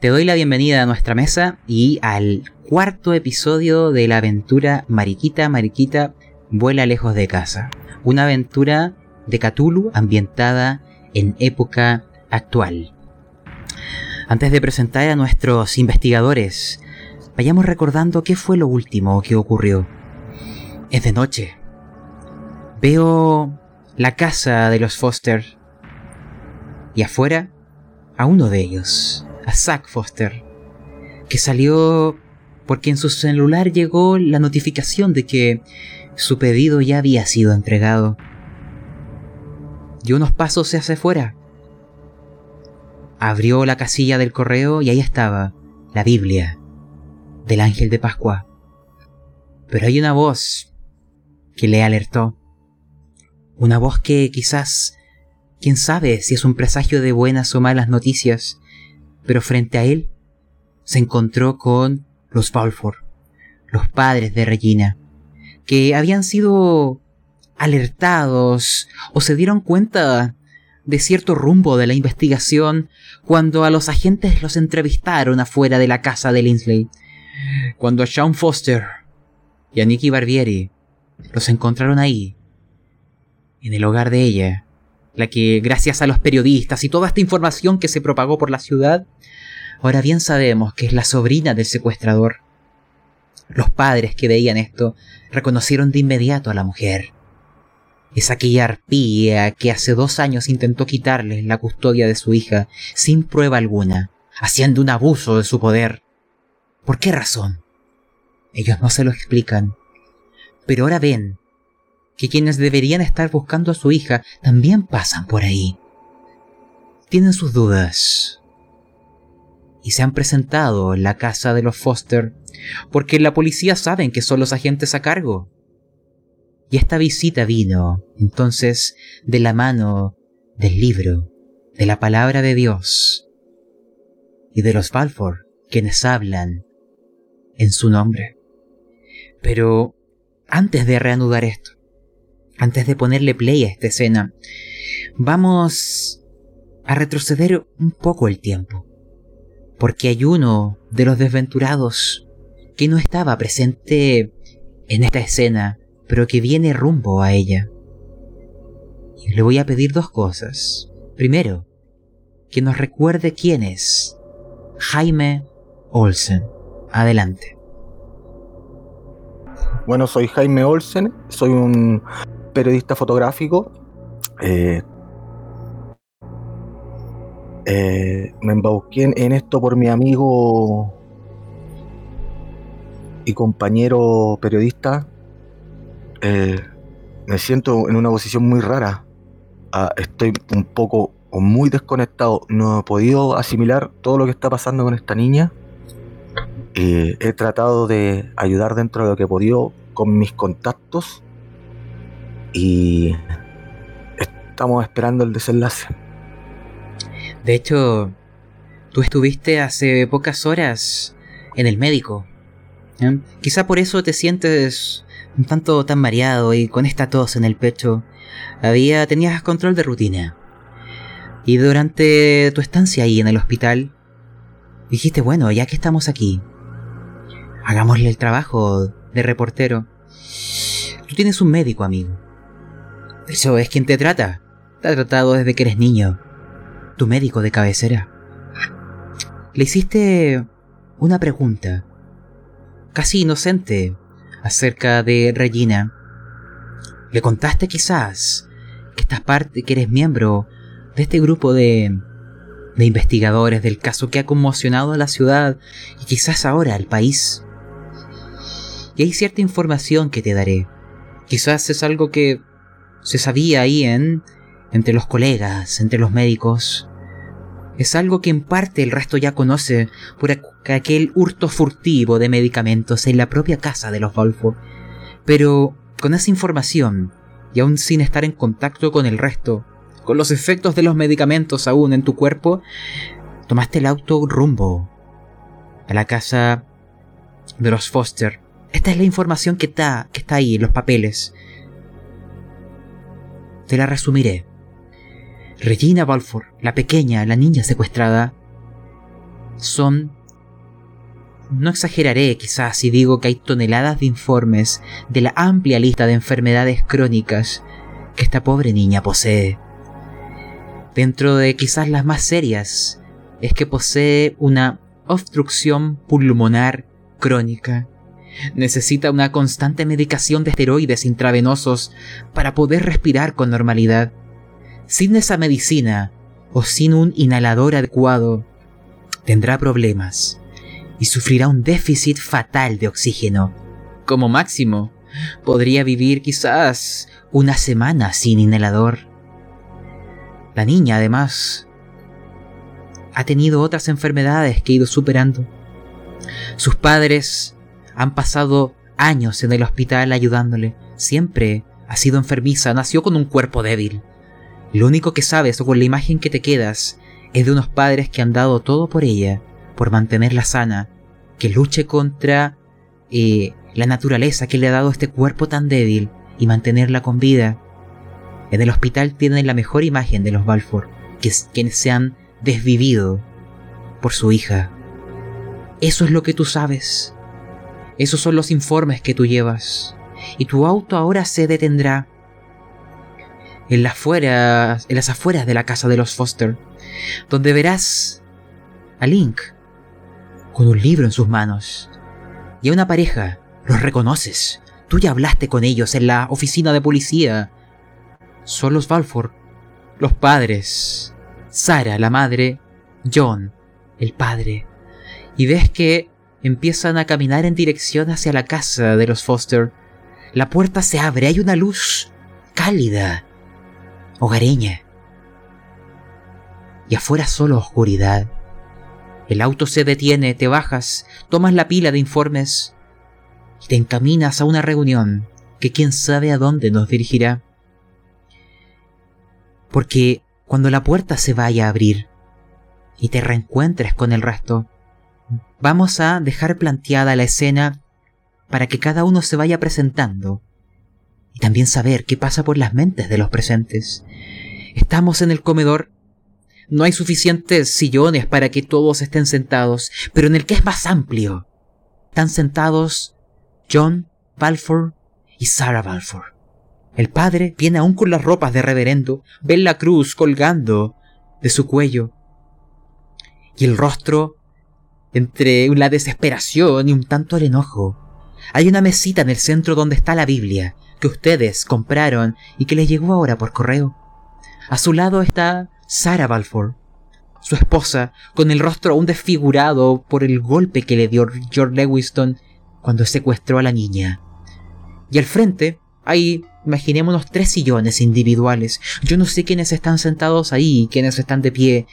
Te doy la bienvenida a nuestra mesa y al cuarto episodio de la aventura Mariquita, Mariquita, vuela lejos de casa. Una aventura de Cthulhu ambientada en época actual. Antes de presentar a nuestros investigadores, vayamos recordando qué fue lo último que ocurrió. Es de noche. Veo la casa de los Foster y afuera a uno de ellos, Zack Foster, que salió porque en su celular llegó la notificación de que su pedido ya había sido entregado. Dio unos pasos hacia afuera. Abrió la casilla del correo y ahí estaba la Biblia del ángel de Pascua. Pero hay una voz que le alertó. Una voz que quizás, quién sabe si es un presagio de buenas o malas noticias, pero frente a él se encontró con los Balfour, los padres de Regina, que habían sido alertados o se dieron cuenta de cierto rumbo de la investigación cuando a los agentes los entrevistaron afuera de la casa de Linsley. Cuando a Sean Foster y a Nicky Barbieri los encontraron ahí, en el hogar de ella, la que, gracias a los periodistas y toda esta información que se propagó por la ciudad, ahora bien sabemos que es la sobrina del secuestrador. Los padres que veían esto reconocieron de inmediato a la mujer. Es aquella arpía que hace dos años intentó quitarles la custodia de su hija sin prueba alguna, haciendo un abuso de su poder. ¿Por qué razón? Ellos no se lo explican. Pero ahora ven que quienes deberían estar buscando a su hija también pasan por ahí. Tienen sus dudas. Y se han presentado en la casa de los Foster porque la policía saben que son los agentes a cargo. Y esta visita vino, entonces, de la mano del libro, de la palabra de Dios y de los Balfour, quienes hablan en su nombre. Pero antes de reanudar esto, antes de ponerle play a esta escena, vamos a retroceder un poco el tiempo, porque hay uno de los desventurados que no estaba presente en esta escena, pero que viene rumbo a ella. Le voy a pedir dos cosas. Primero, que nos recuerde quién es Jaime Olsen. Adelante. Bueno, soy Jaime Olsen, soy un periodista fotográfico. Eh, eh, me embauqué en esto por mi amigo y compañero periodista. Eh, me siento en una posición muy rara. Ah, estoy un poco o muy desconectado. No he podido asimilar todo lo que está pasando con esta niña. he tratado de ayudar dentro de lo que he podido con mis contactos y estamos esperando el desenlace. De hecho, tú estuviste hace pocas horas en el médico. Quizá por eso te sientes un tanto tan mareado y con esta tos en el pecho. Había tenías control de rutina. Y durante tu estancia ahí en el hospital, dijiste, bueno, ya que estamos aquí, hagámosle el trabajo de reportero. Tú tienes un médico, amigo. Eso es quien te trata. Te ha tratado desde que eres niño. Tu médico de cabecera. Le hiciste una pregunta, casi inocente, acerca de Regina. Le contaste quizás que estás parte, que eres miembro de este grupo de, de investigadores del caso que ha conmocionado a la ciudad y quizás ahora al país. Y hay cierta información que te daré. Quizás es algo que se sabía ahí en entre los colegas, entre los médicos. Es algo que en parte el resto ya conoce por aquel hurto furtivo de medicamentos en la propia casa de los Balfour. Pero con esa información, y aún sin estar en contacto con el resto, con los efectos de los medicamentos aún en tu cuerpo, tomaste el auto rumbo a la casa de los Foster. Esta es la información que está, que está ahí en los papeles. Te la resumiré. Regina Balfour, la pequeña, la niña secuestrada, son... No exageraré quizás si digo que hay toneladas de informes de la amplia lista de enfermedades crónicas que esta pobre niña posee. Dentro de quizás las más serias, es que posee una obstrucción pulmonar crónica. Necesita una constante medicación de esteroides intravenosos para poder respirar con normalidad. Sin esa medicina o sin un inhalador adecuado, tendrá problemas y sufrirá un déficit fatal de oxígeno. Como máximo, podría vivir quizás una semana sin inhalador. La niña, además, ha tenido otras enfermedades que ha ido superando. Sus padres han pasado años en el hospital ayudándole. Siempre ha sido enfermiza, nació con un cuerpo débil. Lo único que sabes o con la imagen que te quedas es de unos padres que han dado todo por ella, por mantenerla sana, que luche contra eh, la naturaleza que le ha dado este cuerpo tan débil y mantenerla con vida. En el hospital tienen la mejor imagen de los Balfour, que quienes se han desvivido por su hija. Eso es lo que tú sabes. Esos son los informes que tú llevas. Y tu auto ahora se detendrá en, las afueras, en las afueras de la casa de los Foster, donde verás a Link con un libro en sus manos y a una pareja. Los reconoces. Tú ya hablaste con ellos en la oficina de policía. Son los Balfour, los padres. Sara, la madre. John, el padre. Y ves que empiezan a caminar en dirección hacia la casa de los Foster. La puerta se abre, hay una luz cálida hogareña. Y afuera solo oscuridad. El auto se detiene, te bajas, tomas la pila de informes y te encaminas a una reunión que quién sabe a dónde nos dirigirá. Porque cuando la puerta se vaya a abrir y te reencuentres con el resto, vamos a dejar planteada la escena para que cada uno se vaya presentando y también saber qué pasa por las mentes de los presentes. Estamos en el comedor. No hay suficientes sillones para que todos estén sentados, pero en el que es más amplio. Están sentados John Balfour y Sarah Balfour. El padre viene aún con las ropas de reverendo, ve la cruz colgando de su cuello. Y el rostro entre la desesperación y un tanto el enojo. Hay una mesita en el centro donde está la Biblia, que ustedes compraron y que les llegó ahora por correo. A su lado está Sarah Balfour, su esposa, con el rostro aún desfigurado por el golpe que le dio George Lewiston cuando secuestró a la niña. Y al frente hay, imaginémonos, tres sillones individuales. Yo no sé quiénes están sentados ahí, quiénes están de pie,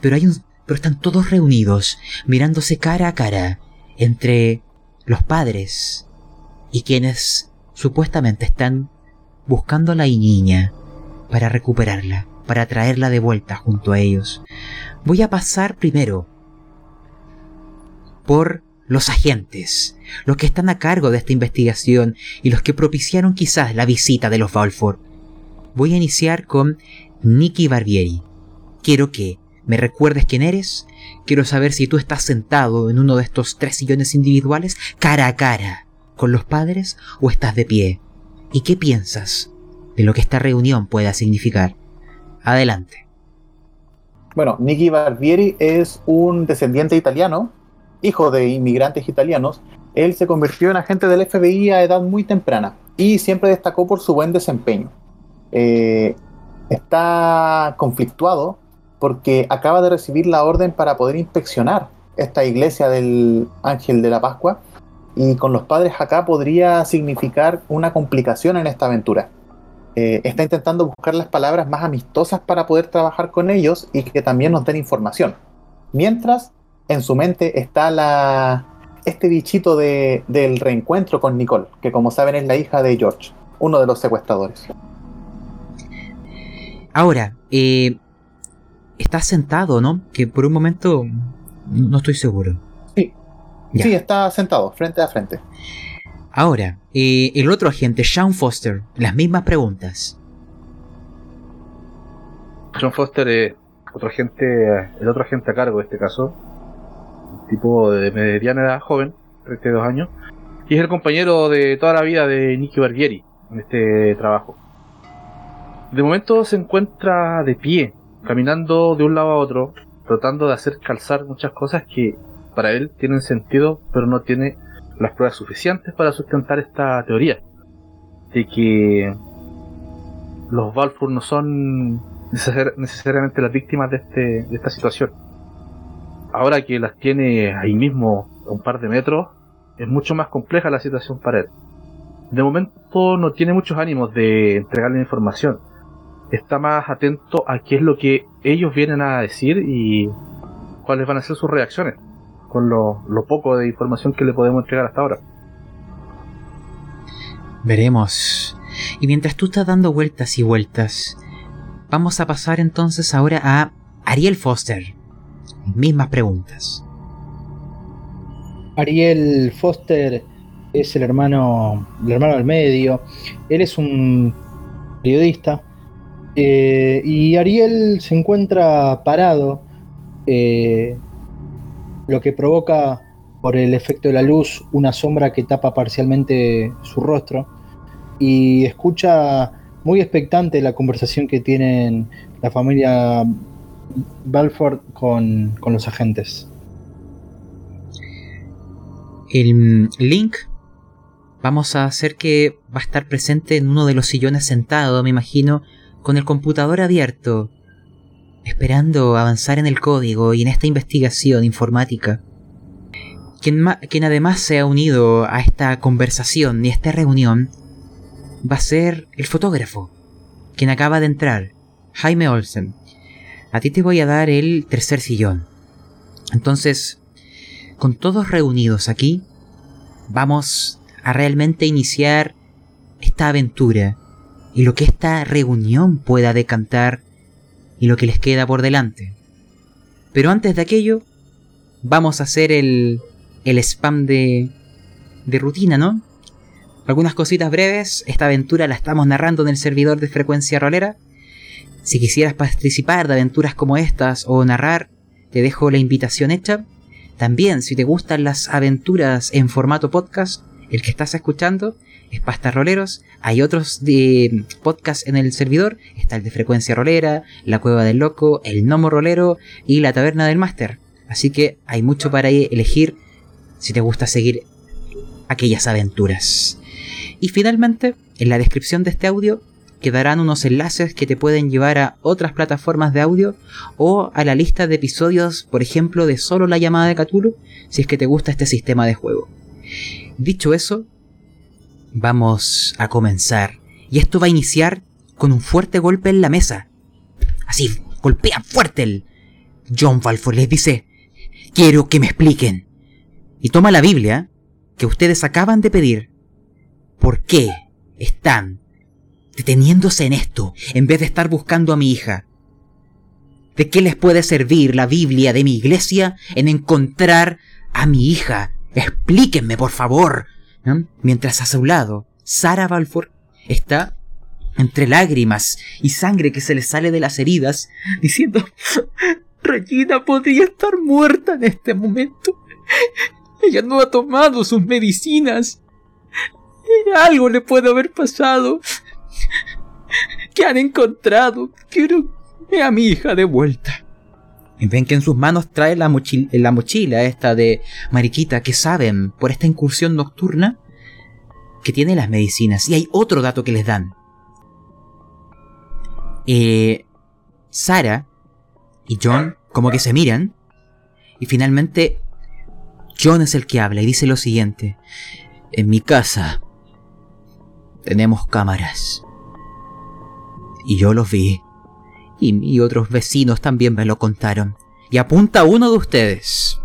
pero hay un, pero están todos reunidos, mirándose cara a cara, entre los padres y quienes Supuestamente están buscando a la niña para recuperarla, para traerla de vuelta junto a ellos. Voy a pasar primero por los agentes, los que están a cargo de esta investigación y los que propiciaron quizás la visita de los Balfour. Voy a iniciar con Nicky Barbieri. Quiero que me recuerdes quién eres. Quiero saber si tú estás sentado en uno de estos tres sillones individuales cara a cara con los padres o estás de pie? ¿Y qué piensas de lo que esta reunión pueda significar? Adelante. Bueno, Nicky Barbieri es un descendiente italiano, hijo de inmigrantes italianos. Él se convirtió en agente del FBI a edad muy temprana y siempre destacó por su buen desempeño. Eh, está conflictuado porque acaba de recibir la orden para poder inspeccionar esta iglesia del Ángel de la Pascua y con los padres acá podría significar una complicación en esta aventura. Eh, está intentando buscar las palabras más amistosas para poder trabajar con ellos y que también nos den información. Mientras, en su mente está la, este bichito de, del reencuentro con Nicole, que como saben es la hija de George, uno de los secuestradores. Ahora, eh, está sentado, ¿no? Que por un momento no estoy seguro. Sí, está sentado, frente a frente. Ahora, eh, el otro agente, Sean Foster, las mismas preguntas. Sean Foster, es otro agente, el otro agente a cargo de este caso, tipo de mediana edad, joven, 32 años, y es el compañero de toda la vida de Nicky Barbieri en este trabajo. De momento se encuentra de pie, caminando de un lado a otro, tratando de hacer calzar muchas cosas que para él tienen sentido, pero no tiene las pruebas suficientes para sustentar esta teoría de que los Balfour no son necesariamente las víctimas de, este, de esta situación. Ahora que las tiene ahí mismo a un par de metros, es mucho más compleja la situación para él. De momento no tiene muchos ánimos de entregarle información. Está más atento a qué es lo que ellos vienen a decir y cuáles van a ser sus reacciones con lo, lo poco de información que le podemos entregar hasta ahora. Veremos. Y mientras tú estás dando vueltas y vueltas, vamos a pasar entonces ahora a Ariel Foster. Mismas preguntas. Ariel Foster es el hermano, el hermano del medio. Él es un periodista. Eh, y Ariel se encuentra parado, eh, lo que provoca por el efecto de la luz una sombra que tapa parcialmente su rostro y escucha muy expectante la conversación que tienen la familia Balford con, con los agentes. El Link vamos a hacer que va a estar presente en uno de los sillones sentado, me imagino, con el computador abierto, esperando avanzar en el código y en esta investigación informática. Quien, quien además se ha unido a esta conversación y a esta reunión va a ser el fotógrafo, quien acaba de entrar, Jaime Olsen. A ti te voy a dar el tercer sillón. Entonces, con todos reunidos aquí, vamos a realmente iniciar esta aventura y lo que esta reunión pueda decantar y lo que les queda por delante. Pero antes de aquello, vamos a hacer el, el spam de, de rutina, ¿no? Algunas cositas breves, esta aventura la estamos narrando en el servidor de frecuencia rolera. Si quisieras participar de aventuras como estas o narrar, te dejo la invitación hecha. También, si te gustan las aventuras en formato podcast, el que estás escuchando es Pastas Roleros. Hay otros de podcast en el servidor. Está el de Frecuencia Rolera, La Cueva del Loco, El Nomo Rolero y La Taberna del Máster. Así que hay mucho para elegir si te gusta seguir aquellas aventuras. Y finalmente, en la descripción de este audio quedarán unos enlaces que te pueden llevar a otras plataformas de audio o a la lista de episodios, por ejemplo, de solo la llamada de Cthulhu, si es que te gusta este sistema de juego. Dicho eso, vamos a comenzar. Y esto va a iniciar con un fuerte golpe en la mesa. Así, golpea fuerte el... John Balfour les dice, quiero que me expliquen. Y toma la Biblia que ustedes acaban de pedir ¿Por qué están deteniéndose en esto en vez de estar buscando a mi hija? ¿De qué les puede servir la Biblia de mi iglesia en encontrar a mi hija? Explíquenme, por favor. Mientras a su lado, Sara Balfour está entre lágrimas y sangre que se le sale de las heridas, diciendo, Regina podría estar muerta en este momento. Ella no ha tomado sus medicinas. Algo le puede haber pasado. ¿Qué han encontrado? Quiero a mi hija de vuelta. Ven que en sus manos trae la, la mochila esta de Mariquita que saben por esta incursión nocturna que tiene las medicinas. Y hay otro dato que les dan. Eh, Sara y John como que se miran. Y finalmente John es el que habla y dice lo siguiente. En mi casa tenemos cámaras. Y yo los vi. Y, otros vecinos también me lo contaron. Y apunta uno de ustedes.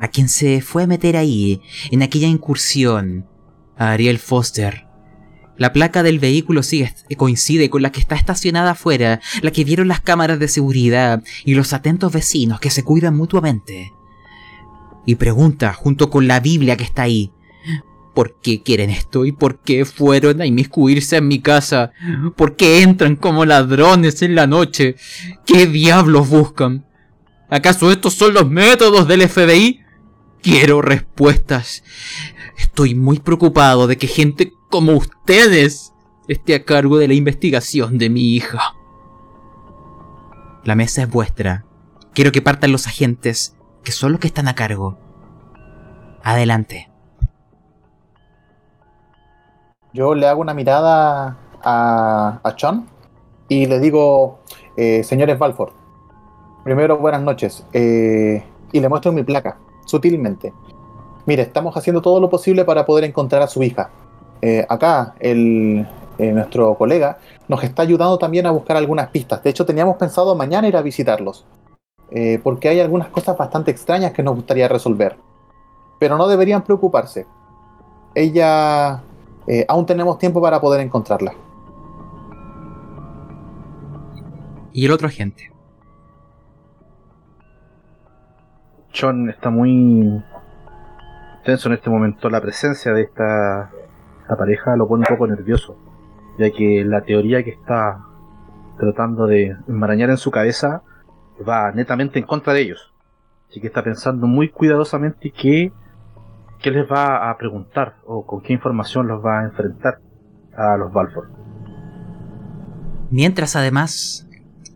A quien se fue a meter ahí, en aquella incursión. A Ariel Foster. La placa del vehículo coincide con la que está estacionada afuera, la que vieron las cámaras de seguridad y los atentos vecinos que se cuidan mutuamente. Y pregunta, junto con la Biblia que está ahí, ¿Por qué quieren esto? ¿Y por qué fueron a inmiscuirse en mi casa? ¿Por qué entran como ladrones en la noche? ¿Qué diablos buscan? ¿Acaso estos son los métodos del FBI? Quiero respuestas. Estoy muy preocupado de que gente como ustedes esté a cargo de la investigación de mi hija. La mesa es vuestra. Quiero que partan los agentes, que son los que están a cargo. Adelante. Yo le hago una mirada a, a Sean y le digo, eh, señores Balford, primero buenas noches. eh, y le muestro mi placa, sutilmente. Mire, estamos haciendo todo lo posible para poder encontrar a su hija. Eh, acá, el, nuestro colega nos está ayudando también a buscar algunas pistas. De hecho, teníamos pensado mañana ir a visitarlos. porque hay algunas cosas bastante extrañas que nos gustaría resolver. Pero no deberían preocuparse. Ella... eh, aún tenemos tiempo para poder encontrarla. Y el otro agente. John está muy tenso en este momento. La presencia de esta, esta pareja lo pone un poco nervioso, ya que la teoría que está tratando de enmarañar en su cabeza va netamente en contra de ellos. Así que está pensando muy cuidadosamente qué, qué les va a preguntar o con qué información los va a enfrentar a los Balfour. Mientras además,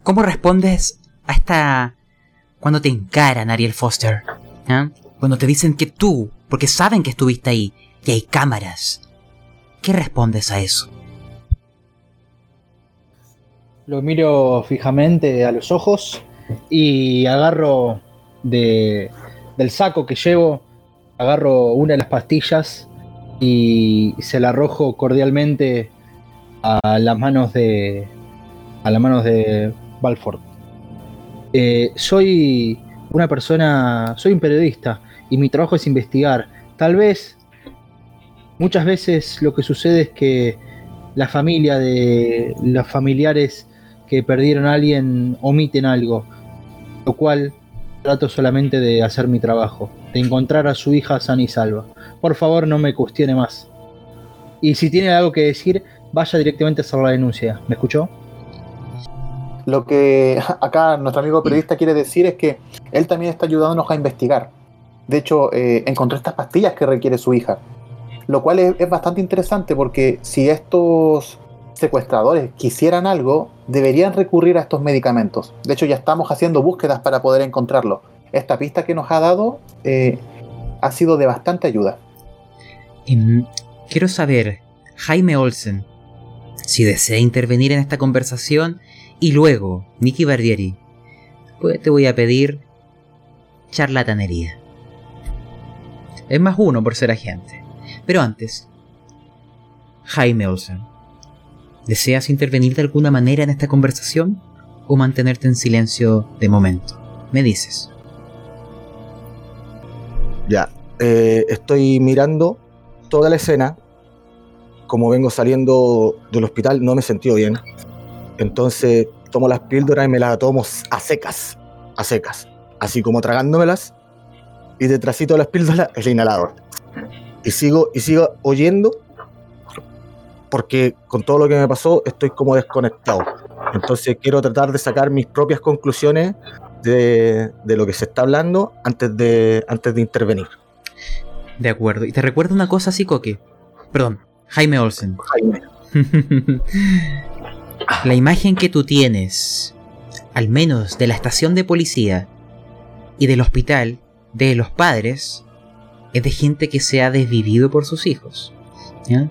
¿cómo respondes a esta... cuando te encaran, Ariel Foster? ¿Ah? Cuando te dicen que tú, porque saben que estuviste ahí, y hay cámaras. ¿Qué respondes a eso? Lo miro fijamente a los ojos y agarro de, del saco que llevo, agarro una de las pastillas y se la arrojo cordialmente a las manos de a las manos de Balford. Eh, soy una persona, soy un periodista y mi trabajo es investigar. Tal vez muchas veces lo que sucede es que la familia de los familiares que perdieron a alguien omiten algo, lo cual trato solamente de hacer mi trabajo, de encontrar a su hija sana y salva. Por favor, no me cuestione más. Y si tiene algo que decir, vaya directamente a hacer la denuncia. ¿Me escuchó? Lo que acá nuestro amigo periodista quiere decir es que él también está ayudándonos a investigar. De hecho, eh, encontró estas pastillas que requiere su hija. Lo cual es, es bastante interesante porque si estos secuestradores quisieran algo, deberían recurrir a estos medicamentos. De hecho, ya estamos haciendo búsquedas para poder encontrarlo. Esta pista que nos ha dado eh, ha sido de bastante ayuda. Quiero saber, Jaime Olsen, si desea intervenir en esta conversación y luego, Nicky Barbieri, pues te voy a pedir charlatanería. Es más uno por ser agente. Pero antes, Jaime Olsen, ¿deseas intervenir de alguna manera en esta conversación o mantenerte en silencio de momento? Me dices. Ya, eh, estoy mirando toda la escena. Como vengo saliendo del hospital, no me sentido bien. Entonces tomo las píldoras y me las tomo a secas. A secas. Así como tragándomelas. Y detrásito de las píldoras, el inhalador. Y sigo, y sigo oyendo. Porque con todo lo que me pasó, estoy como desconectado. Entonces quiero tratar de sacar mis propias conclusiones de, de lo que se está hablando antes de, antes de intervenir. De acuerdo. Y te recuerdo una cosa así, Coque. Perdón, Jaime Olsen. Jaime. la imagen que tú tienes, al menos de la estación de policía y del hospital, de los padres, es de gente que se ha desvivido por sus hijos. ¿ya?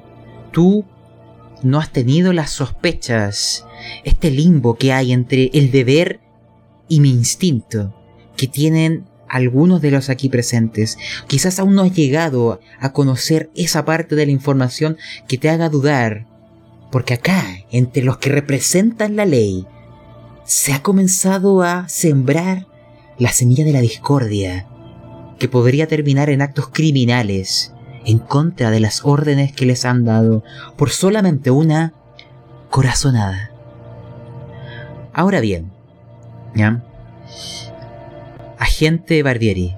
Tú no has tenido las sospechas, este limbo que hay entre el deber y mi instinto, que tienen algunos de los aquí presentes. Quizás aún no has llegado a conocer esa parte de la información que te haga dudar porque acá, entre los que representan la ley, se ha comenzado a sembrar la semilla de la discordia, que podría terminar en actos criminales en contra de las órdenes que les han dado por solamente una corazonada. Ahora bien, ¿ya? Agente Barbieri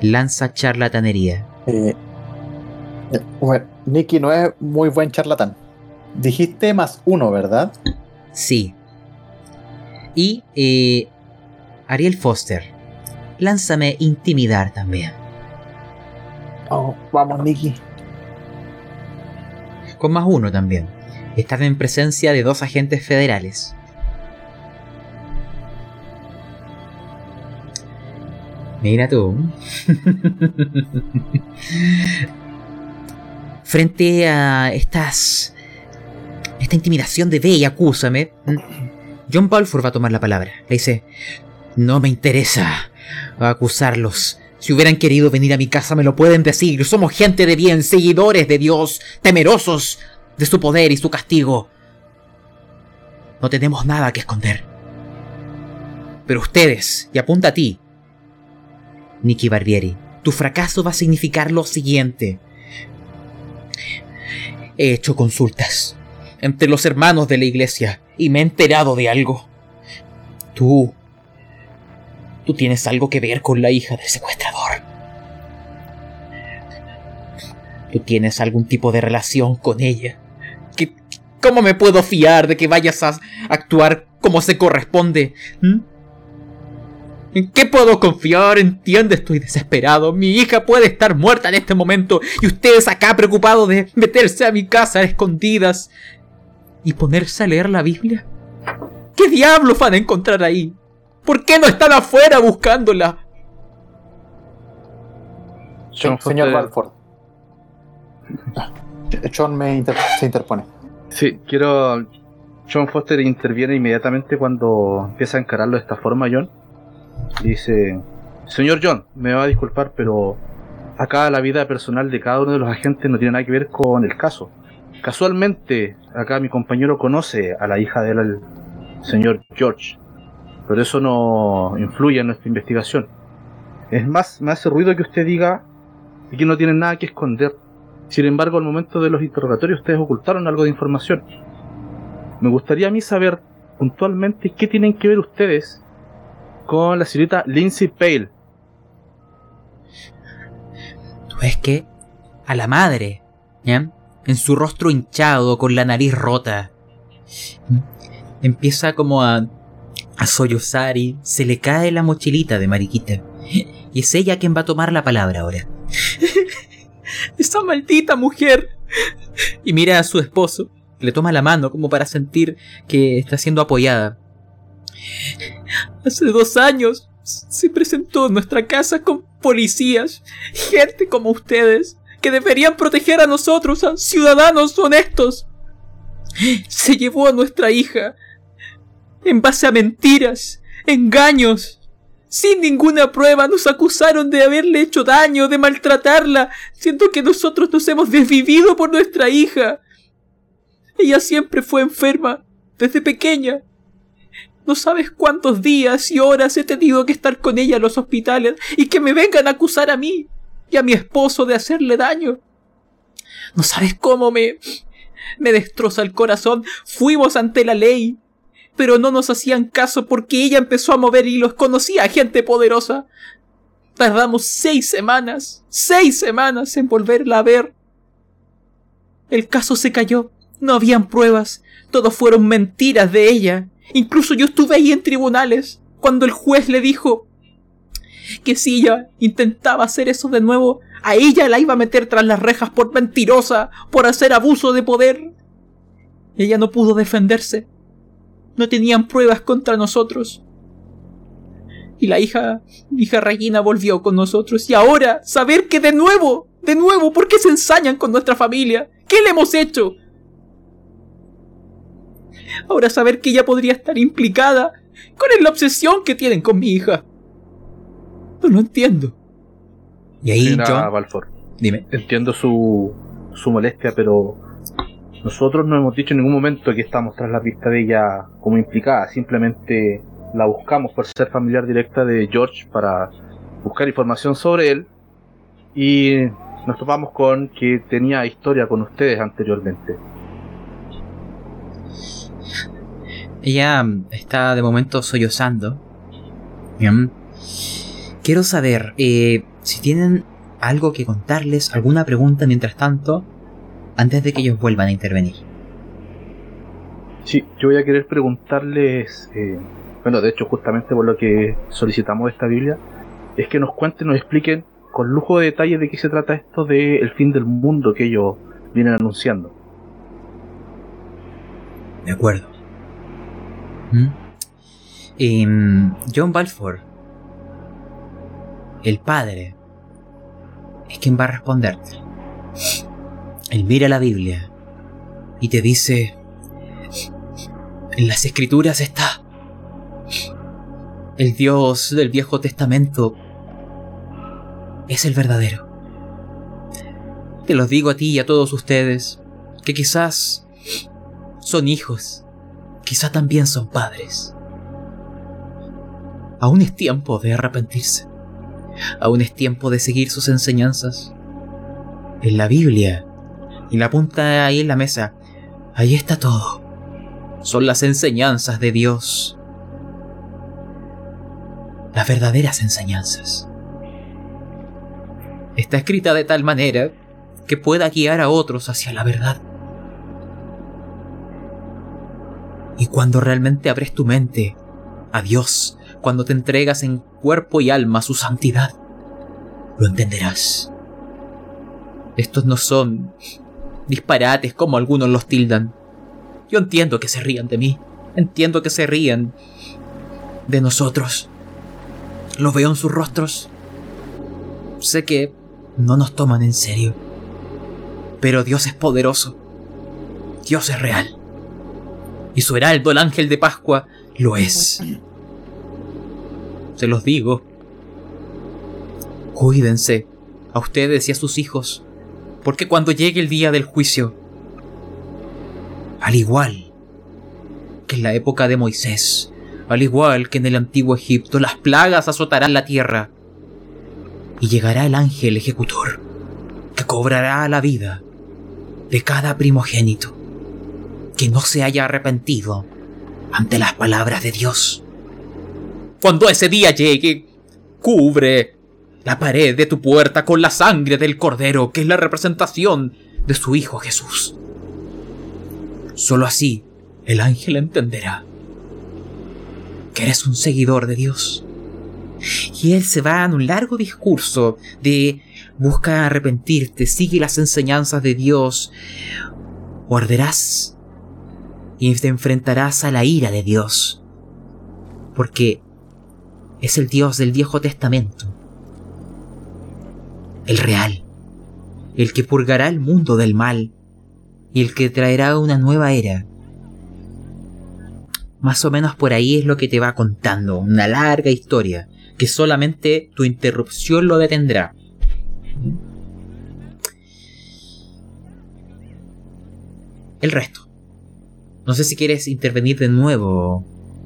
lanza charlatanería. Eh, eh, bueno, Nicky no es muy buen charlatán. Dijiste más uno, ¿verdad? Sí. Y eh, Ariel Foster, lánzame intimidar también. Oh, vamos, Nicky. Con más uno también. Estás en presencia de dos agentes federales. Mira tú. Frente a estas. Esta intimidación de ve y acúsame. John Balfour va a tomar la palabra. Le dice: No me interesa acusarlos. Si hubieran querido venir a mi casa me lo pueden decir. Somos gente de bien, seguidores de Dios, temerosos de su poder y su castigo. No tenemos nada que esconder. Pero ustedes, y apunta a ti, Nicky Barbieri, tu fracaso va a significar lo siguiente. He hecho consultas entre los hermanos de la iglesia y me he enterado de algo. Tú... Tú tienes algo que ver con la hija del secuestrador. Tú tienes algún tipo de relación con ella. ¿Qué, ¿Cómo me puedo fiar de que vayas a actuar como se corresponde? ¿Mm? ¿En qué puedo confiar? Entiende, estoy desesperado. Mi hija puede estar muerta en este momento y ustedes acá preocupados de meterse a mi casa a escondidas y ponerse a leer la Biblia. ¿Qué diablos van a encontrar ahí? ¿Por qué no están afuera buscándola? John señor Balford. John me inter se interpone. Sí, quiero. John Foster interviene inmediatamente cuando empieza a encararlo de esta forma, John. Dice: Señor John, me va a disculpar, pero acá la vida personal de cada uno de los agentes no tiene nada que ver con el caso. Casualmente, acá mi compañero conoce a la hija del señor George, pero eso no influye en nuestra investigación. Es más, me hace ruido que usted diga que no tienen nada que esconder. Sin embargo, al momento de los interrogatorios ustedes ocultaron algo de información. Me gustaría a mí saber puntualmente qué tienen que ver ustedes con la señorita Lindsay Pale. Tú ves que a la madre, ¿ya? En su rostro hinchado, con la nariz rota, empieza como a, a sollozar y se le cae la mochilita de Mariquita. Y es ella quien va a tomar la palabra ahora. Esa maldita mujer. Y mira a su esposo. Le toma la mano como para sentir que está siendo apoyada. Hace dos años se presentó en nuestra casa con policías, gente como ustedes, que deberían proteger a nosotros, a ciudadanos honestos. Se llevó a nuestra hija en base a mentiras, engaños. Sin ninguna prueba nos acusaron de haberle hecho daño, de maltratarla, siendo que nosotros nos hemos desvivido por nuestra hija. Ella siempre fue enferma, desde pequeña. No sabes cuántos días y horas he tenido que estar con ella en los hospitales y que me vengan a acusar a mí y a mi esposo de hacerle daño. No sabes cómo me... me destroza el corazón. Fuimos ante la ley, pero no nos hacían caso porque ella empezó a mover hilos, conocía a gente poderosa. Tardamos seis semanas, seis semanas en volverla a ver. El caso se cayó, no habían pruebas, todo fueron mentiras de ella. Incluso yo estuve ahí en tribunales cuando el juez le dijo que si ella intentaba hacer eso de nuevo, a ella la iba a meter tras las rejas por mentirosa, por hacer abuso de poder. Ella no pudo defenderse. No tenían pruebas contra nosotros. Y la hija, hija Regina volvió con nosotros. Y ahora, saber que de nuevo, de nuevo, ¿por qué se ensañan con nuestra familia? ¿Qué le hemos hecho? Ahora saber que ella podría estar implicada. ¿Cuál es la obsesión que tienen con mi hija? No lo entiendo. Y ahí Señora John, Balfour, dime. entiendo su, su molestia, pero nosotros no hemos dicho en ningún momento que estamos tras la pista de ella como implicada. Simplemente la buscamos por ser familiar directa de George para buscar información sobre él y nos topamos con que tenía historia con ustedes anteriormente. Ella mm, está de momento sollozando. Bien. Quiero saber eh, si tienen algo que contarles, alguna pregunta mientras tanto, antes de que ellos vuelvan a intervenir. Sí, yo voy a querer preguntarles, eh, bueno, de hecho justamente por lo que solicitamos esta Biblia, es que nos cuenten, nos expliquen con lujo de detalle de qué se trata esto del el fin del mundo que ellos vienen anunciando. De acuerdo. Em, John Balfour, el padre, es quien va a responderte. Él mira la Biblia y te dice, en las escrituras está el Dios del Viejo Testamento es el verdadero. Te los digo a ti y a todos ustedes, que quizás son hijos, quizás también son padres. Aún es tiempo de arrepentirse. Aún es tiempo de seguir sus enseñanzas. En la Biblia, y la punta ahí en la mesa, ahí está todo. Son las enseñanzas de Dios. Las verdaderas enseñanzas. Está escrita de tal manera que pueda guiar a otros hacia la verdad. Y cuando realmente abres tu mente a Dios, cuando te entregas en cuerpo y alma a su santidad, lo entenderás. Estos no son disparates como algunos los tildan. Yo entiendo que se rían de mí, entiendo que se rían de nosotros. Lo veo en sus rostros. Sé que no nos toman en serio. Pero Dios es poderoso. Dios es real. Y su heraldo, el ángel de Pascua, lo es. Se los digo. Cuídense a ustedes y a sus hijos, porque cuando llegue el día del juicio, al igual que en la época de Moisés, al igual que en el antiguo Egipto, las plagas azotarán la tierra y llegará el ángel ejecutor, que cobrará la vida de cada primogénito que no se haya arrepentido ante las palabras de Dios. Cuando ese día llegue, cubre la pared de tu puerta con la sangre del Cordero, que es la representación de su Hijo Jesús. Solo así el ángel entenderá que eres un seguidor de Dios y él se va en un largo discurso de busca arrepentirte, sigue las enseñanzas de Dios, o arderás y te enfrentarás a la ira de Dios, porque es el Dios del Viejo Testamento, el real, el que purgará el mundo del mal y el que traerá una nueva era. Más o menos por ahí es lo que te va contando, una larga historia que solamente tu interrupción lo detendrá. El resto. No sé si quieres intervenir de nuevo,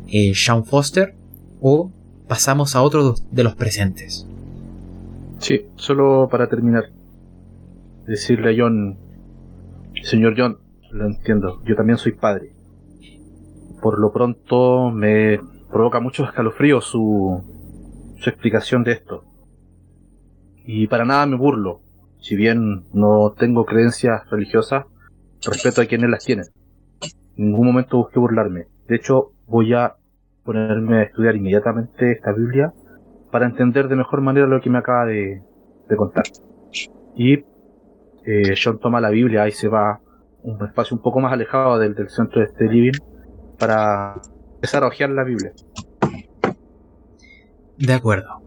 eh, Sean Foster, o pasamos a otro de los presentes. Sí, solo para terminar. Decirle a John, señor John, lo entiendo, yo también soy padre. Por lo pronto me provoca mucho escalofrío su, su explicación de esto. Y para nada me burlo. Si bien no tengo creencias religiosas, respeto a quienes las tienen. Ningún momento busqué burlarme. De hecho, voy a ponerme a estudiar inmediatamente esta Biblia para entender de mejor manera lo que me acaba de, contar. Y eh, John toma la Biblia y se va un espacio un poco más alejado del, del centro de este living para empezar a hojear la Biblia. De acuerdo.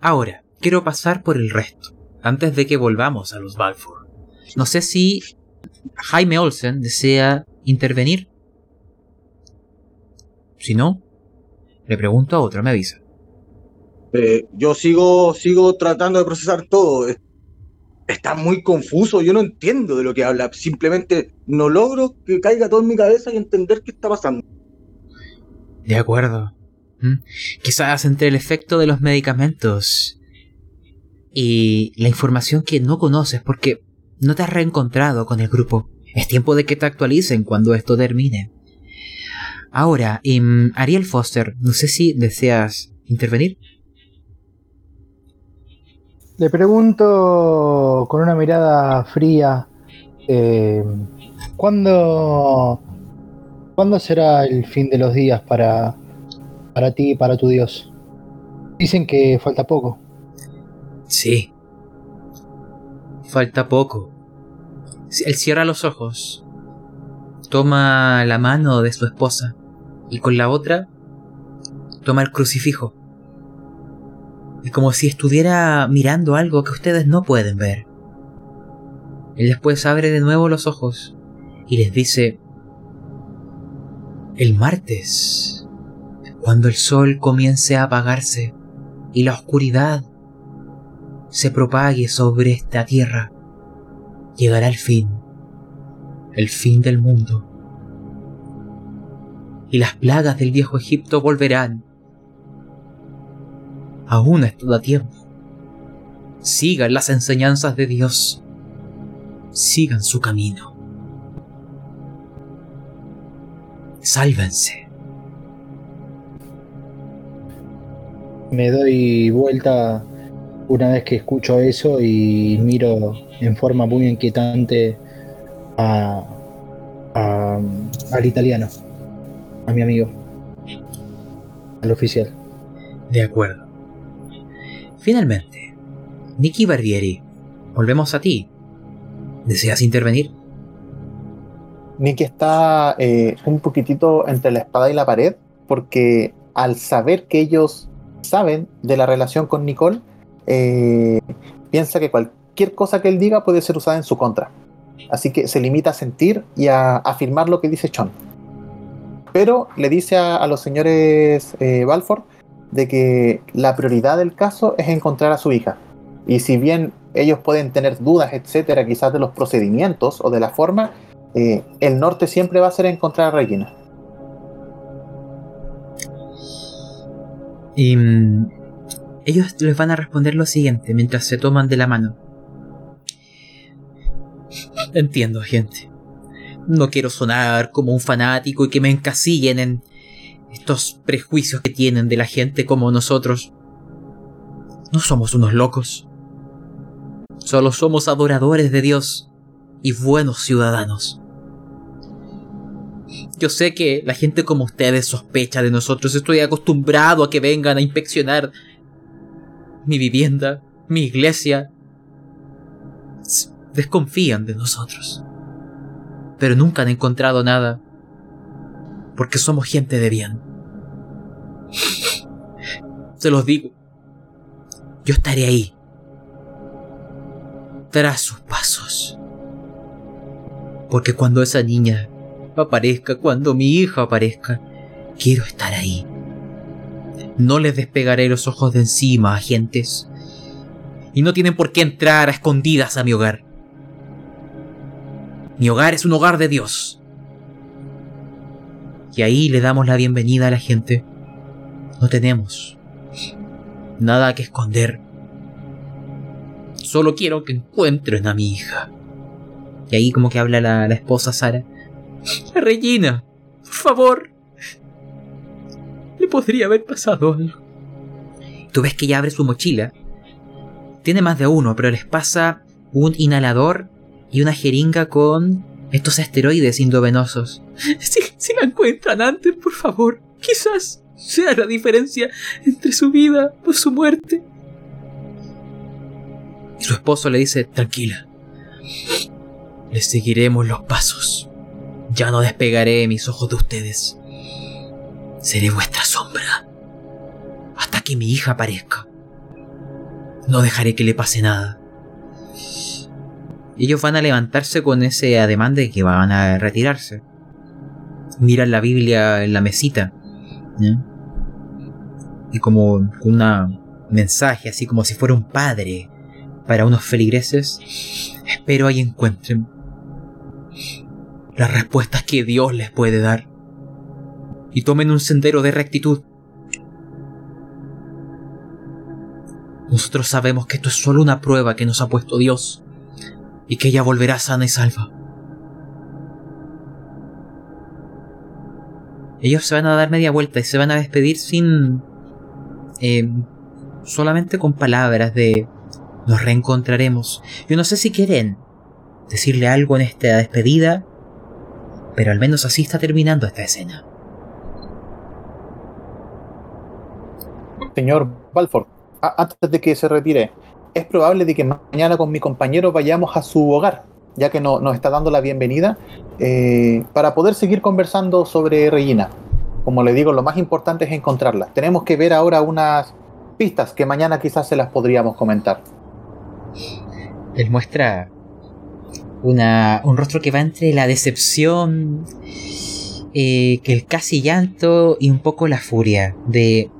Ahora, quiero pasar por el resto, antes de que volvamos a los Balfour. No sé si Jaime Olsen desea intervenir. Si no, le pregunto a otro, me avisa. Eh, yo sigo, sigo tratando de procesar todo. Está muy confuso, yo no entiendo de lo que habla. Simplemente no logro que caiga todo en mi cabeza y entender qué está pasando. De acuerdo. ¿Mm? Quizás entre el efecto de los medicamentos y la información que no conoces porque no te has reencontrado con el grupo. Es tiempo de que te actualicen cuando esto termine. Ahora, em, Ariel Foster, no sé si deseas intervenir. Le pregunto con una mirada fría, eh, ¿cuándo, ¿cuándo será el fin de los días para para ti y para tu Dios. Dicen que falta poco. Sí. Falta poco. Él cierra los ojos, toma la mano de su esposa y con la otra toma el crucifijo. Es como si estuviera mirando algo que ustedes no pueden ver. Él después abre de nuevo los ojos y les dice, el martes, cuando el sol comience a apagarse y la oscuridad se propague sobre esta tierra, llegará el fin, el fin del mundo. Y las plagas del viejo Egipto volverán. Aún está a tiempo. Sigan las enseñanzas de Dios. Sigan su camino. Sálvense. Me doy vuelta una vez que escucho eso y miro en forma muy inquietante a, a- al italiano, a mi amigo, al oficial. De acuerdo. Finalmente, Nicky Barbieri, volvemos a ti. ¿Deseas intervenir? Nicky está eh, un poquitito entre la espada y la pared, porque al saber que ellos saben de la relación con Nicole, eh, piensa que cualquier cosa que él diga puede ser usada en su contra. Así que se limita a sentir y a afirmar lo que dice Chon. Pero le dice a, los señores eh, Balfour de que la prioridad del caso es encontrar a su hija. Y si bien ellos pueden tener dudas, etcétera, quizás de los procedimientos o de la forma, eh, el norte siempre va a ser encontrar a Regina. Y mm, ellos les van a responder lo siguiente mientras se toman de la mano. Entiendo, gente. No quiero sonar como un fanático y que me encasillen en estos prejuicios que tienen de la gente como nosotros. No somos unos locos. Solo somos adoradores de Dios y buenos ciudadanos. Yo sé que la gente como ustedes sospecha de nosotros. Estoy acostumbrado a que vengan a inspeccionar mi vivienda, mi iglesia. Desconfían de nosotros. Pero nunca han encontrado nada. Porque somos gente de bien. Se los digo. Yo estaré ahí. Tras sus pasos. Porque cuando esa niña aparezca, cuando mi hija aparezca, quiero estar ahí. No les despegaré los ojos de encima, agentes. Y no tienen por qué entrar a escondidas a mi hogar. Mi hogar es un hogar de Dios. Y ahí le damos la bienvenida a la gente. No tenemos nada que esconder. Solo quiero que encuentren a mi hija. Y ahí como que habla la, esposa Sara. Regina, por favor. Le podría haber pasado algo. Tú ves que ella abre su mochila. Tiene más de uno, pero les pasa un inhalador y una jeringa con estos esteroides endovenosos. Si, si la encuentran antes, por favor, quizás sea la diferencia entre su vida o su muerte. Y su esposo le dice, tranquila. Les seguiremos los pasos. Ya no despegaré mis ojos de ustedes. Seré vuestra sombra. Hasta que mi hija aparezca. No dejaré que le pase nada. Ellos van a levantarse con ese ademán de que van a retirarse. Miran la Biblia en la mesita. Y como un mensaje, así como si fuera un padre para unos feligreses. Espero ahí encuentren las respuestas que Dios les puede dar. Y tomen un sendero de rectitud. Nosotros sabemos que esto es solo una prueba que nos ha puesto Dios y que ella volverá sana y salva. Ellos se van a dar media vuelta y se van a despedir sin... eh, solamente con palabras de... Nos reencontraremos. Yo no sé si quieren decirle algo en esta despedida, pero al menos así está terminando esta escena. Señor Balford, a- antes de que se retire, es probable de que mañana con mi compañero vayamos a su hogar, ya que no- nos está dando la bienvenida, eh, para poder seguir conversando sobre Regina. Como le digo, lo más importante es encontrarla. Tenemos que ver ahora unas pistas que mañana quizás se las podríamos comentar. Él muestra una, un rostro que va entre la decepción, eh, que el casi llanto y un poco la furia de...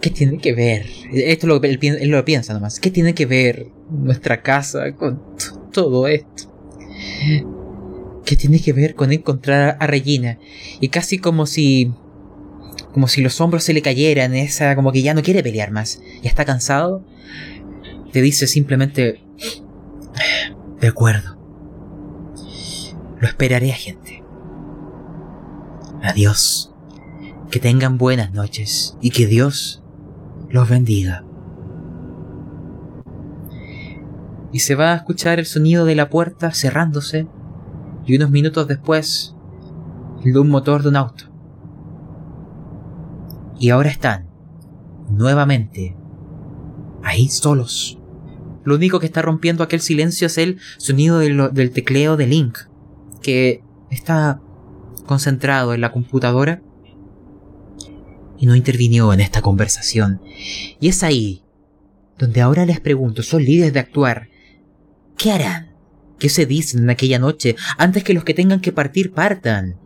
¿Qué tiene que ver? Esto es lo él, lo piensa nomás. ¿Qué tiene que ver nuestra casa con todo esto? ¿Qué tiene que ver con encontrar a Regina? Y casi como si... Como si los hombros se le cayeran, esa como que ya no quiere pelear más. Ya está cansado te dice simplemente... De acuerdo. Lo esperaré, agente. Adiós. Que tengan buenas noches y que Dios los bendiga. Y se va a escuchar el sonido de la puerta cerrándose y unos minutos después el de un motor de un auto. Y ahora están nuevamente ahí solos. Lo único que está rompiendo aquel silencio es el sonido del tecleo de Link, que está concentrado en la computadora y no intervinió en esta conversación. Y es ahí donde ahora les pregunto, son líderes de actuar, ¿qué harán? ¿Qué se dicen en aquella noche antes que los que tengan que partir partan?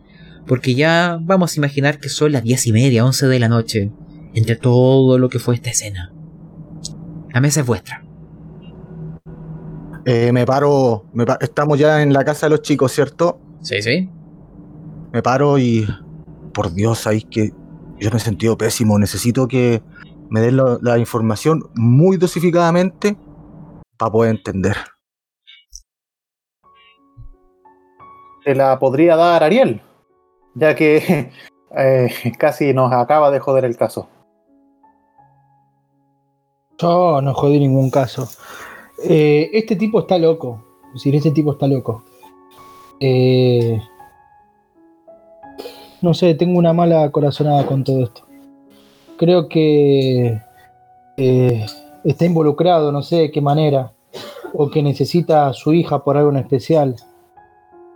Porque ya vamos a imaginar que son las diez y media, once de la noche, entre todo lo que fue esta escena. La mesa es vuestra. Eh, me paro, me pa- estamos ya en la casa de los chicos, ¿cierto? Sí, sí. Me paro y, por Dios, sabéis que yo me he sentido pésimo. Necesito que me den la, la información muy dosificadamente para poder entender. Se la podría dar Ariel, ya que eh, casi nos acaba de joder el caso. Yo no jodí ningún caso. Eh, este tipo está loco. Es decir, este tipo está loco. Eh, no sé, tengo una mala corazonada con todo esto. Creo que eh, está involucrado, no sé de qué manera. O que necesita a su hija por algo en especial.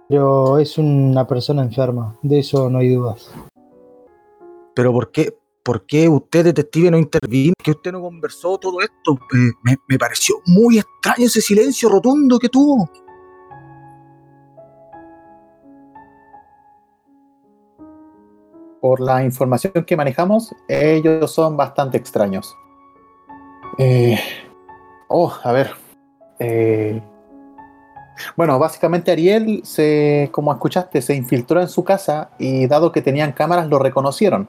Pero es una persona enferma, de eso no hay dudas. Pero ¿por qué, por qué usted, detective, no intervino? ¿Que usted no conversó todo esto? Me, me pareció muy extraño ese silencio rotundo que tuvo. Por la información que manejamos, ellos son bastante extraños. Eh, oh, a ver. Eh, bueno, básicamente Ariel, se, como escuchaste, se infiltró en su casa y dado que tenían cámaras lo reconocieron.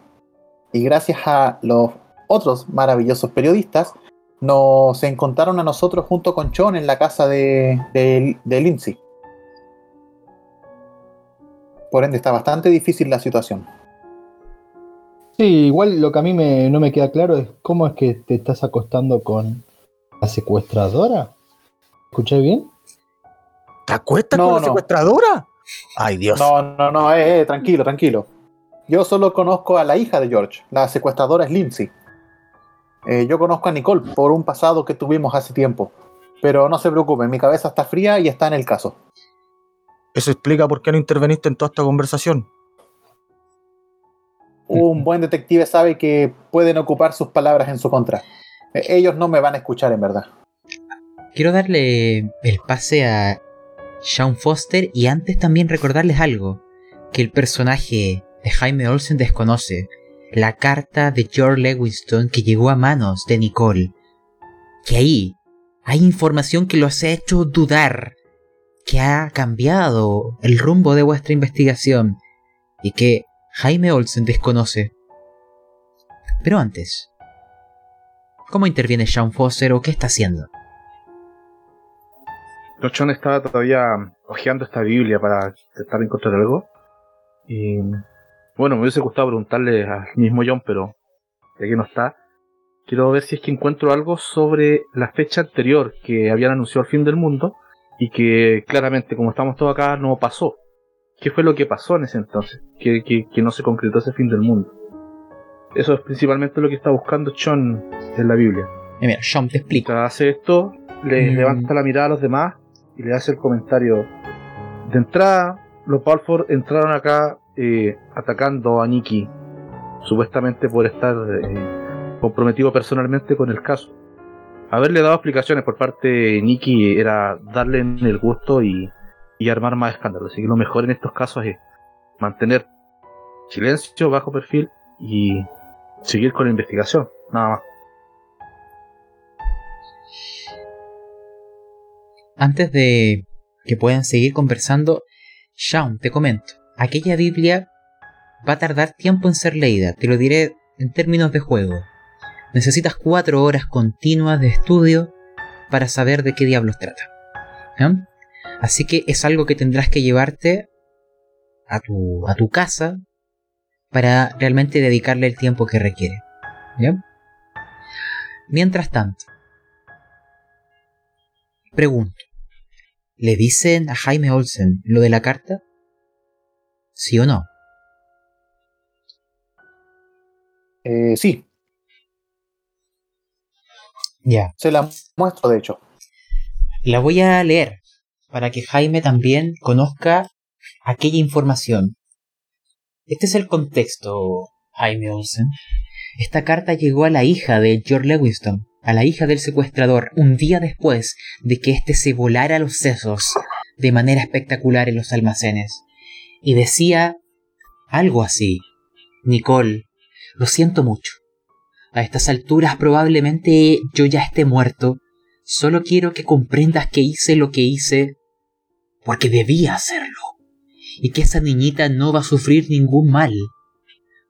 Y gracias a los otros maravillosos periodistas, nos encontraron a nosotros junto con Chon en la casa de, de, de Lindsay. Por ende, está bastante difícil la situación. Sí, igual lo que a mí me- no me queda claro es cómo es que te estás acostando con la secuestradora. ¿Escuché bien? ¿Te acuestas No, con la no. secuestradora? Ay, Dios. No, no, no, eh, eh, tranquilo, tranquilo. Yo solo conozco a la hija de George, la secuestradora es Lindsay. Eh, yo conozco a Nicole por un pasado que tuvimos hace tiempo. Pero no se preocupen, mi cabeza está fría y está en el caso. Eso explica por qué no interveniste en toda esta conversación. Un buen detective sabe que pueden ocupar sus palabras en su contra. Eh, ellos no me van a escuchar en verdad. Quiero darle el pase a Sean Foster y antes también recordarles algo que el personaje de Jaime Olsen desconoce. La carta de George Lewiston que llegó a manos de Nicole. Que ahí hay información que los ha hecho dudar, que ha cambiado el rumbo de vuestra investigación y que Jaime Olsen desconoce. Pero antes, ¿cómo interviene Sean Foster o qué está haciendo? Rochón estaba todavía hojeando esta Biblia para intentar encontrar algo. Y bueno, me hubiese gustado preguntarle al mismo John, pero ya que no está, quiero ver si es que encuentro algo sobre la fecha anterior que habían anunciado el fin del mundo y que claramente, como estamos todos acá, no pasó. ¿Qué fue lo que pasó en ese entonces? Que, que, que no se concretó ese fin del mundo. Eso es principalmente lo que está buscando Sean en la Biblia. Mira, Sean, te. Mientras hace esto, le Mm. levanta la mirada a los demás y le hace el comentario. De entrada, los Balfour entraron acá eh, atacando a Nikki, supuestamente por estar eh, comprometido personalmente con el caso. Haberle dado explicaciones por parte de Nikki era darle en el gusto y, y armar más escándalos. Así que lo mejor en estos casos es mantener silencio, bajo perfil y seguir con la investigación, nada más. Antes de que puedan seguir conversando, Sean, te comento. Aquella Biblia va a tardar tiempo en ser leída, te lo diré en términos de juego. Necesitas cuatro horas continuas de estudio para saber de qué diablos trata. ¿Ya? Así que es algo que tendrás que llevarte a tu, a tu casa para realmente dedicarle el tiempo que requiere. ¿Ya? Mientras tanto, pregunto, ¿le dicen a Jaime Olsen lo de la carta? ¿Sí o no? Eh, sí, Ya. se la muestro de hecho. La voy a leer para que Jaime también conozca aquella información. Este es el contexto, Jaime Olsen. Esta carta llegó a la hija de George Lewiston, a la hija del secuestrador, un día después de que éste se volara los sesos de manera espectacular en los almacenes. Y decía algo así. Nicole, lo siento mucho. A estas alturas probablemente yo ya esté muerto. Solo quiero que comprendas que hice lo que hice porque debía hacerlo. Y que esa niñita no va a sufrir ningún mal.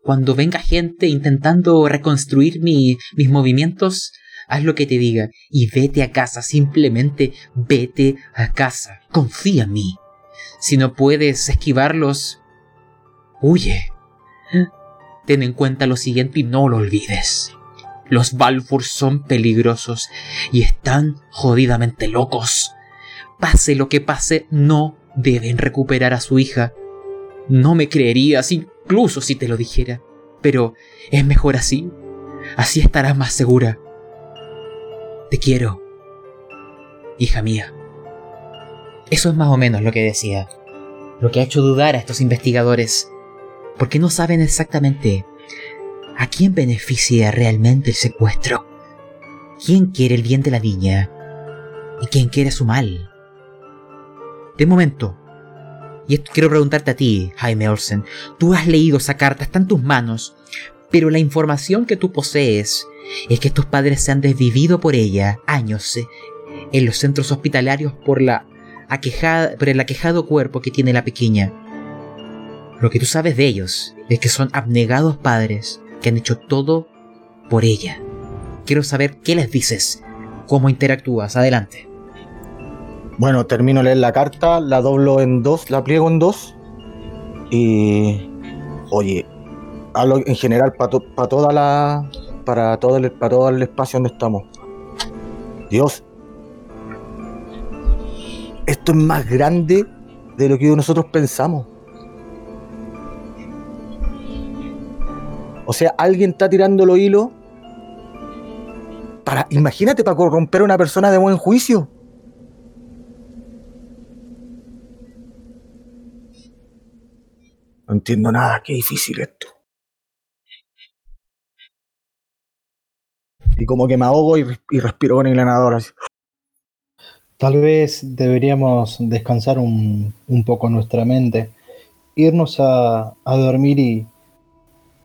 Cuando venga gente intentando reconstruir mi- mis movimientos, haz lo que te diga y vete a casa, simplemente vete a casa. Confía en mí. Si no puedes esquivarlos, huye. Ten en cuenta lo siguiente y no lo olvides. Los Balfour son peligrosos y están jodidamente locos. Pase lo que pase, no deben recuperar a su hija. No me creerías incluso si te lo dijera, pero es mejor así. Así estarás más segura. Te quiero, hija mía. Eso es más o menos lo que decía. Lo que ha hecho dudar a estos investigadores. Porque no saben exactamente a quién beneficia realmente el secuestro. ¿Quién quiere el bien de la niña? ¿Y quién quiere su mal? De momento, y quiero preguntarte a ti, Jaime Olsen, tú has leído esa carta, está en tus manos, pero la información que tú posees es que estos padres se han desvivido por ella años eh, en los centros hospitalarios por la por el aquejado cuerpo que tiene la pequeña. Lo que tú sabes de ellos es que son abnegados padres que han hecho todo por ella. Quiero saber qué les dices, cómo interactúas. Adelante. Bueno, termino de leer la carta, la doblo en dos, la pliego en dos. Y. Oye, hablo en general para toda la. Para todo, el, para todo el espacio donde estamos. Dios. Esto es más grande de lo que nosotros pensamos. O sea, alguien está tirando los hilos. Para, imagínate, para corromper a una persona de buen juicio. No entiendo nada, qué difícil esto. Y como que me ahogo y, res- y respiro con el ganador así. Tal vez deberíamos descansar un, un poco nuestra mente, irnos a, a dormir y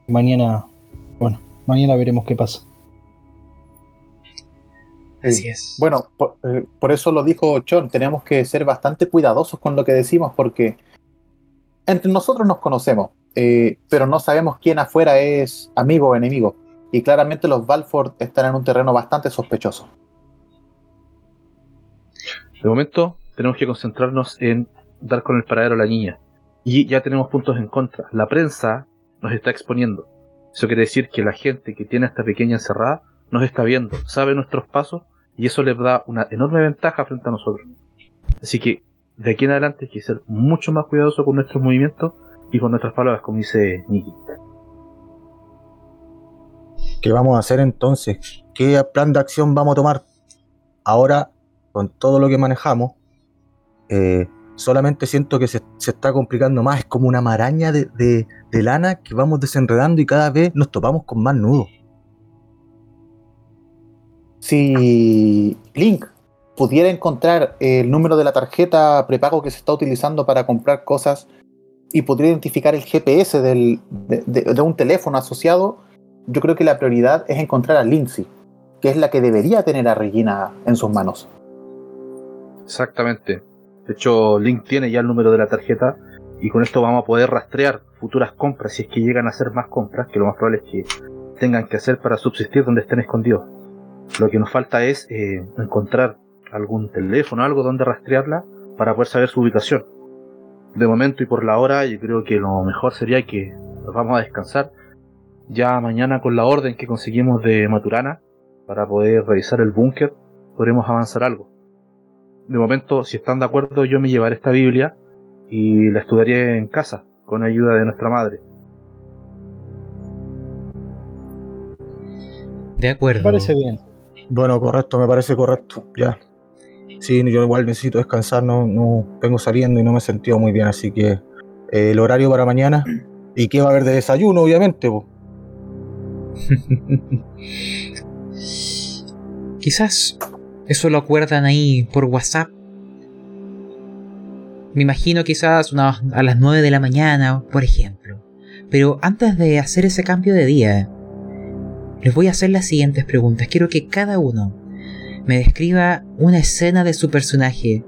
mañana, bueno, mañana veremos qué pasa. Así es. Bueno, por, eh, por eso lo dijo John, tenemos que ser bastante cuidadosos con lo que decimos porque entre nosotros nos conocemos, eh, pero no sabemos quién afuera es amigo o enemigo. Y claramente los Balford están en un terreno bastante sospechoso. De momento, tenemos que concentrarnos en dar con el paradero a la niña. Y ya tenemos puntos en contra. La prensa nos está exponiendo. Eso quiere decir que la gente que tiene a esta pequeña encerrada nos está viendo, sabe nuestros pasos y eso les da una enorme ventaja frente a nosotros. Así que de aquí en adelante hay que ser mucho más cuidadoso con nuestros movimientos y con nuestras palabras, como dice Nicky. ¿Qué vamos a hacer entonces? ¿Qué plan de acción vamos a tomar? Ahora, con todo lo que manejamos, eh, solamente siento que se, se está complicando más. Es como una maraña de, de- de lana que vamos desenredando y cada vez nos topamos con más nudos. Si Link pudiera encontrar el número de la tarjeta prepago que se está utilizando para comprar cosas y pudiera identificar el GPS del- de, de- de un teléfono asociado, yo creo que la prioridad es encontrar a Lindsay, que es la que debería tener a Regina en sus manos. Exactamente. De hecho, Link tiene ya el número de la tarjeta y con esto vamos a poder rastrear futuras compras si es que llegan a hacer más compras, que lo más probable es que tengan que hacer para subsistir donde estén escondidos. Lo que nos falta es eh, encontrar algún teléfono, algo donde rastrearla para poder saber su ubicación. De momento y por la hora, yo creo que lo mejor sería que nos vamos a descansar. Ya mañana con la orden que conseguimos de Maturana para poder revisar el búnker, podremos avanzar algo. De momento, si están de acuerdo, yo me llevaré esta Biblia y la estudiaré en casa, con ayuda de nuestra madre. De Me acuerdo. parece bien. Bueno, correcto, me parece correcto. Ya. Sí, yo igual necesito descansar, no, no vengo saliendo y no me he sentido muy bien, así que eh, el horario para mañana. ¿Y qué va a haber de desayuno, obviamente? po? Quizás eso lo acuerdan ahí por WhatsApp. Me imagino quizás unas- a las 9 de la mañana, por ejemplo. Pero antes de hacer ese cambio de día, les voy a hacer las siguientes preguntas. Quiero que cada uno me describa una escena de su personaje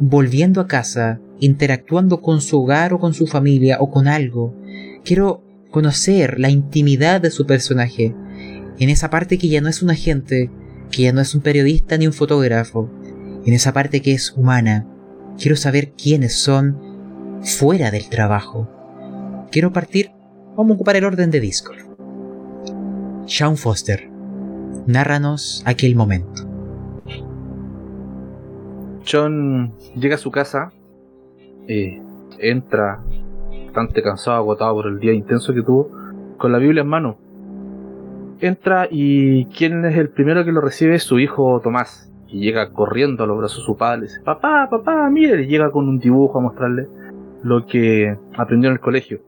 volviendo a casa, interactuando con su hogar o con su familia o con algo. Quiero conocer la intimidad de su personaje en esa parte que ya no es un agente, que ya no es un periodista ni un fotógrafo, en esa parte que es humana. Quiero saber quiénes son fuera del trabajo. Quiero partir, vamos a ocupar el orden de Discord. Sean Foster, nárranos aquel momento. John llega a su casa, eh, entra bastante cansado, agotado por el día intenso que tuvo, con la Biblia en mano. Entra y quien es el primero que lo recibe es su hijo Tomás, que llega corriendo a los brazos de su padre, le dice, papá, papá, mire, y llega con un dibujo a mostrarle lo que aprendió en el colegio.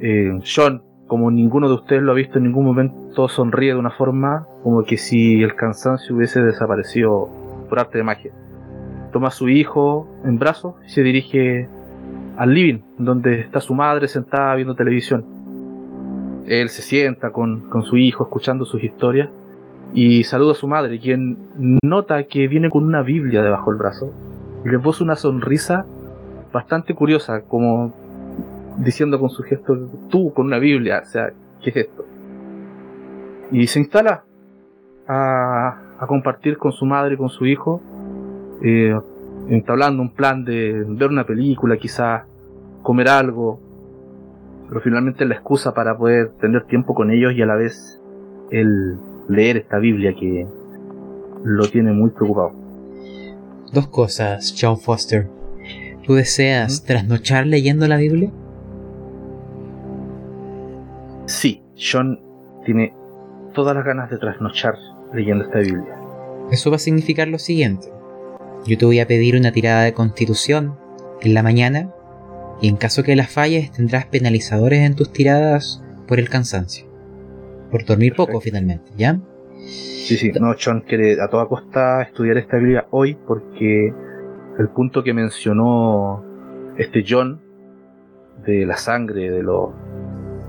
Eh, John, como ninguno de ustedes lo ha visto en ningún momento, sonríe de una forma como que si el cansancio hubiese desaparecido por arte de magia. Toma a su hijo en brazos y se dirige al living, donde está su madre sentada viendo televisión. Él se sienta con, con su hijo escuchando sus historias y saluda a su madre, quien nota que viene con una Biblia debajo del brazo y le puso una sonrisa bastante curiosa, como diciendo con su gesto, tú con una Biblia, o sea, ¿qué es esto? Y se instala a, a compartir con su madre y con su hijo, eh, entablando un plan de ver una película, quizás comer algo, pero finalmente la excusa para poder tener tiempo con ellos y a la vez el leer esta Biblia que lo tiene muy preocupado. Dos cosas, Sean Foster. ¿Tú deseas Ujú. trasnochar leyendo la Biblia? Sí, John tiene todas las ganas de trasnochar leyendo esta Biblia. Eso va a significar lo siguiente. Yo te voy a pedir una tirada de constitución en la mañana y en caso que la falles tendrás penalizadores en tus tiradas por el cansancio. Por dormir poco finalmente, ¿ya? Sí, sí, no, John quiere a toda costa estudiar esta Biblia hoy porque el punto que mencionó este John de la sangre de los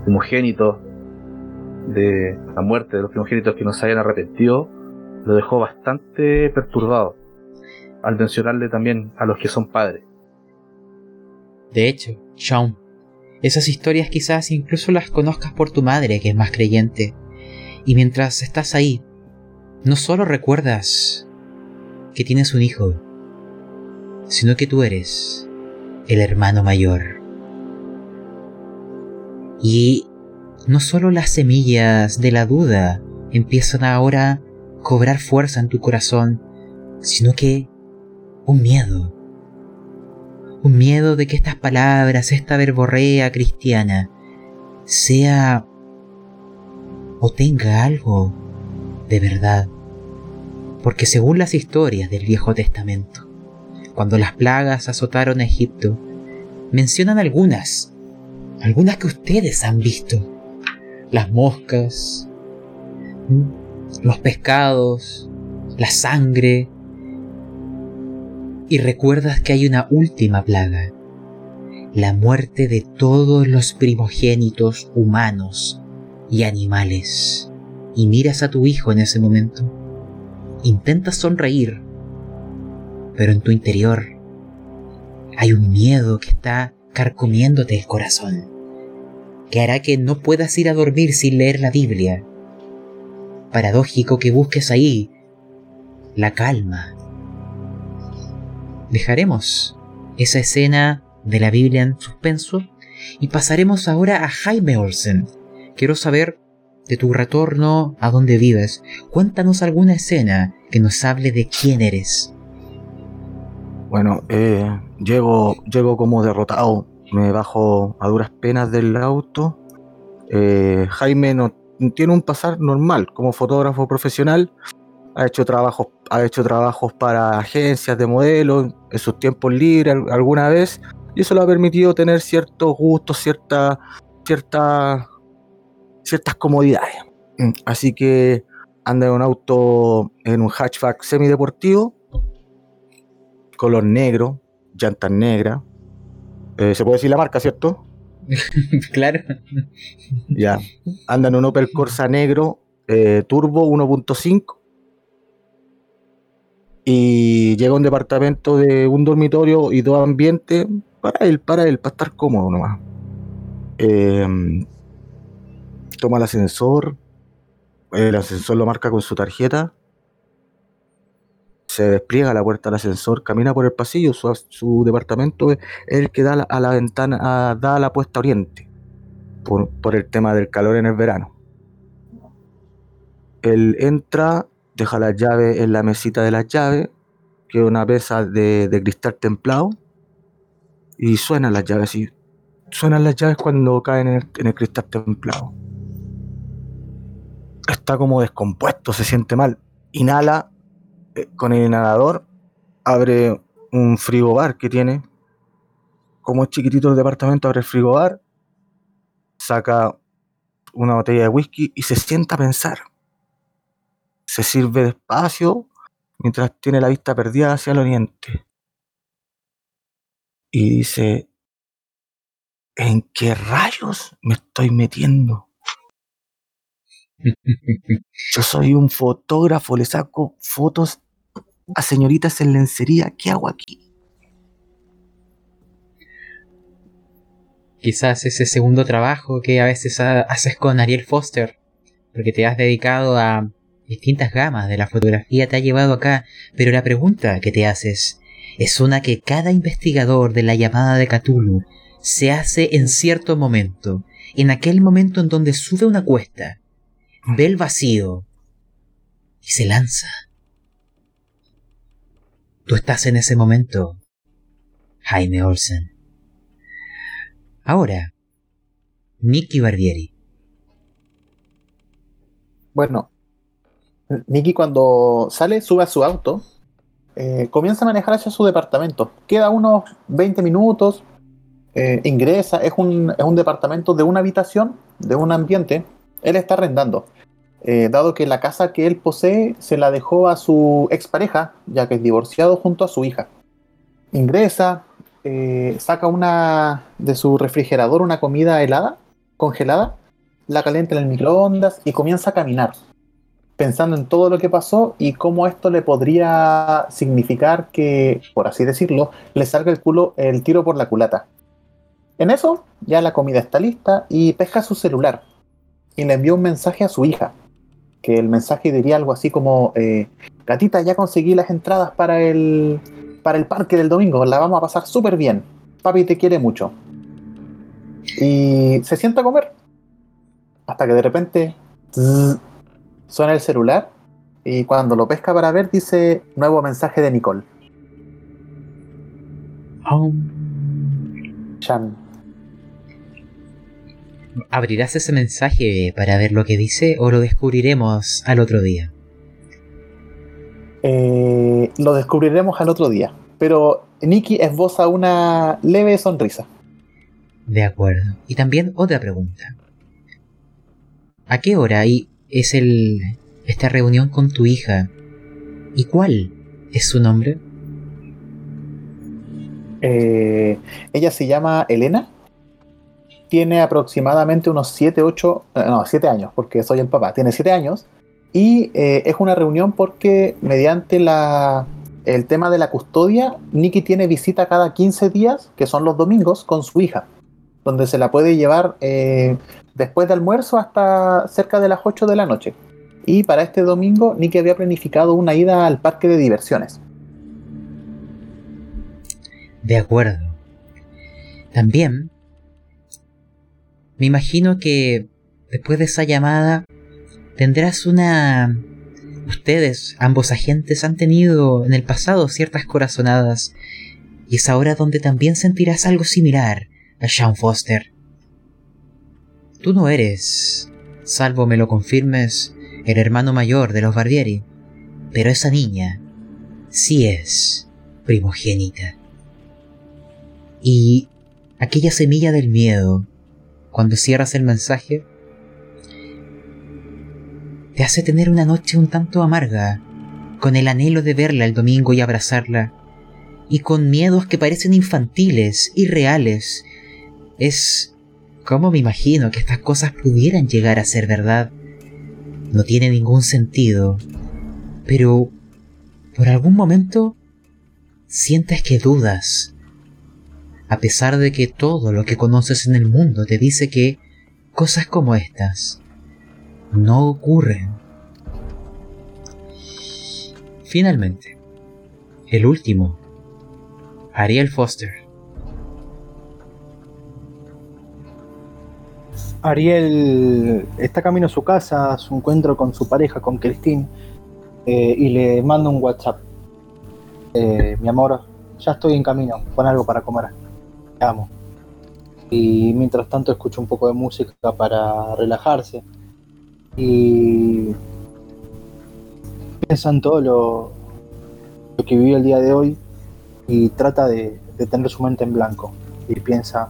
primogénitos, de la muerte de los primogénitos que no se hayan arrepentido, lo dejó bastante perturbado al mencionarle también a los que son padres. De hecho, Sean, esas historias quizás incluso las conozcas por tu madre, que es más creyente. Y mientras estás ahí, no solo recuerdas que tienes un hijo, sino que tú eres el hermano mayor. Y no solo las semillas de la duda empiezan ahora a cobrar fuerza en tu corazón, sino que un miedo. Un miedo de que estas palabras, esta verborrea cristiana, sea o tenga algo de verdad. Porque según las historias del Viejo Testamento, cuando las plagas azotaron a Egipto, mencionan algunas, algunas que ustedes han visto. Las moscas, los pescados, la sangre. Y recuerdas que hay una última plaga, la muerte de todos los primogénitos humanos y animales. Y miras a tu hijo en ese momento. Intentas sonreír, pero en tu interior hay un miedo que está carcomiéndote el corazón, que hará que no puedas ir a dormir sin leer la Biblia. Paradójico que busques ahí la calma. Dejaremos esa escena de la Biblia en suspenso y pasaremos ahora a Jaime Olsen. Quiero saber de tu retorno a donde vives. Cuéntanos alguna escena que nos hable de quién eres. Bueno, eh, llego, llego como derrotado, me bajo a duras penas del auto. Eh, Jaime no, tiene un pasar normal como fotógrafo profesional. Ha hecho trabajos, ha hecho trabajos para agencias de modelos en sus tiempos libres alguna vez y eso le ha permitido tener ciertos gustos, cierta, cierta, ciertas comodidades. Así que anda en un auto, en un hatchback semideportivo, color negro, llantas negras. Eh, Se puede decir la marca, ¿cierto? claro. Ya. Anda en un Opel Corsa negro, eh, turbo 1.5. Y llega a un departamento de un dormitorio y dos ambientes para él, para él, para estar cómodo nomás. Eh, toma el ascensor. El ascensor lo marca con su tarjeta. Se despliega la puerta del ascensor, camina por el pasillo. Su, su departamento es el que da la- a la ventana, a- da a la puesta oriente. Por, por el tema del calor en el verano. Él entra, deja las llaves en la mesita de las llaves, que es una mesa de, de cristal templado, y suenan las llaves, y suenan las llaves cuando caen en el, en el cristal templado. Está como descompuesto, se siente mal. Inhala con el inhalador, abre un frigobar que tiene. Como es chiquitito el departamento, abre el frigobar, saca una botella de whisky y se sienta a pensar. Se sirve despacio mientras tiene la vista perdida hacia el oriente. Y dice, ¿en qué rayos me estoy metiendo? Yo soy un fotógrafo, le saco fotos a señoritas en lencería. ¿Qué hago aquí? Quizás ese segundo trabajo que a veces ha- haces con Ariel Foster, porque te has dedicado a distintas gamas de la fotografía, te ha llevado acá, pero la pregunta que te haces es una que cada investigador de la llamada de Cthulhu se hace en cierto momento, en aquel momento en donde sube una cuesta, ve el vacío y se lanza. Tú estás en ese momento, Jaime Olsen. Ahora, Nicky Barbieri. Bueno, Nicky cuando sale, sube a su auto, eh, comienza a manejar hacia su departamento. Queda unos 20 minutos, eh, ingresa, es un, es un departamento de una habitación, de un ambiente. Él está arrendando, eh, dado que la casa que él posee se la dejó a su expareja, ya que es divorciado junto a su hija. Ingresa, eh, saca una de su refrigerador una comida helada, congelada, la calienta en el microondas y comienza a caminar, pensando en todo lo que pasó y cómo esto le podría significar que, por así decirlo, le salga el culo el tiro por la culata. En eso, ya la comida está lista y pesca su celular y le envía un mensaje a su hija, que el mensaje diría algo así como, eh, gatita, ya conseguí las entradas para el, para el parque del domingo, la vamos a pasar súper bien, papi te quiere mucho. Y se sienta a comer, hasta que de repente suena el celular y cuando lo pesca para ver dice nuevo mensaje de Nicole. Chan. ¿Abrirás ese mensaje para ver lo que dice o lo descubriremos al otro día? Eh, lo descubriremos al otro día. Pero Nikki esboza una leve sonrisa. De acuerdo. Y también otra pregunta. ¿A qué hora es el esta reunión con tu hija? ¿Y cuál es su nombre? Eh, ella se llama Elena. Tiene aproximadamente unos 7, 8, eh, no, 7 años, porque soy el papá. Tiene 7 años. Y eh, es una reunión porque mediante la, el tema de la custodia, Nikki tiene visita cada 15 días, que son los domingos, con su hija, donde se la puede llevar después de almuerzo hasta cerca de las 8 de la noche. Y para este domingo, Nikki había planificado una ida al parque de diversiones. De acuerdo. También, me imagino que después de esa llamada tendrás una... Ustedes, ambos agentes, han tenido en el pasado ciertas corazonadas y es ahora donde también sentirás algo similar a Sean Foster. Tú no eres, salvo me lo confirmes, el hermano mayor de los Barbieri, pero esa niña sí es primogénita. Y aquella semilla del miedo, cuando cierras el mensaje, te hace tener una noche un tanto amarga, con el anhelo de verla el domingo y abrazarla, y con miedos que parecen infantiles, irreales. Es ¿Cómo me imagino que estas cosas pudieran llegar a ser verdad? No tiene ningún sentido. Pero, por algún momento, sientes que dudas. A pesar de que todo lo que conoces en el mundo te dice que cosas como estas no ocurren. Finalmente, el último, Ariel Foster. Ariel está camino a su casa, a su encuentro con su pareja, con Christine, eh, y le manda un WhatsApp. Eh, mi amor, ya estoy en camino, pon algo para comer. Amo. Y mientras tanto escucho un poco de música para relajarse. Y piensa en todo lo, que vivió el día de hoy y trata de, de tener su mente en blanco. Y piensa,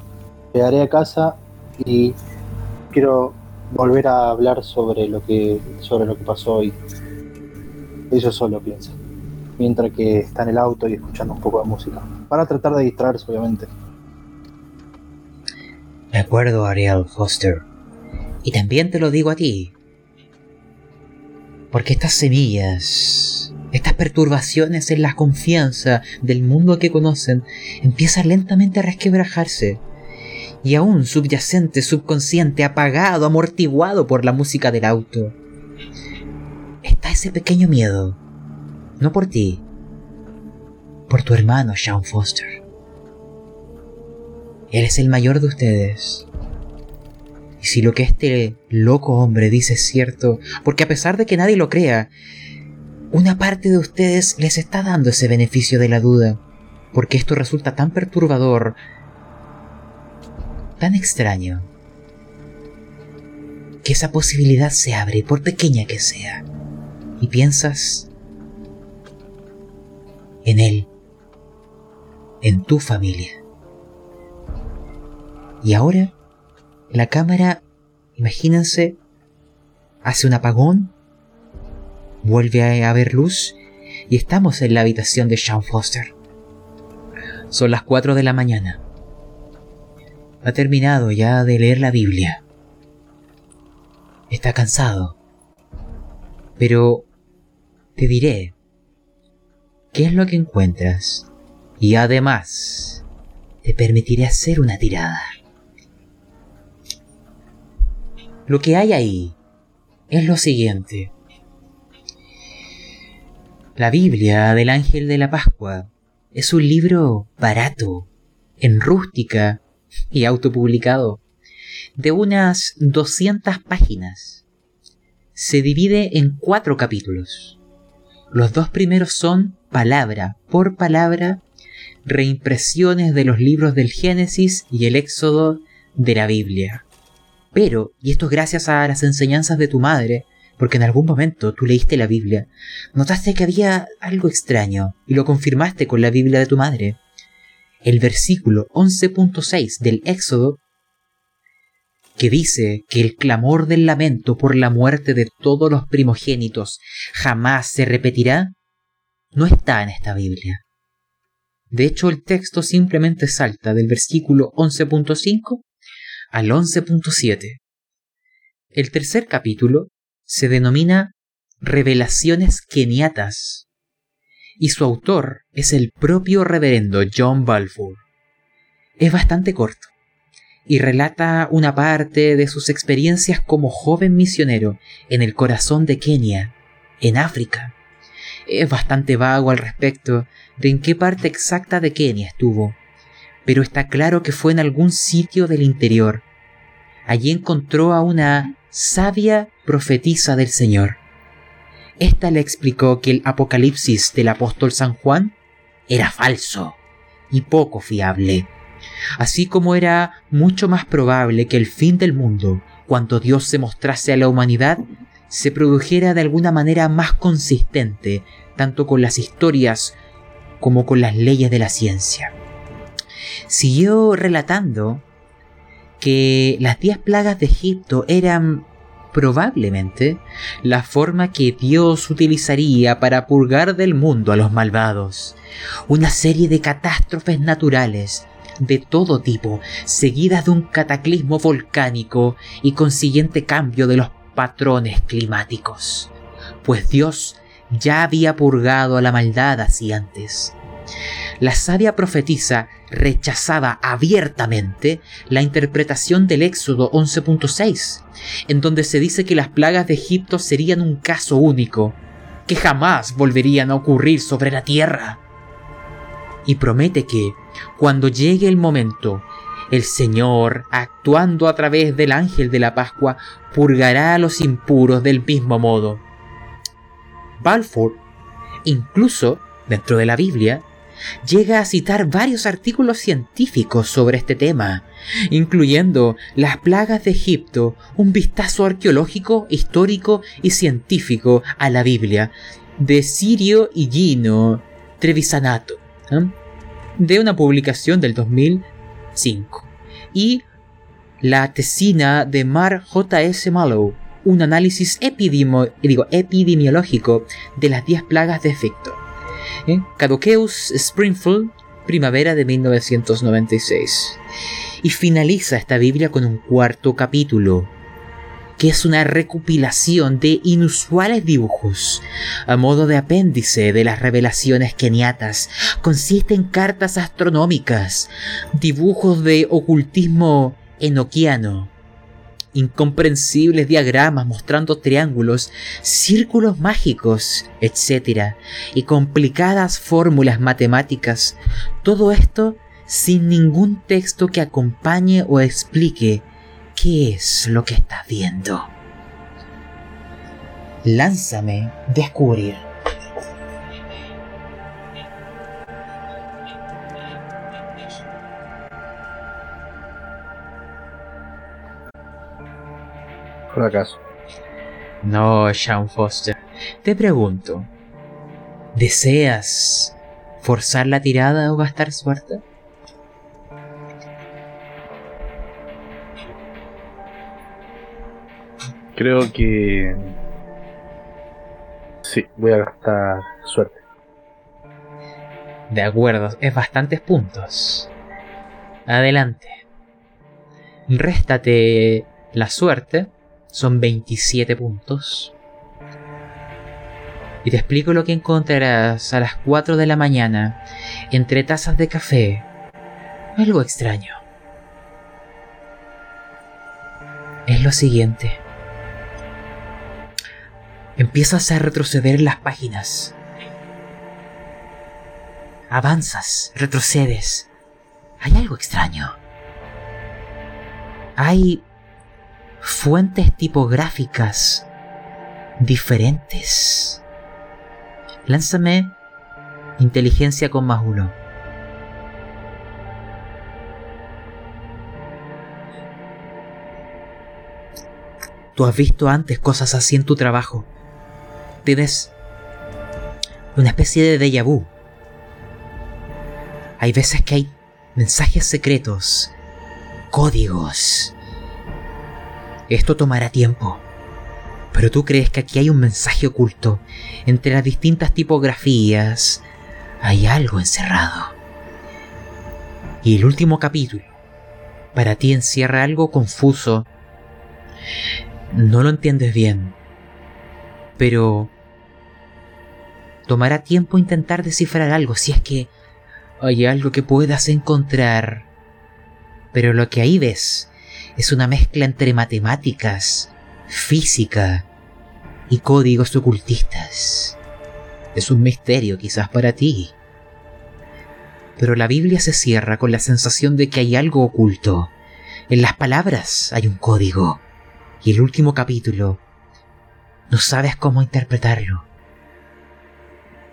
llegaré a casa y quiero volver a hablar sobre lo que sobre lo que pasó hoy. Eso solo piensa. Mientras que está en el auto y escuchando un poco de música. Para tratar de distraerse, obviamente. De acuerdo, Ariel Foster. Y también te lo digo a ti. Porque estas semillas, estas perturbaciones en la confianza del mundo que conocen, empiezan lentamente a resquebrajarse y aún subyacente, subconsciente, apagado, amortiguado por la música del auto. Está ese pequeño miedo. No por ti, por tu hermano Sean Foster. Él es el mayor de ustedes. Y si lo que este loco hombre dice es cierto, porque a pesar de que nadie lo crea, una parte de ustedes les está dando ese beneficio de la duda, porque esto resulta tan perturbador, tan extraño que esa posibilidad se abre, por pequeña que sea, y piensas en él, en tu familia. Y ahora, la cámara, imagínense, hace un apagón, vuelve a haber luz y estamos en la habitación de Sean Foster. Son las 4 de la mañana ha terminado ya de leer la Biblia. Está cansado. Pero te diré qué es lo que encuentras y además te permitiré hacer una tirada. Lo que hay ahí es lo siguiente. La Biblia del Ángel de la Pascua es un libro barato, en rústica y autopublicado, de unas 200 páginas. Se divide en cuatro capítulos. Los dos primeros son palabra por palabra reimpresiones de los libros del Génesis y el Éxodo de la Biblia. Pero, y esto es gracias a las enseñanzas de tu madre, porque en algún momento tú leíste la Biblia, notaste que había algo extraño y lo confirmaste con la Biblia de tu madre. El versículo 11.6 del Éxodo, que dice que el clamor del lamento por la muerte de todos los primogénitos jamás se repetirá, no está en esta Biblia. De hecho, el texto simplemente salta del versículo 11.5 al 11.7. El tercer capítulo se denomina Revelaciones Keniatas y su autor es el propio reverendo John Balfour. Es bastante corto y relata una parte de sus experiencias como joven misionero en el corazón de Kenia, en África. Es bastante vago al respecto de en qué parte exacta de Kenia estuvo, pero está claro que fue en algún sitio del interior. Allí encontró a una sabia profetisa del Señor. Esta le explicó que el apocalipsis del apóstol San Juan era falso y poco fiable, así como era mucho más probable que el fin del mundo, cuando Dios se mostrase a la humanidad, se produjera de alguna manera más consistente, tanto con las historias como con las leyes de la ciencia. Siguió relatando que las diez plagas de Egipto eran probablemente la forma que Dios utilizaría para purgar del mundo a los malvados. Una serie de catástrofes naturales de todo tipo, seguidas de un cataclismo volcánico y consiguiente cambio de los patrones climáticos. Pues Dios ya había purgado a la maldad así antes. La sabia profetisa rechazaba abiertamente la interpretación del Éxodo 11.6, en donde se dice que las plagas de Egipto serían un caso único, que jamás volverían a ocurrir sobre la tierra. Y promete que, cuando llegue el momento, el Señor, actuando a través del ángel de la Pascua, purgará a los impuros del mismo modo. Balfour, incluso dentro de la Biblia, llega a citar varios artículos científicos sobre este tema, incluyendo las plagas de Egipto, un vistazo arqueológico, histórico y científico a la Biblia, de Sirio y Gino Trevisanato, ¿eh? de una publicación del 2005, y la tesina de Mar J.S. Mallow, un análisis epidemiológico de las 10 plagas de Egipto. ¿Eh? Caduceus Springfield, primavera de 1996. Y finaliza esta Biblia con un cuarto capítulo, que es una recopilación de inusuales dibujos, a modo de apéndice de las revelaciones keniatas. Consiste en cartas astronómicas, dibujos de ocultismo enoquiano, incomprensibles diagramas mostrando triángulos, círculos mágicos, etc. y complicadas fórmulas matemáticas. Todo esto sin ningún texto que acompañe o explique qué es lo que estás viendo. Lánzame descubrir. Fracaso. No, Sean Foster. Te pregunto, ¿deseas forzar la tirada o gastar suerte? Creo que. Sí, voy a gastar suerte. De acuerdo, es bastantes puntos. Adelante. Réstate la suerte. Son 27 puntos. Y te explico lo que encontrarás a las 4 de la mañana entre tazas de café. Algo extraño. Es lo siguiente. Empiezas a retroceder las páginas. Avanzas, retrocedes. Hay algo extraño. Hay fuentes tipográficas diferentes. Lánzame inteligencia con más uno. Tú has visto antes cosas así en tu trabajo. Tienes una especie de déjà vu. Hay veces que hay mensajes secretos, códigos. Esto tomará tiempo. Pero tú crees que aquí hay un mensaje oculto. Entre las distintas tipografías hay algo encerrado. Y el último capítulo, para ti encierra algo confuso. No lo entiendes bien. Pero tomará tiempo intentar descifrar algo si es que hay algo que puedas encontrar. Pero lo que ahí ves es una mezcla entre matemáticas, física y códigos ocultistas. Es un misterio quizás para ti. Pero la Biblia se cierra con la sensación de que hay algo oculto. En las palabras hay un código. Y el último capítulo, no sabes cómo interpretarlo.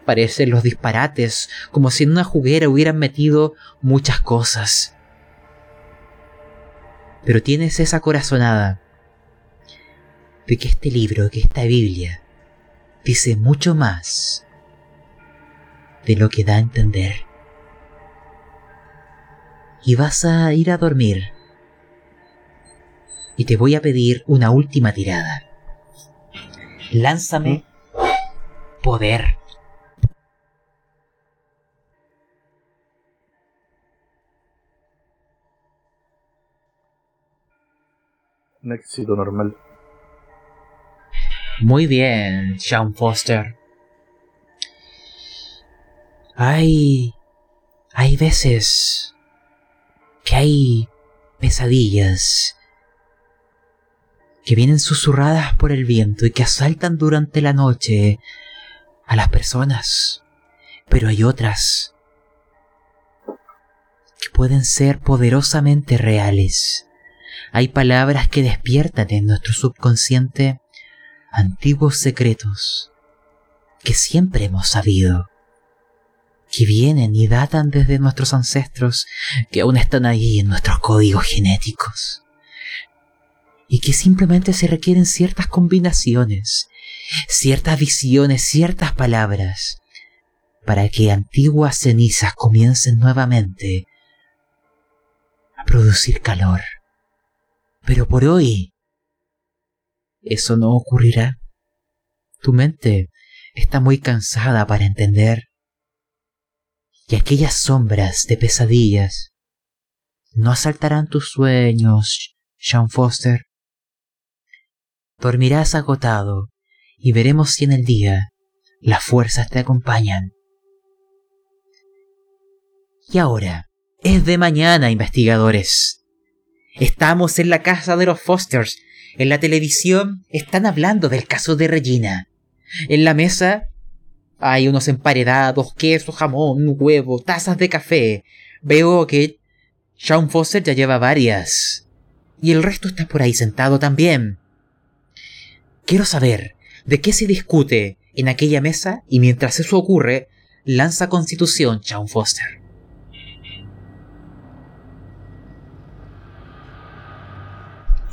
Parecen los disparates, como si en una juguera hubieran metido muchas cosas. Pero tienes esa corazonada de que este libro, que esta Biblia, dice mucho más de lo que da a entender. Y vas a ir a dormir. Y te voy a pedir una última tirada. Lánzame poder. Éxito normal. Muy bien, Sean Foster. Hay... Hay veces que hay pesadillas que vienen susurradas por el viento y que asaltan durante la noche a las personas. Pero hay otras que pueden ser poderosamente reales. Hay palabras que despiertan en nuestro subconsciente antiguos secretos que siempre hemos sabido, que vienen y datan desde nuestros ancestros, que aún están ahí en nuestros códigos genéticos, y que simplemente se requieren ciertas combinaciones, ciertas visiones, ciertas palabras, para que antiguas cenizas comiencen nuevamente a producir calor. Pero por hoy, eso no ocurrirá. Tu mente está muy cansada para entender. Y aquellas sombras de pesadillas no asaltarán tus sueños, Sean Foster. Dormirás agotado y veremos si en el día las fuerzas te acompañan. Y ahora, es de mañana, investigadores. Estamos en la casa de los Fosters en la televisión están hablando del caso de Regina. En la mesa hay unos emparedados, queso, jamón, huevo, tazas de café. Veo que Sean Foster ya lleva varias. Y el resto está por ahí sentado también. Quiero saber de qué se discute en aquella mesa y mientras eso ocurre, lanza constitución Sean Foster.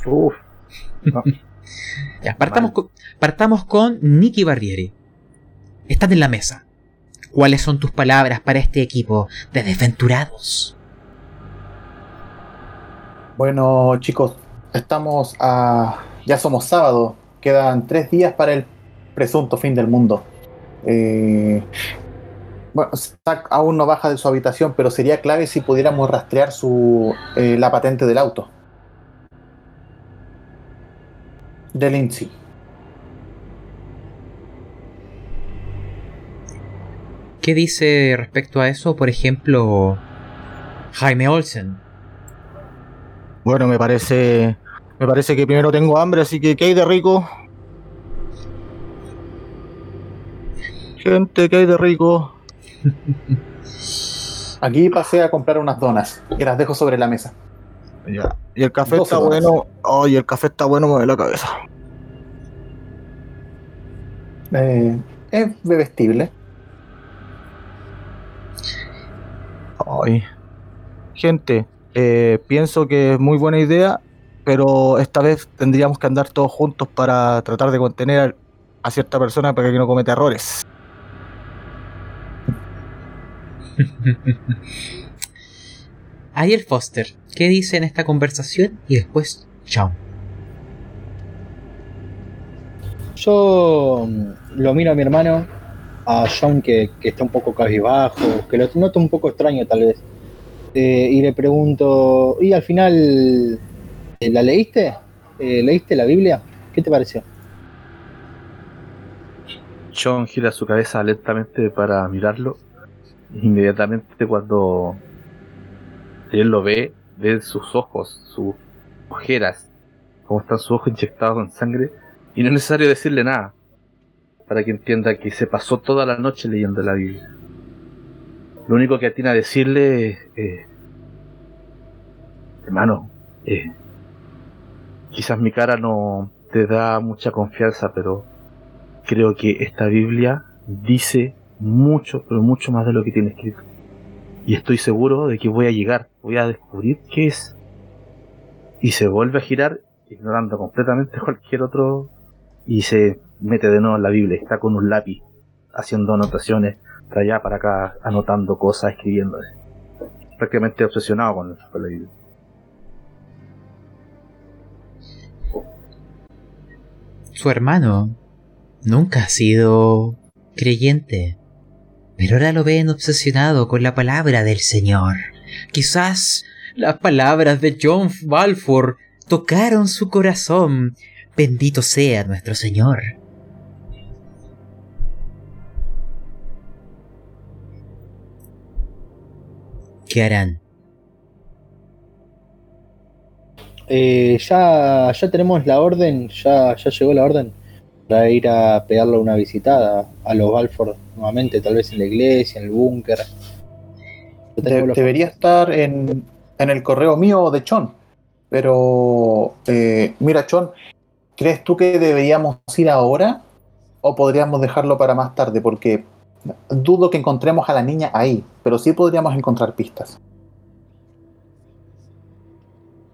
Uf. Ya, partamos, con, partamos con Nicky Barbieri. Estás en la mesa. ¿Cuáles son tus palabras para este equipo de desventurados? Bueno, chicos, estamos a. Ya somos sábado. Quedan tres días para el presunto fin del mundo. Eh, bueno, Zack aún no baja de su habitación, pero sería clave si pudiéramos rastrear su, eh, la patente del auto. De Lindsay. ¿Qué dice respecto a eso, por ejemplo, Jaime Olsen? Bueno, me parece. Me parece que primero tengo hambre, así que ¿qué hay de rico? Gente, ¿qué hay de rico? Aquí pasé a comprar unas donas y las dejo sobre la mesa. Ya. Y el café 12 está bueno. Ay, el café está bueno, me duele la cabeza. Eh, es bebestible. Ay. Gente, eh, pienso que es muy buena idea pero esta vez tendríamos que andar todos juntos para tratar de contener a cierta persona para que no cometa errores. Ariel Foster, ¿qué dice en esta conversación? Y después, chao. Yo mm, lo miro a mi hermano, a John que, está un poco cabizbajo, que lo noto un poco extraño tal vez. Eh, y le pregunto, ¿y al final eh, la leíste? Eh, ¿Leíste la Biblia? ¿Qué te pareció? John gira su cabeza lentamente para mirarlo. Inmediatamente cuando él lo ve, ve sus ojos, sus ojeras, cómo están sus ojos inyectados con sangre, y no es necesario decirle nada para que entienda que se pasó toda la noche leyendo la Biblia. Lo único que atina a decirle es, eh, hermano, eh, quizás mi cara no te da mucha confianza, pero creo que esta Biblia dice mucho, pero mucho más de lo que tiene escrito. Y estoy seguro de que voy a llegar, voy a descubrir qué es. Y se vuelve a girar, ignorando completamente cualquier otro, y se mete de nuevo en la Biblia, está con un lápiz, haciendo anotaciones, para allá, para acá, anotando cosas, escribiendo. Prácticamente obsesionado con, con la Biblia. Su hermano nunca ha sido creyente, pero ahora lo ven obsesionado con la palabra del Señor. Quizás las palabras de John Balfour tocaron su corazón. Bendito sea nuestro Señor. ¿Qué harán? Eh, ya, ya tenemos la orden, ya, ya llegó la orden para ir a pegarle una visitada a los Balfour nuevamente, tal vez en la iglesia, en el búnker. De- debería estar en, en el correo mío de Chon. Pero, eh, mira, Chon, ¿crees tú que deberíamos ir ahora o podríamos dejarlo para más tarde? Porque dudo que encontremos a la niña ahí, pero sí podríamos encontrar pistas.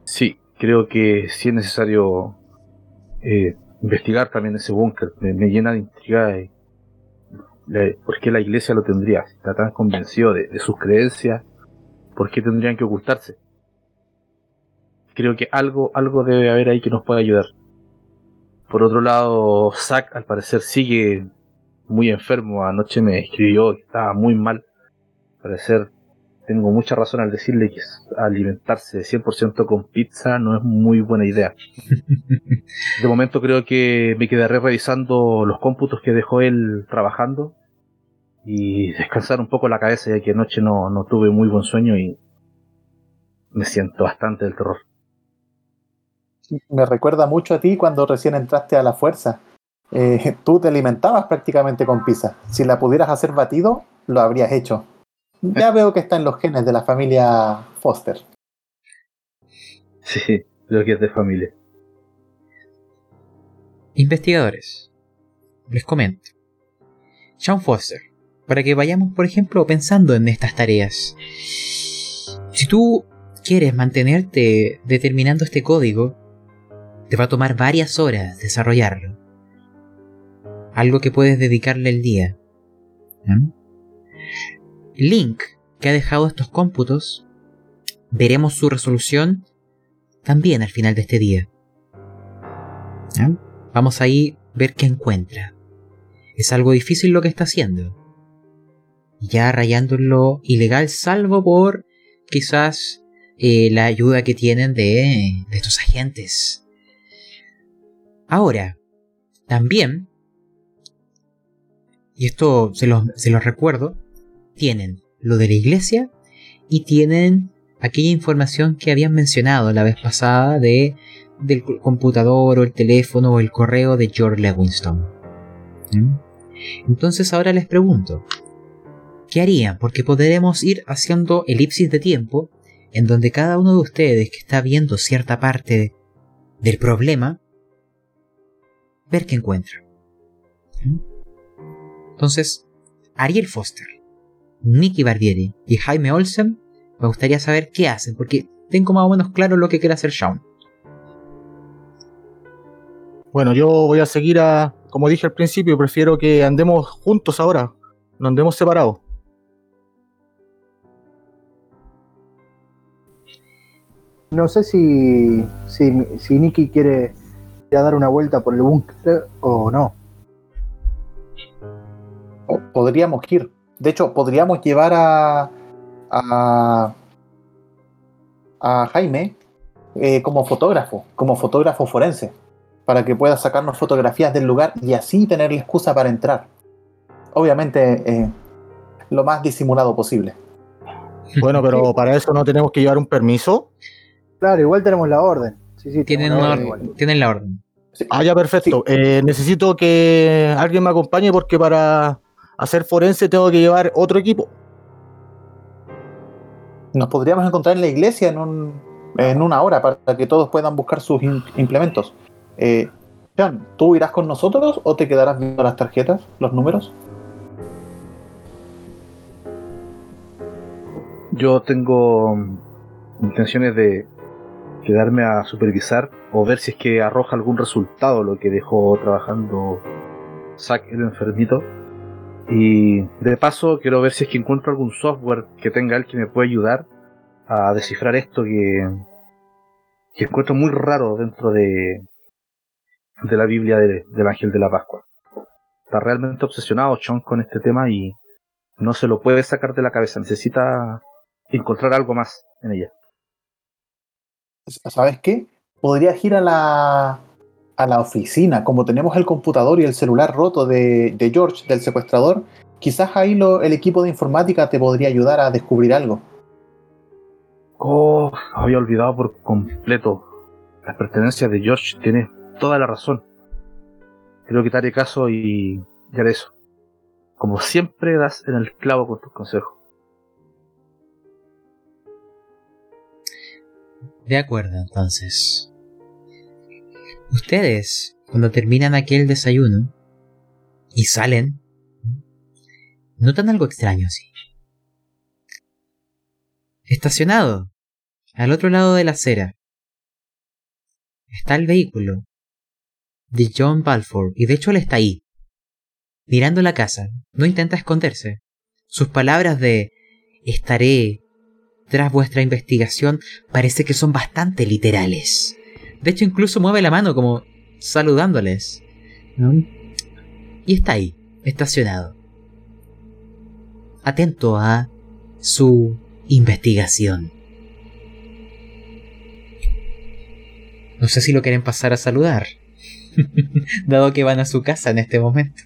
Sí, creo que sí es necesario eh, investigar también ese búnker. Me, llena de intriga y, le- por qué la iglesia lo tendría. Si Está tan convencido de, de sus creencias, ¿por qué tendrían que ocultarse? Creo que algo, algo debe haber ahí que nos pueda ayudar. Por otro lado, Zack al parecer sigue muy enfermo. Anoche me escribió que estaba muy mal. Al parecer tengo mucha razón al decirle que alimentarse 100% con pizza no es muy buena idea. De momento creo que me quedaré revisando los cómputos que dejó él trabajando y descansar un poco la cabeza ya que anoche no, no tuve muy buen sueño y me siento bastante del terror. Me recuerda mucho a ti cuando recién entraste a la fuerza. Eh, tú te alimentabas prácticamente con pizza. Si la pudieras hacer batido, lo habrías hecho. Ya veo que está en los genes de la familia Foster. Sí, creo que es de familia. Investigadores, les comento. Sean Foster, para que vayamos, por ejemplo, pensando en estas tareas. Si tú quieres mantenerte determinando este código, te va a tomar varias horas desarrollarlo. Algo que puedes dedicarle el día. Link, que ha dejado estos cómputos, veremos su resolución también al final de este día. Vamos ahí a ver qué encuentra. Es algo difícil lo que está haciendo. Ya rayando lo ilegal, salvo por quizás eh, la ayuda que tienen de, de estos agentes. Ahora, también, y esto se los, recuerdo, tienen lo de la iglesia y tienen aquella información que habían mencionado la vez pasada de del computador o el teléfono o el correo de George Lewinston. Entonces ahora les pregunto, ¿qué harían? Porque podremos ir haciendo elipsis de tiempo en donde cada uno de ustedes que está viendo cierta parte del problema, ver qué encuentra. ¿Mm? Entonces, Ariel Foster, Nicky Barbieri y Jaime Olsen, me gustaría saber qué hacen, porque tengo más o menos claro lo que quiere hacer Shaun. Bueno, yo voy a seguir a, como dije al principio, prefiero que andemos juntos ahora, no andemos separados. No sé si, si, si Nicky quiere ir a dar una vuelta por el búnker o no. Podríamos ir. De hecho, podríamos llevar a. a. a Jaime eh, como fotógrafo, como fotógrafo forense, para que pueda sacarnos fotografías del lugar y así tener la excusa para entrar. Obviamente, eh, lo más disimulado posible. Bueno, pero para eso no tenemos que llevar un permiso. Claro, igual tenemos la orden. Sí, sí, Tienen, una orden tienen la orden. Sí. Ah, ya, perfecto. Eh, necesito que alguien me acompañe porque para hacer forense tengo que llevar otro equipo. Nos podríamos encontrar en la iglesia en, un, en una hora para que todos puedan buscar sus im- implementos. Eh, Sean, ¿tú irás con nosotros o te quedarás viendo las tarjetas, los números? Yo tengo intenciones de quedarme a supervisar o ver si es que arroja algún resultado lo que dejó trabajando Zack el enfermito. Y de paso quiero ver si es que encuentro algún software que tenga él que me pueda ayudar a descifrar esto que, que encuentro muy raro dentro de, de la Biblia de- del Ángel de la Pascua. Está realmente obsesionado Sean con este tema y no se lo puede sacar de la cabeza. Necesita encontrar algo más en ella. ¿Sabes qué? Podrías ir a la, a la oficina, como tenemos el computador y el celular roto de, de George, del secuestrador, quizás ahí el equipo de informática te podría ayudar a descubrir algo. Oh, había olvidado por completo. Las pertenencias de George tiene toda la razón. Creo que te haré caso y, y eso. Como siempre das en el clavo con tus consejos. De acuerdo, entonces. Ustedes, cuando terminan aquel desayuno y salen, notan algo extraño, sí. Estacionado, al otro lado de la acera, está el vehículo de John Balfour, y de hecho él está ahí, mirando la casa, no intenta esconderse. Sus palabras de estaré tras vuestra investigación parece que son bastante literales. De hecho, incluso mueve la mano como saludándoles. Y está ahí, estacionado. Atento a su investigación. No sé si lo quieren pasar a saludar. Dado que van a su casa en este momento.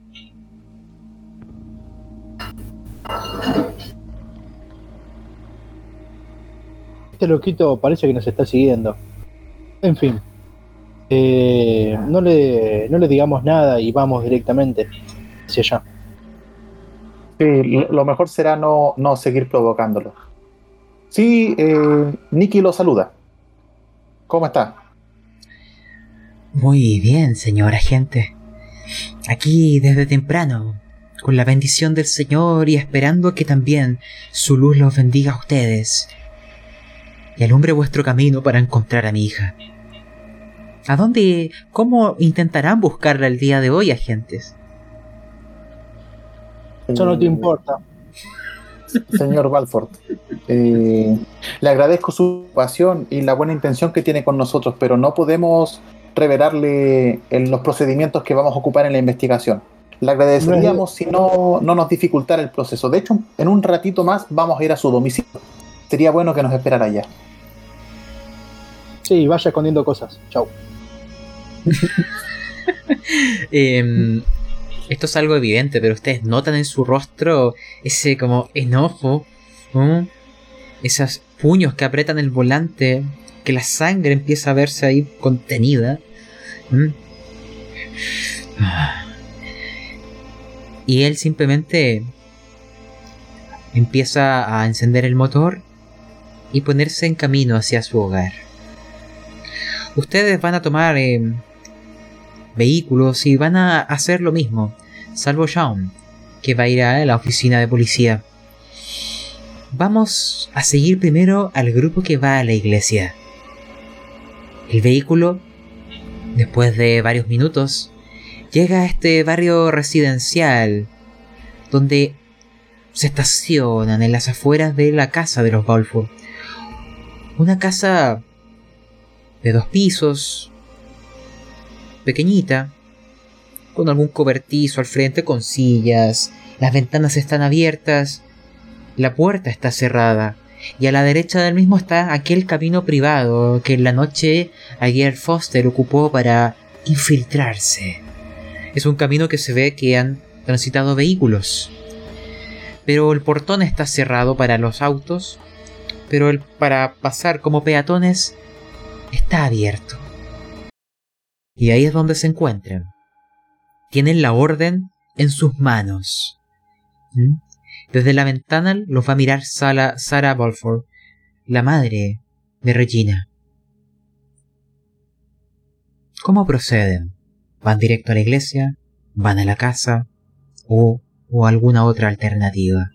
Este loquito parece que nos está siguiendo. En fin. Eh, no, le, no le digamos nada y vamos directamente hacia allá. Sí, lo- lo mejor será no, no seguir provocándolo. Sí, eh, Nicky lo saluda. ¿Cómo está? Muy bien, señor agente. Aquí desde temprano, con la bendición del Señor y esperando que también su luz los bendiga a ustedes y alumbre vuestro camino para encontrar a mi hija. ¿A dónde, cómo intentarán buscarla el día de hoy, agentes? Eso no te importa. Señor Balford, eh, le agradezco su pasión y la buena intención que tiene con nosotros, pero no podemos revelarle en los procedimientos que vamos a ocupar en la investigación. Le agradeceríamos si no, no nos dificultara el proceso. De hecho, en un ratito más vamos a ir a su domicilio. Sería bueno que nos esperara allá. Sí, vaya escondiendo cosas. Chau. Em, esto es algo evidente, pero ustedes notan en su rostro ese como enojo, ¿no? esos puños que apretan el volante, que la sangre empieza a verse ahí contenida. Y él simplemente empieza a encender el motor y ponerse en camino hacia su hogar. Ustedes van a tomar em, vehículos y van a hacer lo mismo, salvo Sean, que va a ir a la oficina de policía. Vamos a seguir primero al grupo que va a la iglesia. El vehículo Después de varios minutos, llega a este barrio residencial donde se estacionan en las afueras de la casa de los Balfour. Una casa de dos pisos, pequeñita, con algún cobertizo al frente, con sillas, las ventanas están abiertas, la puerta está cerrada, y a la derecha del mismo está aquel camino privado que en la noche ayer Foster ocupó para infiltrarse. Es un camino que se ve que han transitado vehículos. Pero el portón está cerrado para los autos, pero el para pasar como peatones está abierto. Y ahí es donde se encuentran. Tienen la orden en sus manos. ¿Mm? Desde la ventana los va a mirar Sara, Sarah Balfour, la madre de Regina. ¿Cómo proceden? ¿Van directo a la iglesia? ¿Van a la casa? ¿O, o alguna otra alternativa?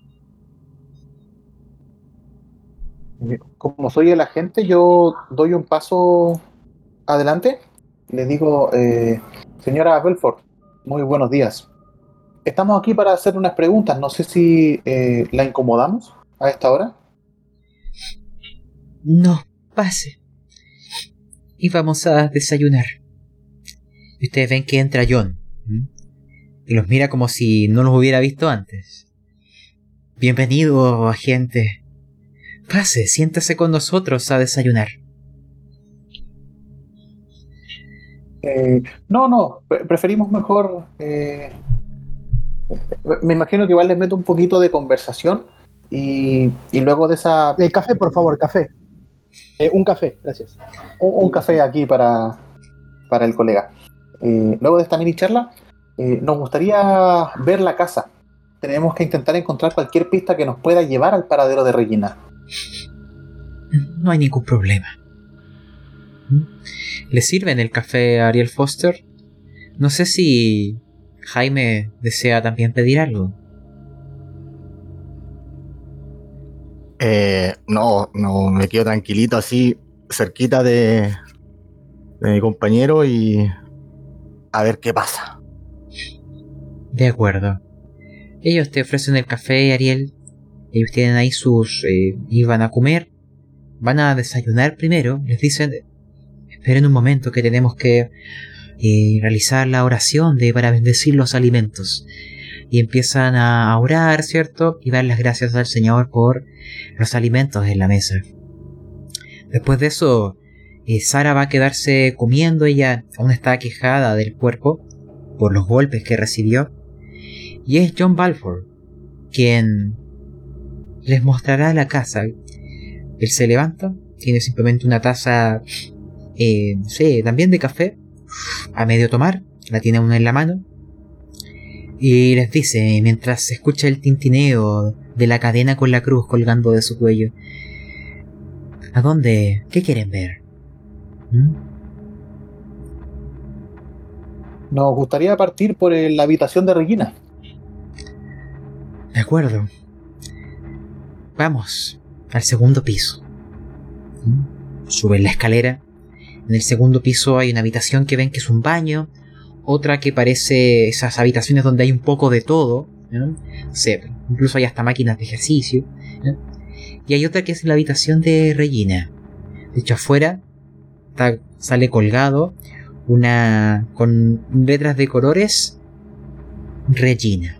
Como soy el agente, yo doy un paso adelante. Le digo, eh, señora Belfort, muy buenos días. Estamos aquí para hacer unas preguntas. No sé si eh, la incomodamos a esta hora. No, pase. Y vamos a desayunar. Ustedes ven que entra John. Y los mira como si no los hubiera visto antes. Bienvenido, agente. Pase, siéntase con nosotros a desayunar. Eh, no, no, preferimos mejor eh, me imagino que igual les meto un poquito de conversación y, luego de esa... El café, por favor, café. Eh, un café, gracias. Un, café aquí para, para el colega. Eh, luego de esta mini charla, eh, nos gustaría ver la casa. Tenemos que intentar encontrar cualquier pista que nos pueda llevar al paradero de Regina. No hay ningún problema. ¿Le sirven el café a Ariel Foster? No sé si Jaime desea también pedir algo. Eh, no, no, me quedo tranquilito así, cerquita de, de mi compañero y a ver qué pasa. De acuerdo. Ellos te ofrecen el café, Ariel. Ellos tienen ahí sus... Eh, iban a comer. Van a desayunar primero. Les dicen... Esperen un momento que tenemos que y realizar la oración de para bendecir los alimentos. Y empiezan a orar, ¿cierto? Y dar las gracias al Señor por los alimentos en la mesa. Después de eso, eh, Sara va a quedarse comiendo, ella aún está quejada del cuerpo por los golpes que recibió. Y es John Balfour quien les mostrará la casa. Él se levanta, tiene simplemente una taza, eh, sí, también de café, a medio tomar, la tiene una en la mano, y les dice, mientras se escucha el tintineo de la cadena con la cruz colgando de su cuello, ¿a dónde? ¿Qué quieren ver? ¿Mm? Nos gustaría partir por la habitación de Regina. De acuerdo. Vamos al segundo piso. Suben la escalera en el segundo piso hay una habitación que ven que es un baño, otra que parece esas habitaciones donde hay un poco de todo, incluso hay hasta máquinas de ejercicio, y hay otra que es la habitación de Regina. De hecho, afuera sale colgado una con letras de colores Regina.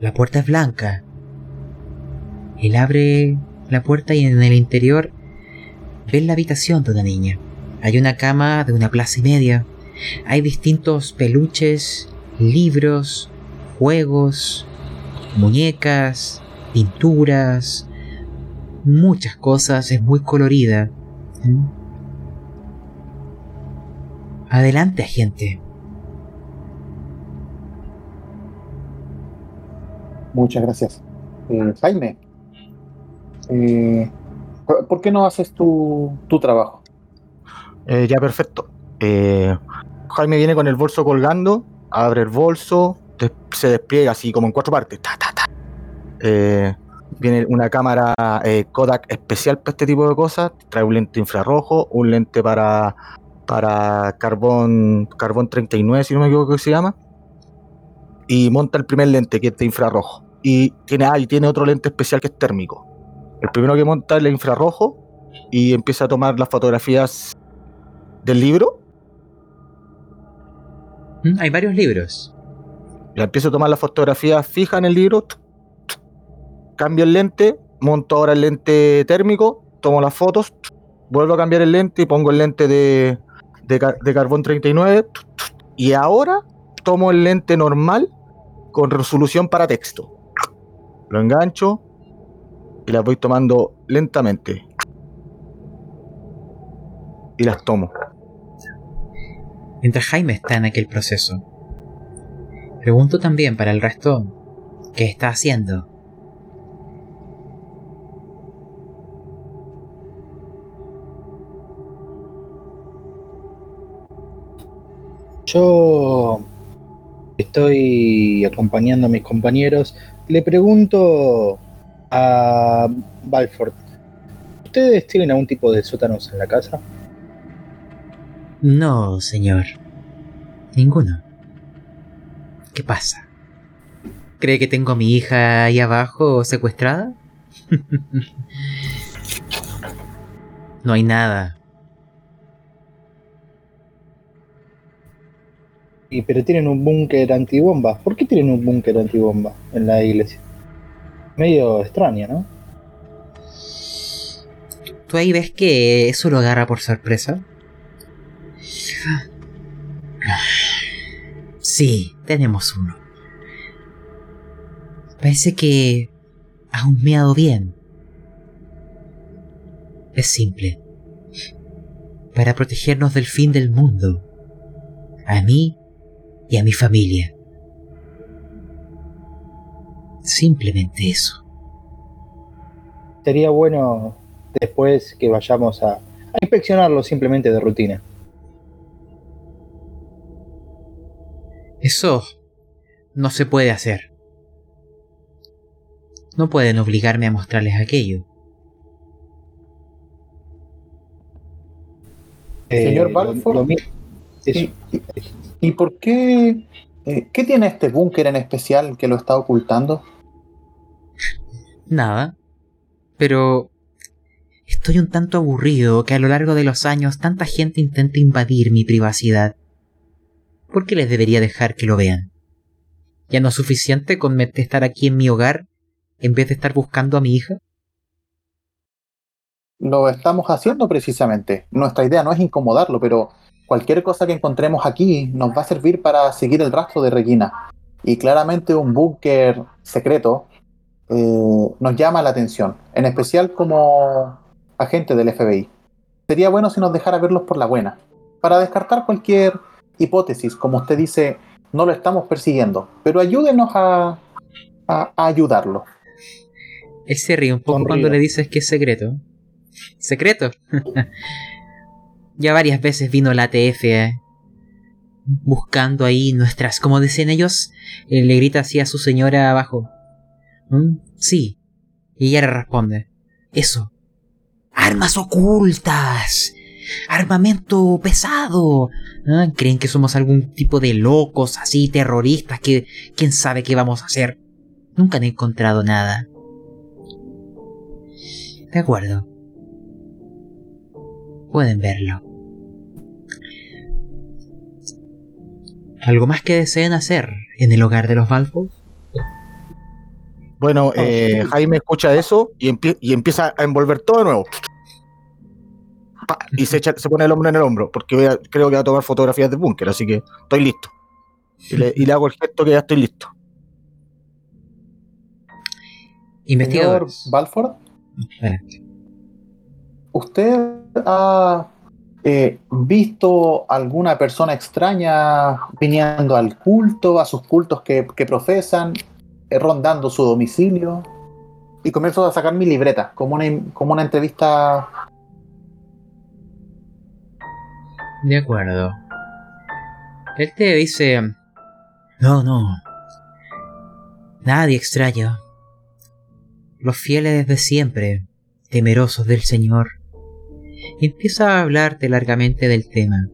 La puerta es blanca. Él abre la puerta y en el interior ven la habitación de una niña. Hay una cama de una plaza y media. Hay distintos peluches, libros, juegos, muñecas, pinturas, muchas cosas. Es muy colorida. Adelante, gente. Muchas gracias. Eh, Jaime, eh, ¿Por qué no haces tu, trabajo? Eh, ya, perfecto. Eh, Jaime viene con el bolso colgando, abre el bolso, se despliega así como en cuatro partes. Eh, viene una cámara Kodak especial para este tipo de cosas. Trae un lente infrarrojo, un lente para, para carbón, carbón 39, si no me equivoco que se llama. Y monta el primer lente, que es de infrarrojo. Y tiene, ah, y tiene otro lente especial que es térmico. El primero que monta es el infrarrojo y empieza a tomar las fotografías del libro. Mm, Hay varios libros. La empiezo a tomar las fotografías fijas en el libro. Cambio el lente, monto ahora el lente térmico, tomo las fotos, vuelvo a cambiar el lente y pongo el lente de, de, de carbón 39. Y ahora tomo el lente normal con resolución para texto. Lo engancho y las voy tomando lentamente. Y las tomo. Mientras Jaime está en aquel proceso. Pregunto también para el resto, ¿qué está haciendo? Yo estoy acompañando a mis compañeros. Le pregunto a Balford, ¿ustedes tienen algún tipo de sótanos en la casa? No, señor. Ninguno. ¿Qué pasa? ¿Cree que tengo a mi hija ahí abajo secuestrada? no hay nada. Y, pero tienen un búnker antibomba. ¿Por qué tienen un búnker antibomba en la iglesia? Medio extraño, ¿no? ¿Tú ahí ves que eso lo agarra por sorpresa? Sí, tenemos uno. Parece que ha humeado bien. Es simple. Para protegernos del fin del mundo. A mí y a mi familia. Simplemente eso. Sería bueno después que vayamos a, a inspeccionarlo simplemente de rutina. Eso no se puede hacer. No pueden obligarme a mostrarles aquello. Señor lo- Balfour. lo mi- eso. ¿Y, y- y por qué? Eh, ¿Qué tiene este búnker en especial que lo está ocultando? Nada. Pero estoy un tanto aburrido que a lo largo de los años tanta gente intente invadir mi privacidad. ¿Por qué les debería dejar que lo vean? ¿Ya no es suficiente con estar aquí en mi hogar en vez de estar buscando a mi hija? Lo estamos haciendo precisamente. Nuestra idea no es incomodarlo, pero cualquier cosa que encontremos aquí nos va a servir para seguir el rastro de Regina. Y claramente un búnker secreto eh, nos llama la atención, en especial como agente del FBI. Sería bueno si nos dejara verlos por la buena, para descartar cualquier hipótesis. Como usted dice, no lo estamos persiguiendo, pero ayúdenos a, a- a ayudarlo. Él se ríe un poco Sonríe. cuando le dices que es secreto. ¿Secreto? ya varias veces vino la ATF eh, buscando ahí nuestras, como decían ellos, eh, le grita así a su señora abajo. ¿Mm? Sí. Y ella le responde. Eso. Armas ocultas. Armamento pesado. ¿Ah? ¿Creen que somos algún tipo de locos así, terroristas, que quién sabe qué vamos a hacer? Nunca han encontrado nada. De acuerdo. Pueden verlo. ¿Algo más que deseen hacer en el hogar de los Balfour? Bueno, eh, Jaime escucha eso y, empie- y empieza a envolver todo de nuevo. Pa, y se, echa- se pone el hombro en el hombro, porque voy a- creo que va a tomar fotografías del búnker, así que estoy listo. Y le, y le hago el gesto que ya estoy listo. Señor Investigadores. Balford. ¿usted ha eh, visto alguna persona extraña viniendo al culto, a sus cultos que, profesan, eh, rondando su domicilio? Y comienzo a sacar mi libreta, como una, como una entrevista. De acuerdo. Él te dice... No, no. Nadie extraño. Los fieles desde siempre, temerosos del Señor. Empieza a hablarte largamente del tema.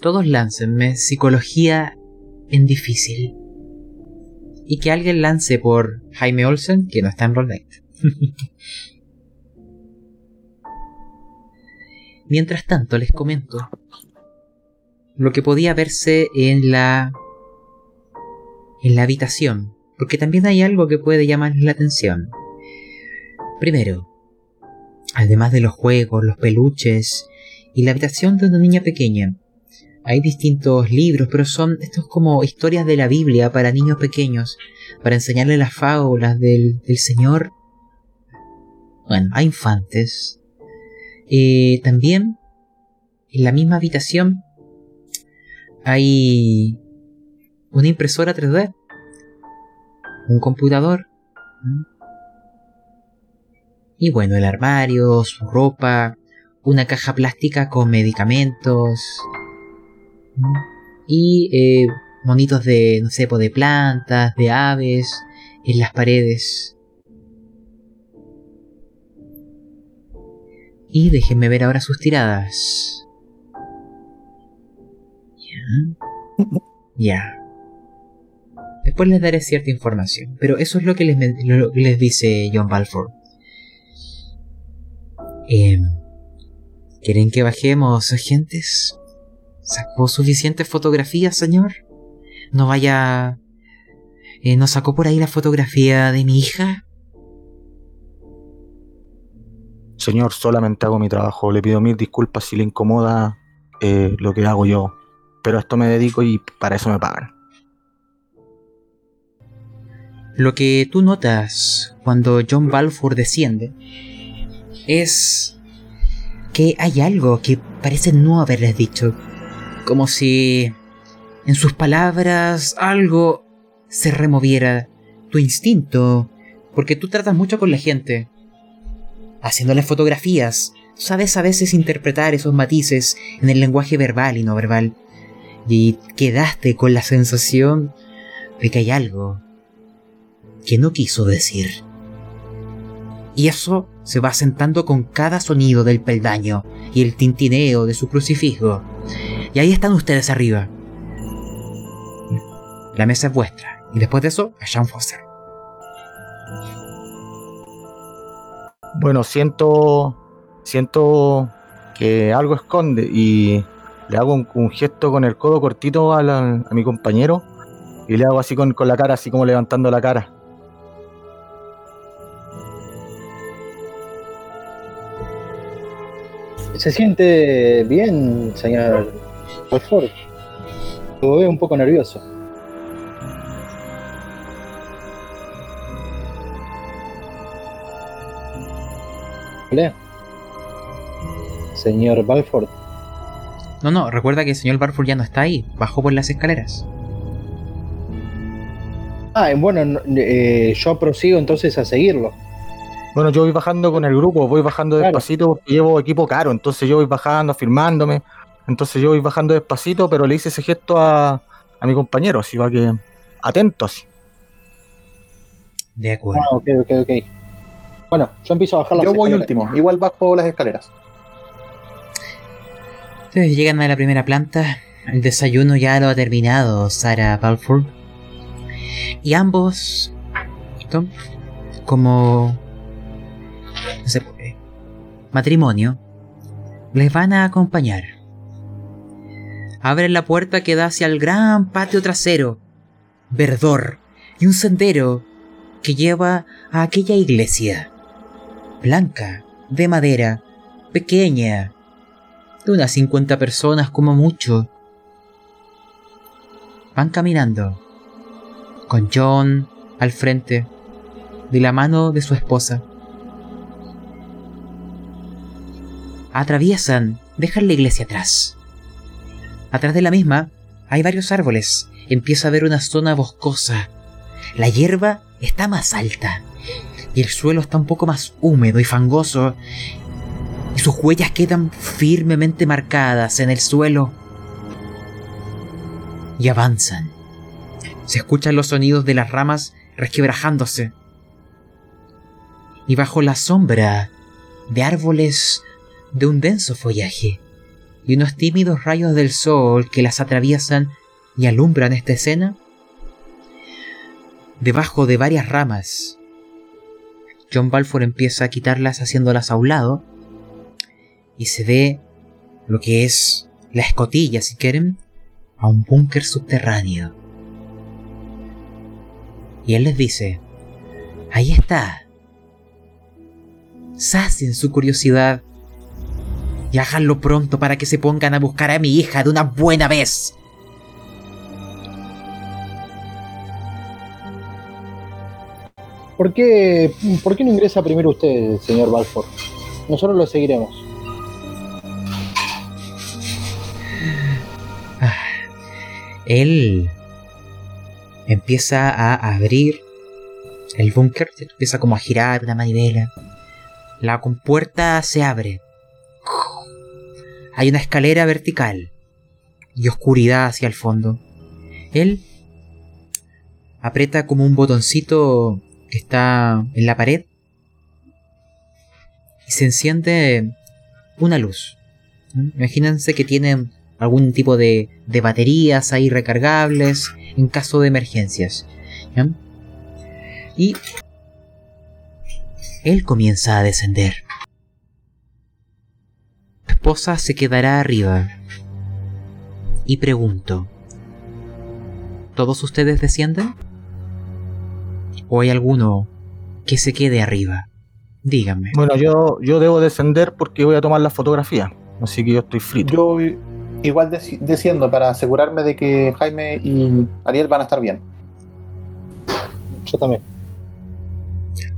Todos láncenme psicología en difícil. Y que alguien lance por Jaime Olsen, que no está en Roll Mientras tanto, les comento lo que podía verse en la en la habitación, porque también hay algo que puede llamar la atención. Primero, además de los juegos, los peluches y la habitación de una niña pequeña, hay distintos libros, pero son estos como historias de la Biblia para niños pequeños, para enseñarle las fábulas del, del Señor. Bueno, a infantes. Eh, también, en la misma habitación, hay una impresora 3D, un computador, y bueno, el armario, su ropa, una caja plástica con medicamentos, y eh, monitos de, no de plantas, de aves, en las paredes. Y déjenme ver ahora sus tiradas. Ya. Ya. Después les daré cierta información, pero eso es lo que les dice John Balfour. Eh, ¿Quieren que bajemos, agentes? ¿Sacó suficientes fotografías, señor? No vaya... Eh, ¿No sacó por ahí la fotografía de mi hija? Señor, solamente hago mi trabajo. Le pido mil disculpas si le incomoda eh, lo que hago yo. Pero a esto me dedico y para eso me pagan. Lo que tú notas cuando John Balfour desciende es que hay algo que parece no haberles dicho como si en sus palabras algo se removiera, tu instinto, porque tú tratas mucho con la gente, haciéndole fotografías, sabes a veces interpretar esos matices en el lenguaje verbal y no verbal, y quedaste con la sensación de que hay algo que no quiso decir. Y eso se va sentando con cada sonido del peldaño y el tintineo de su crucifijo. Y ahí están ustedes arriba. La mesa es vuestra. Y después de eso, a Sean Foster. Bueno, siento. Siento que algo esconde y le hago un, gesto con el codo cortito a, mi compañero y le hago así con la cara, así como levantando la cara. ¿Se siente bien, señor Alford? Lo veo un poco nervioso. ¿Hola? Señor Balford. No, no, recuerda que el señor Balford ya no está ahí, bajó por las escaleras. Ah, bueno, eh, yo prosigo entonces a seguirlo. Bueno, yo voy bajando con el grupo, voy bajando despacito porque llevo equipo caro, entonces yo voy bajando, firmándome. Entonces yo voy bajando despacito, pero le hice ese gesto a, a mi compañero, así va que atentos. De acuerdo. Ah, ok, ok, ok. Bueno, yo empiezo a bajar las Yo voy último, igual bajo las escaleras. Llegan a la primera planta. El desayuno ya lo ha terminado Sara Balfour. Y ambos, como se puede. Matrimonio. Les van a acompañar. Abren la puerta que da hacia el gran patio trasero. Verdor. Y un sendero que lleva a aquella iglesia. Blanca, de madera, pequeña, de unas 50 personas como mucho. Van caminando, con John al frente, de la mano de su esposa. Atraviesan, dejan la iglesia atrás. Atrás de la misma hay varios árboles. Empieza a haber una zona boscosa. La hierba está más alta. Y el suelo está un poco más húmedo y fangoso. Y sus huellas quedan firmemente marcadas en el suelo. Y avanzan. Se escuchan los sonidos de las ramas resquebrajándose. Y bajo la sombra de árboles de un denso follaje y unos tímidos rayos del sol que las atraviesan y alumbran esta escena, debajo de varias ramas, John Balfour empieza a quitarlas haciéndolas a un lado y se ve lo que es la escotilla, si quieren, a un búnker subterráneo. Y él les dice, ahí está. Sacien su curiosidad y háganlo pronto para que se pongan a buscar a mi hija de una buena vez. ¿Por qué, ¿Por qué no ingresa primero usted, señor Balfour? Nosotros lo seguiremos. Él empieza a abrir el búnker, empieza como a girar una manivela. La compuerta se abre. Hay una escalera vertical y oscuridad hacia el fondo. Él aprieta como un botoncito que está en la pared y se enciende una luz. Imagínense que tienen algún tipo de, de baterías ahí recargables en caso de emergencias. Y él comienza a descender. Esposa se quedará arriba. Y pregunto, ¿todos ustedes descienden? ¿O hay alguno que se quede arriba? Díganme. Bueno, yo, yo debo descender porque voy a tomar la fotografía. Así que yo estoy frito. Yo igual desciendo para asegurarme de que Jaime y Ariel van a estar bien. Yo también.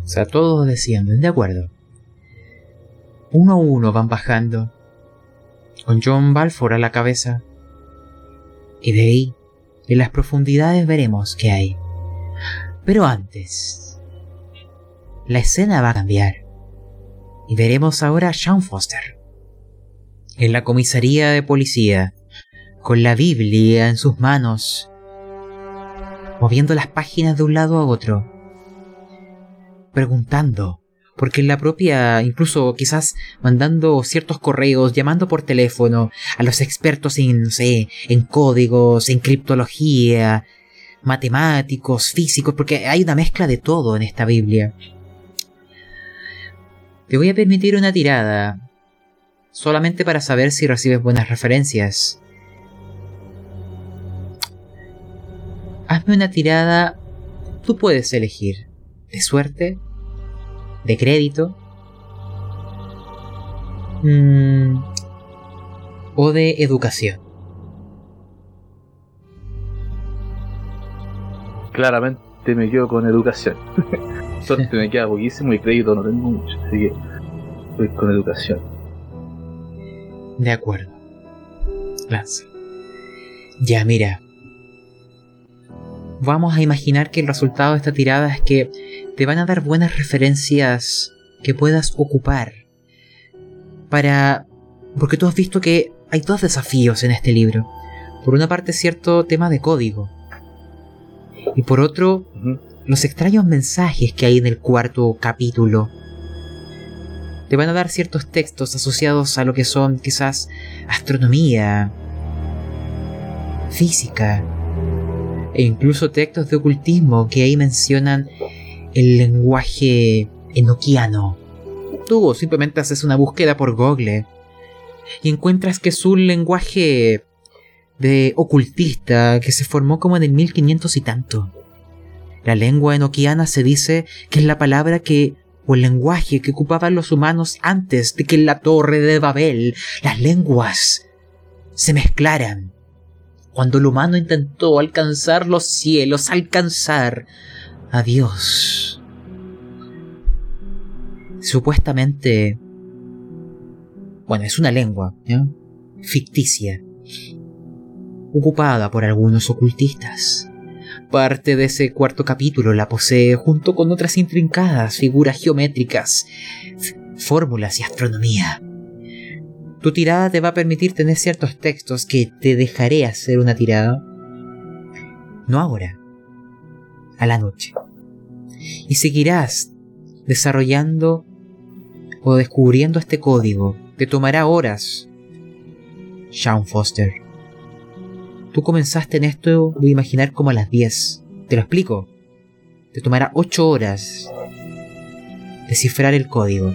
O sea, todos descienden, de acuerdo. Uno a uno van bajando, con John Balfour a la cabeza. Y de ahí, en las profundidades veremos qué hay. Pero antes, la escena va a cambiar. Y veremos ahora a Sean Foster. En la comisaría de policía, con la Biblia en sus manos, moviendo las páginas de un lado a otro preguntando, porque en la propia, incluso quizás mandando ciertos correos, llamando por teléfono a los expertos en, no sé, en códigos, en criptología, matemáticos, físicos, porque hay una mezcla de todo en esta Biblia. Te voy a permitir una tirada, solamente para saber si recibes buenas referencias. Hazme una tirada, tú puedes elegir de suerte, de crédito, mm, o de educación. Claramente me quedo con educación. Suerte me queda poquísimo y crédito no tengo mucho, así que voy con educación. De acuerdo. Lanza. Ya, mira. Vamos a imaginar que el resultado de esta tirada es que te van a dar buenas referencias que puedas ocupar para... Porque tú has visto que hay dos desafíos en este libro. Por una parte cierto tema de código. Y por otro, los extraños mensajes que hay en el cuarto capítulo. Te van a dar ciertos textos asociados a lo que son quizás astronomía, física, e incluso textos de ocultismo que ahí mencionan el lenguaje enoquiano. Tú simplemente haces una búsqueda por Google y encuentras que es un lenguaje de ocultista que se formó como en el 1500 y tanto. La lengua enoquiana se dice que es la palabra que o el lenguaje que ocupaban los humanos antes de que en la torre de Babel las lenguas se mezclaran. Cuando el humano intentó alcanzar los cielos, alcanzar a Dios. Supuestamente... Bueno, es una lengua ¿ya? ficticia, ocupada por algunos ocultistas. Parte de ese cuarto capítulo la posee junto con otras intrincadas figuras geométricas, fórmulas y astronomía. Tu tirada te va a permitir tener ciertos textos que te dejaré hacer una tirada. No ahora, a la noche. Y seguirás desarrollando o descubriendo este código. Te tomará horas Sean Foster. Tú comenzaste en esto de imaginar como a las 10. Te lo explico. Te tomará 8 horas descifrar el código.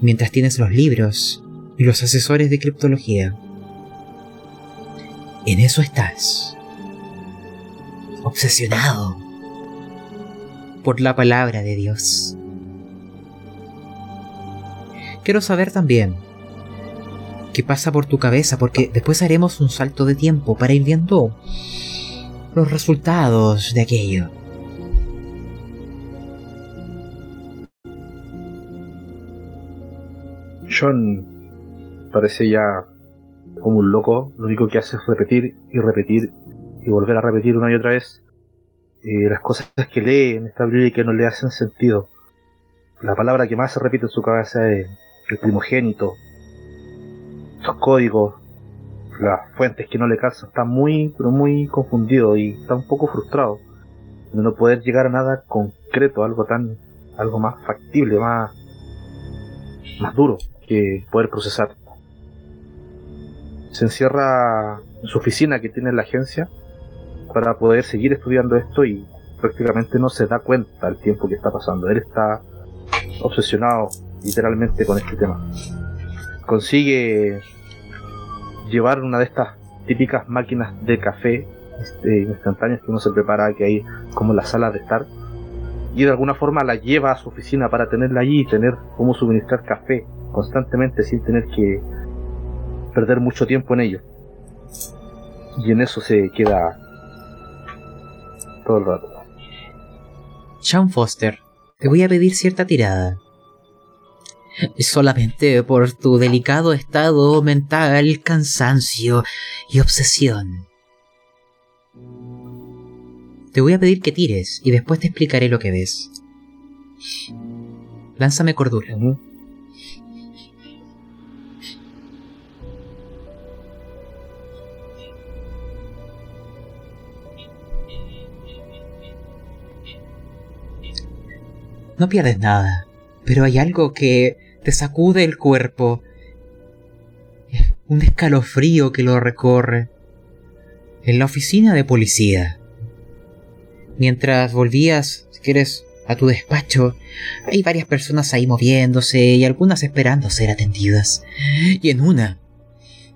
Mientras tienes los libros y los asesores de criptología. En eso estás. Obsesionado por la palabra de Dios. Quiero saber también qué pasa por tu cabeza, porque después haremos un salto de tiempo para ir viendo los resultados de aquello. John parece ya como un loco, lo único que hace es repetir y repetir y volver a repetir una y otra vez eh, las cosas que lee en esta Biblia y que no le hacen sentido. La palabra que más se repite en su cabeza es el primogénito, los códigos, las fuentes que no le calzan. Está muy, pero muy confundido y está un poco frustrado de no poder llegar a nada concreto, algo tan, algo más factible, más, más duro que poder procesar. Se encierra en su oficina que tiene en la agencia para poder seguir estudiando esto y prácticamente no se da cuenta del tiempo que está pasando. Él está obsesionado literalmente con este tema. Consigue llevar una de estas típicas máquinas de café este, instantáneas que uno se prepara, que hay como la sala de estar, y de alguna forma la lleva a su oficina para tenerla allí y tener cómo suministrar café constantemente sin tener que perder mucho tiempo en ello. Y en eso se queda todo el rato. Sean Foster, te voy a pedir cierta tirada. Solamente por tu delicado estado mental, cansancio y obsesión. Te voy a pedir que tires y después te explicaré lo que ves. Lánzame cordura. No pierdes nada, pero hay algo que te sacude el cuerpo. Un escalofrío que lo recorre. En la oficina de policía. Mientras volvías, si quieres, a tu despacho, hay varias personas ahí moviéndose y algunas esperando ser atendidas. Y en una,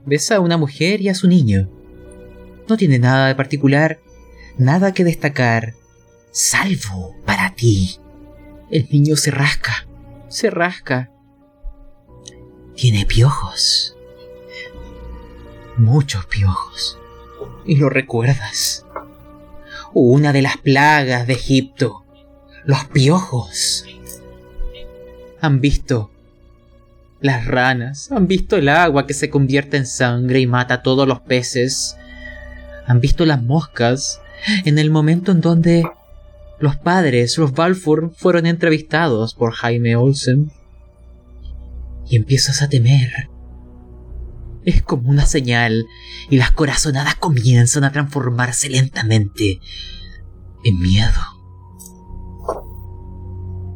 ves a una mujer y a su niño. No tiene nada de particular, nada que destacar, salvo para ti. El niño se rasca, se rasca. Tiene piojos. Muchos piojos. Y lo recuerdas. Una de las plagas de Egipto. Los piojos. Han visto las ranas. Han visto el agua que se convierte en sangre y mata a todos los peces. Han visto las moscas en el momento en donde los padres, los Balfour, fueron entrevistados por Jaime Olsen. Y empiezas a temer. Es como una señal y las corazonadas comienzan a transformarse lentamente en miedo.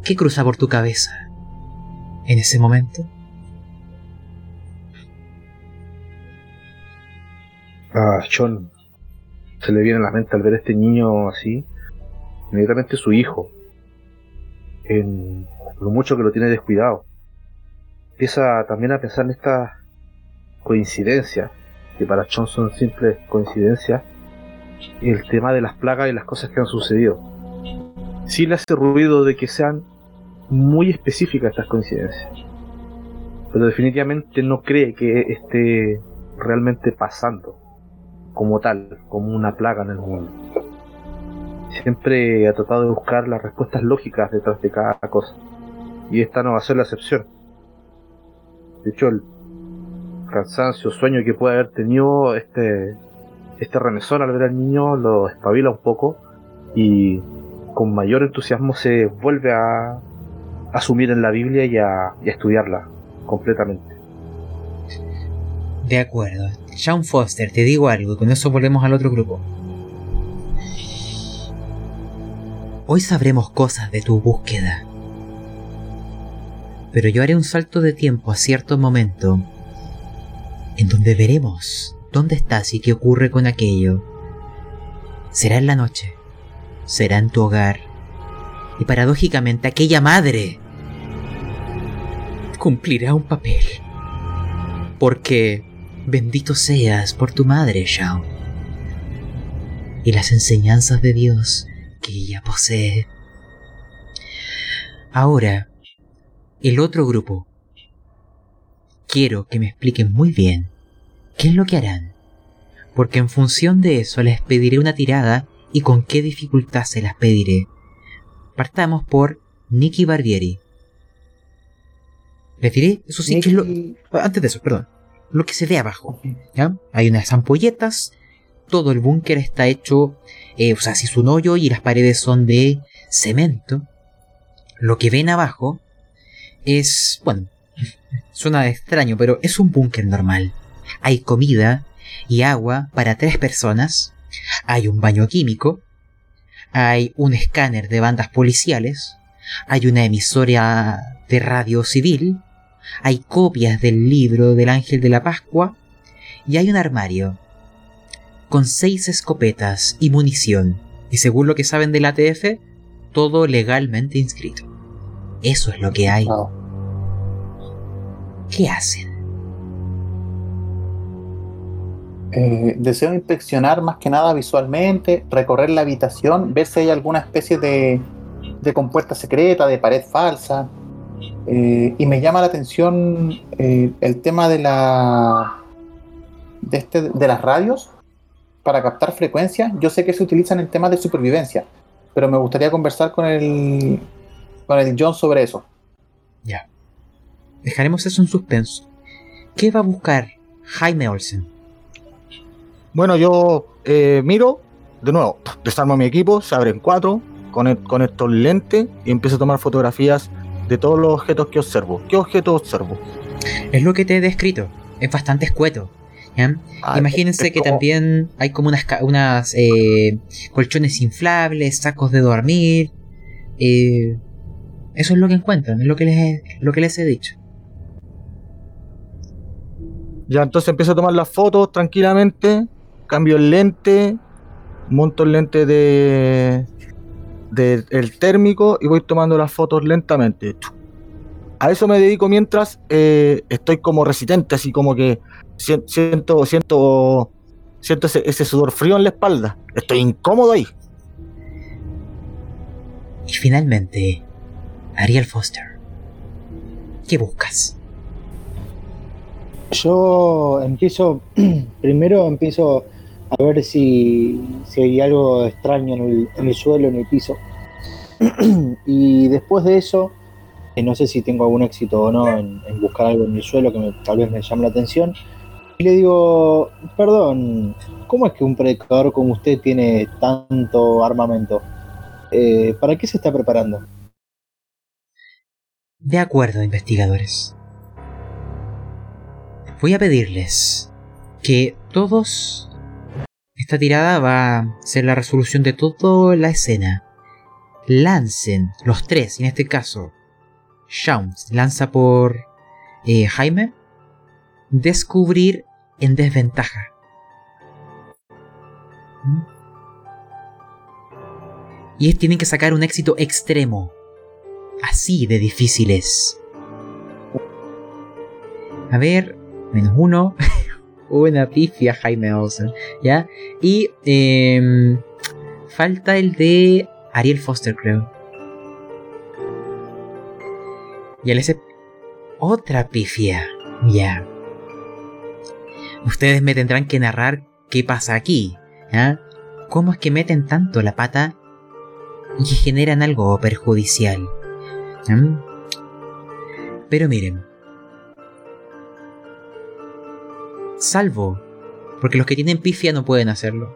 ¿Qué cruza por tu cabeza en ese momento? A John se le viene a la mente al ver a este niño así, inmediatamente su hijo, en lo mucho que lo tiene descuidado. Empieza también a pensar en estas coincidencias, que para John son simples coincidencias, el tema de las plagas y las cosas que han sucedido. Sí le hace ruido de que sean muy específicas estas coincidencias, pero definitivamente no cree que esté realmente pasando como tal, como una plaga en el mundo. Siempre ha tratado de buscar las respuestas lógicas detrás de cada cosa. Y esta no va a ser la excepción. De hecho, el cansancio, sueño que puede haber tenido este, este remesón al ver al niño lo espabila un poco y con mayor entusiasmo se vuelve a asumir en la Biblia y a, y a estudiarla completamente. De acuerdo. Sean Foster, te digo algo, y con eso volvemos al otro grupo. Hoy sabremos cosas de tu búsqueda. Pero yo haré un salto de tiempo a cierto momento en donde veremos dónde estás y qué ocurre con aquello. Será en la noche, será en tu hogar, y paradójicamente aquella madre cumplirá un papel. Porque bendito seas por tu madre, Shao, y las enseñanzas de Dios que ella posee. Ahora, el otro grupo. Quiero que me expliquen muy bien qué es lo que harán, porque en función de eso les pediré una tirada y con qué dificultad se las pediré. Partamos por Nicky Barbieri. Les diré, eso sí, que es lo... Antes de eso, perdón. Lo que se ve abajo. ¿ya? Hay unas ampolletas. Todo el búnker está hecho, eh, o sea, si es un hoyo y las paredes son de cemento. Lo que ven abajo es, bueno, suena extraño, pero es un búnker normal. Hay comida y agua para tres personas. Hay un baño químico. Hay un escáner de bandas policiales. Hay una emisora de radio civil. Hay copias del libro del Ángel de la Pascua. Y hay un armario con seis escopetas y munición. Y según lo que saben del ATF, todo legalmente inscrito. Eso es lo que hay. ¿Qué hacen? Eh, deseo inspeccionar más que nada visualmente, recorrer la habitación, ver si hay alguna especie de, de compuerta secreta, de pared falsa. Eh, y me llama la atención eh, el tema de la de, este, de las radios para captar frecuencias. Yo sé que se utilizan en temas de supervivencia, pero me gustaría conversar con el con el John sobre eso. Ya. Dejaremos eso en suspenso. ¿Qué va a buscar Jaime Olsen? Bueno, yo eh, miro, de nuevo, desarmo mi equipo, se abren cuatro con, el- con estos lentes y empiezo a tomar fotografías de todos los objetos que observo. ¿Qué objetos observo? Es lo que te he descrito. Es bastante escueto. Ah, Imagínense que como- también hay como unas, unas eh, colchones inflables, sacos de dormir. eh, eso es lo que encuentran, es lo que les he, lo que les he dicho. Ya, entonces empiezo a tomar las fotos tranquilamente, cambio el lente, monto el lente de, de- el térmico y voy tomando las fotos lentamente. A eso me dedico mientras eh, estoy como resistente, así como que sien- siento, siento, siento ese, ese sudor frío en la espalda. Estoy incómodo ahí. Y finalmente, Ariel Foster. ¿Qué buscas? Yo empiezo, primero empiezo a ver si, si hay algo extraño en el, en el suelo, en el piso. y después de eso, eh, no sé si tengo algún éxito o no en, buscar algo en el suelo que tal vez me llame la atención. Y le digo, perdón, ¿cómo es que un predicador como usted tiene tanto armamento? Eh, ¿Para qué se está preparando? De acuerdo, investigadores. Voy a pedirles que todos... Esta tirada va a ser la resolución de toda la escena. Lancen los tres, en este caso, Shaun lanza por eh, Jaime. Descubrir en desventaja. ¿Mm? Y tienen que sacar un éxito extremo. Así de difícil es. A ver, menos uno. Una pifia Jaime Olsen. ¿Ya? Y em, falta el de Ariel Foster, creo. Y él ese otra pifia. Ya. Ustedes me tendrán que narrar qué pasa aquí. ¿Cómo es que meten tanto la pata y generan algo perjudicial? Pero miren. Salvo, porque los que tienen pifia no pueden hacerlo.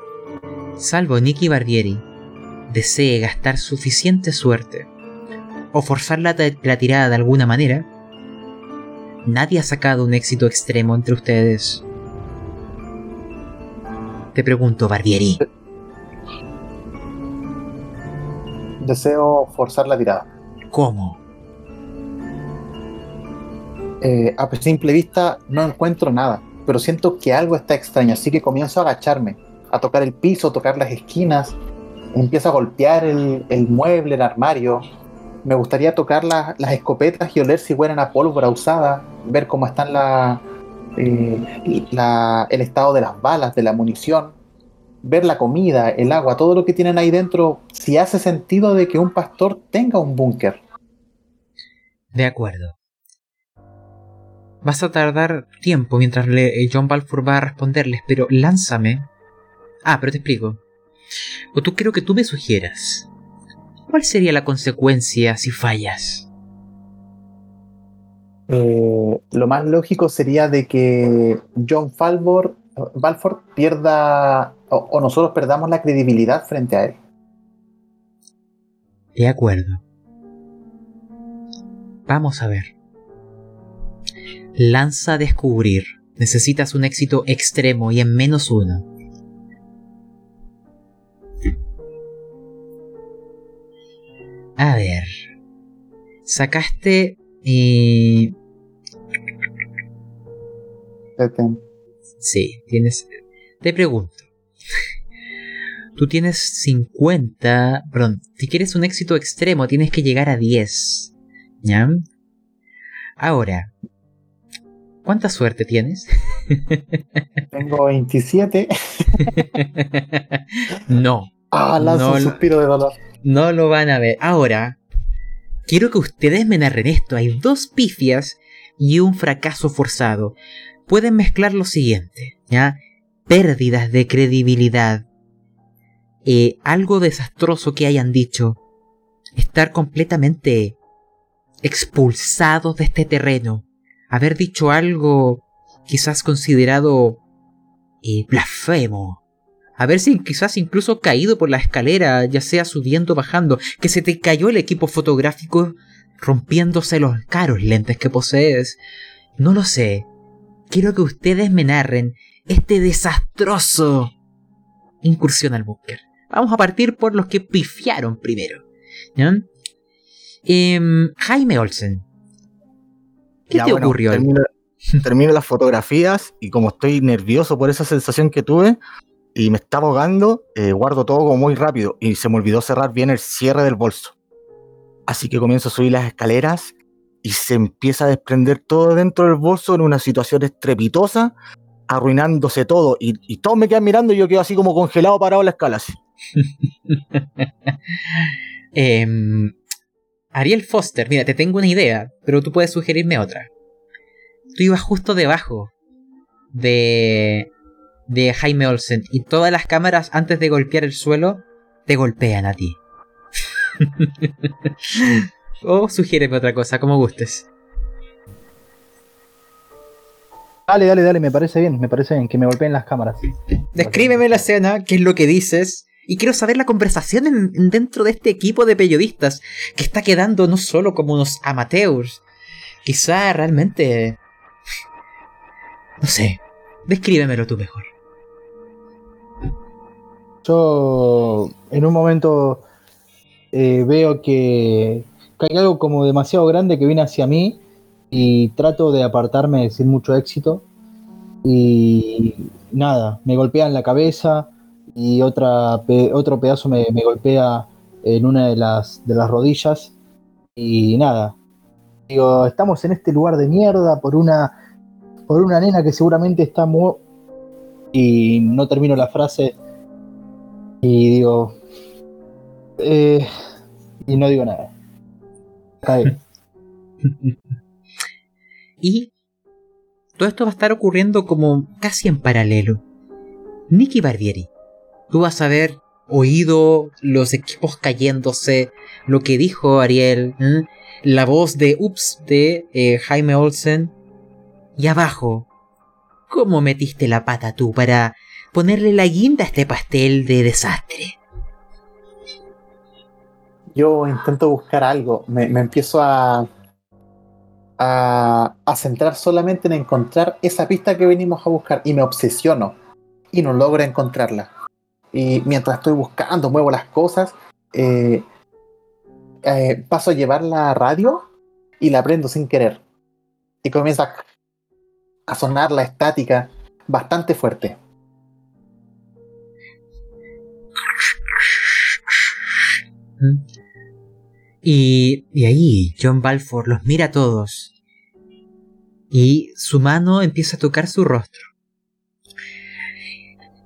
Salvo Nicky Barbieri desee gastar suficiente suerte o forzar la, la tirada de alguna manera, nadie ha sacado un éxito extremo entre ustedes. Te pregunto, Barbieri. Deseo forzar la tirada. ¿Cómo? Eh, a simple vista no encuentro nada, pero siento que algo está extraño, así que comienzo a agacharme, a tocar el piso, tocar las esquinas, empiezo a golpear el, el mueble, el armario. Me gustaría tocar la- las escopetas y oler si huelen a pólvora usada, ver cómo están eh, la- el estado de las balas, de la munición, ver la comida, el agua, todo lo que tienen ahí dentro, si hace sentido de que un pastor tenga un búnker. De acuerdo. Vas a tardar tiempo mientras eh, John Balfour va a responderles, pero lánzame. Ah, pero te explico. O tú creo que tú me sugieras. ¿Cuál sería la consecuencia si fallas? Eh, lo más lógico sería de que John Falvor, Balfour pierda o, o nosotros perdamos la credibilidad frente a él. De acuerdo. Vamos a ver. Lanza a descubrir. Necesitas un éxito extremo y en menos uno. A ver. Sacaste... eh. Sí, tienes... Te pregunto. Tú tienes 50... Perdón, si quieres un éxito extremo tienes que llegar a 10. ¿Ya? Ahora... ¿Cuánta suerte tienes? Tengo 27. no, Ah, lanzo No, un suspiro de dolor. no lo van a ver. Ahora, quiero que ustedes me narren esto. Hay dos pifias y un fracaso forzado. Pueden mezclar lo siguiente, ¿ya? Pérdidas de credibilidad. eh, algo desastroso que hayan dicho. Estar completamente expulsados de este terreno. Haber dicho algo quizás considerado eh, blasfemo. Haber si- quizás incluso caído por la escalera, ya sea subiendo o bajando, que se te cayó el equipo fotográfico rompiéndose los caros lentes que posees. No lo sé. Quiero que ustedes me narren este desastroso incursión al búnker. Vamos a partir por los que pifiaron primero. Em, Jaime Olsen. ¿Qué Ya, te bueno, ocurrió? Termino, termino las fotografías y como estoy nervioso por esa sensación que tuve y me está ahogando, eh, guardo todo como muy rápido y se me olvidó cerrar bien el cierre del bolso. Así que comienzo a subir las escaleras y se empieza a desprender todo dentro del bolso en una situación estrepitosa, arruinándose todo. Y, y todos me quedan mirando y yo quedo así como congelado parado en la escala. así. Em, Ariel Foster, mira, te tengo una idea, pero tú puedes sugerirme otra. Tú ibas justo debajo de, de Jaime Olsen y todas las cámaras antes de golpear el suelo te golpean a ti. o sugiéreme otra cosa, como gustes. Dale, dale, dale, me parece bien, me parece bien, que me golpeen las cámaras. Descríbeme la escena, qué es lo que dices. Y quiero saber la conversación en- en- dentro de este equipo de periodistas que está quedando no solo como unos amateurs, quizá realmente... No sé, descríbemelo tú mejor. Yo en un momento eh, veo que, que algo como demasiado grande que viene hacia mí y trato de apartarme sin mucho éxito y nada, me golpea en la cabeza y otra, otro pedazo me, me golpea en una de las, de las rodillas y nada. Digo, estamos en este lugar de mierda por una, por una nena que seguramente está muy... Y no termino la frase y digo. eh, y no digo nada. Ahí. Y todo esto va a estar ocurriendo como casi en paralelo. Nicky Barbieri, tú vas a haber oído los equipos cayéndose, lo que dijo Ariel, ¿eh? la voz de Ups de eh, Jaime Olsen, y abajo, ¿cómo metiste la pata tú para ponerle la guinda a este pastel de desastre? Yo intento buscar algo, me, empiezo a, a, a centrar solamente en encontrar esa pista que venimos a buscar y me obsesiono y no logro encontrarla. Y mientras estoy buscando, muevo las cosas, eh, eh, paso a llevar la radio y la prendo sin querer. y comienza a sonar la estática bastante fuerte. Y, y ahí John Balfour los mira a todos. Y su mano empieza a tocar su rostro.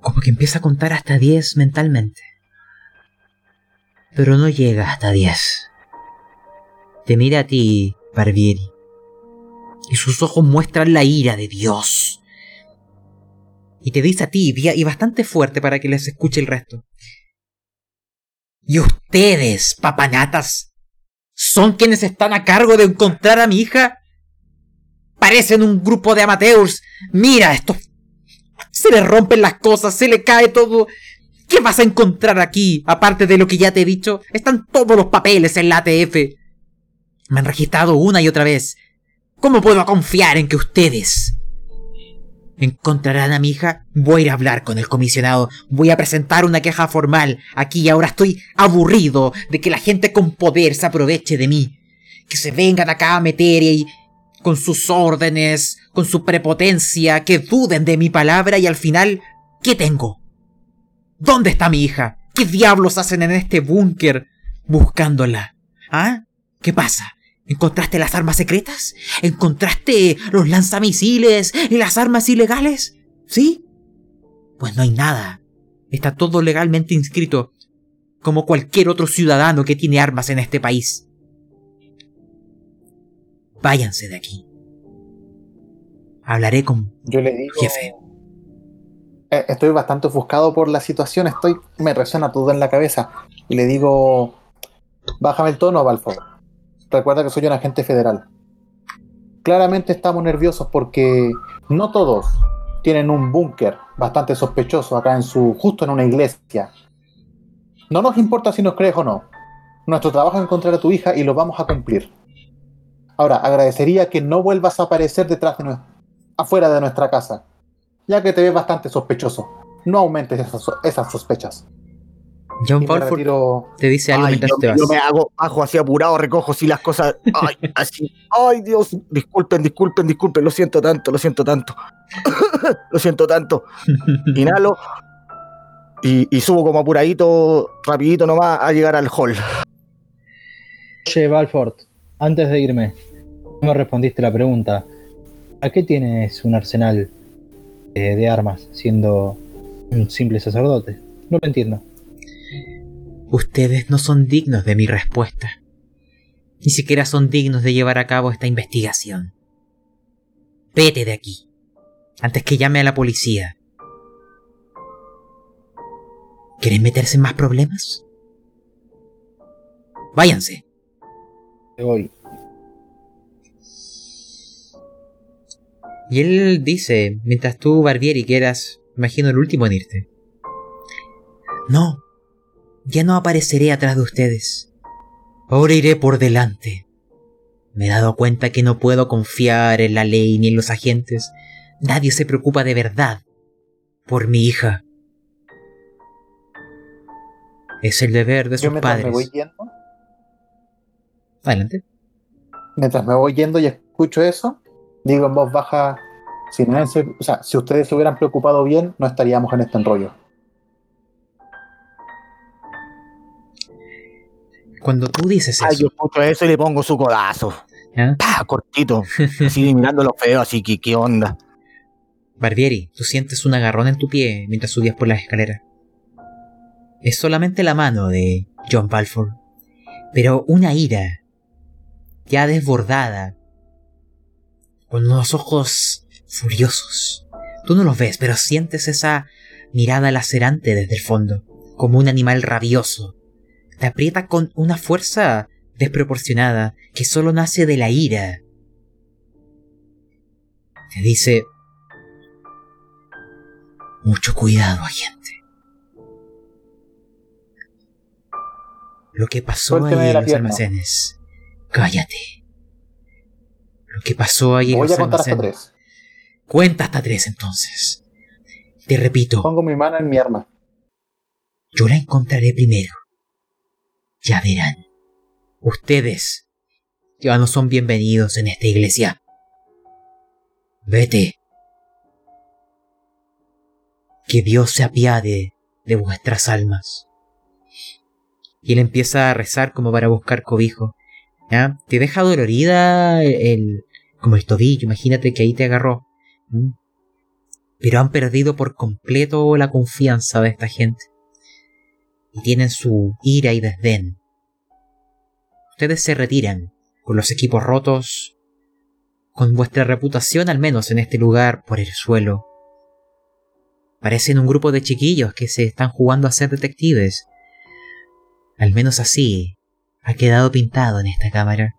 Como que empieza a contar hasta 10 mentalmente. Pero no llega hasta 10. Te mira a ti, Barbieri. Y sus ojos muestran la ira de Dios. Y te dice a ti, y bastante fuerte para que les escuche el resto. Y ustedes, papanatas, son quienes están a cargo de encontrar a mi hija. Parecen un grupo de amateurs. Mira, esto. Se le rompen las cosas, se le cae todo. ¿Qué vas a encontrar aquí? Aparte de lo que ya te he dicho, están todos los papeles en la ATF. Me han registrado una y otra vez. ¿Cómo puedo confiar en que ustedes encontrarán a mi hija? Voy a ir a hablar con el comisionado. Voy a presentar una queja formal. Aquí y ahora estoy aburrido de que la gente con poder se aproveche de mí. Que se vengan acá a meter y con sus órdenes, con su prepotencia, que duden de mi palabra y al final, ¿qué tengo? ¿Dónde está mi hija? ¿Qué diablos hacen en este búnker buscándola? ¿Ah? ¿Qué pasa? ¿Encontraste las armas secretas? ¿Encontraste los lanzamisiles y las armas ilegales? ¿Sí? Pues no hay nada. Está todo legalmente inscrito, como cualquier otro ciudadano que tiene armas en este país. Váyanse de aquí. Hablaré con Yo le digo, jefe. Eh, estoy bastante ofuscado por la situación, estoy, me resuena todo en la cabeza. Y le digo, bájame el tono, Balfour. Recuerda que soy un agente federal. Claramente estamos nerviosos porque no todos tienen un búnker bastante sospechoso acá en su, justo en una iglesia. No nos importa si nos crees o no. Nuestro trabajo es encontrar a tu hija y lo vamos a cumplir. Ahora, agradecería que no vuelvas a aparecer detrás de nuestra, afuera de nuestra casa ya que te ves bastante sospechoso. No aumentes esas sospechas. John retiro- te dice algo Ay, mientras yo, te vas. yo me hago bajo así apurado, recojo así las cosas. Ay, así. Ay, Dios. Disculpen, disculpen, disculpen. Lo siento tanto, lo siento tanto. lo siento tanto. Inhalo. Y, y subo como apuradito, rapidito nomás, a llegar al hall. Oye, Balford, antes de irme, no me respondiste la pregunta. ¿A qué tienes un arsenal eh, de armas siendo un simple sacerdote? No lo entiendo. Ustedes no son dignos de mi respuesta. Ni siquiera son dignos de llevar a cabo esta investigación. Vete de aquí. Antes que llame a la policía. ¿Quieren meterse en más problemas? Váyanse. Me voy. Y él dice, mientras tú, Barbieri, que eras, imagino, el último en irte. No, ya no apareceré atrás de ustedes. Ahora iré por delante. Me he dado cuenta que no puedo confiar en la ley ni en los agentes. Nadie se preocupa de verdad por mi hija. Es el deber de Yo sus mientras me padres. voy yendo, Adelante. mientras me voy yendo y escucho eso, digo en voz baja, si, no se- o sea, si ustedes se hubieran preocupado bien, no estaríamos en este enrollo. Cuando tú dices Ay, eso, yo escucho eso y le pongo su codazo. ¿ah? Pa, cortito. Así mirándolo feo, así que qué onda. Barbieri, tú sientes un agarrón en tu pie mientras subías por las escaleras. Es solamente la mano de John Balfour, pero una ira ya desbordada, con unos ojos furiosos. Tú no los ves, pero sientes esa mirada lacerante desde el fondo, como un animal rabioso. Te aprieta con una fuerza desproporcionada que solo nace de la ira. Te dice, mucho cuidado, agente. Lo que pasó Suélteme ahí en los pierna. almacenes. Cállate. Lo que pasó ahí en Voy los a contar hasta tres. Cuenta hasta tres entonces. Te repito, Pongo mi mano en mi arma. yo la encontraré primero. Ya verán. Ustedes ya no son bienvenidos en esta iglesia. Vete. Que Dios se apiade de vuestras almas. Y él empieza a rezar como para buscar cobijo. Te deja dolorida el, como el tobillo, imagínate que ahí te agarró. ¿Mm? Pero han perdido por completo la confianza de esta gente. Y tienen su ira y desdén. Ustedes se retiran, con los equipos rotos, con vuestra reputación al menos en este lugar por el suelo. Parecen un grupo de chiquillos que se están jugando a ser detectives. Al menos así ha quedado pintado en esta cámara.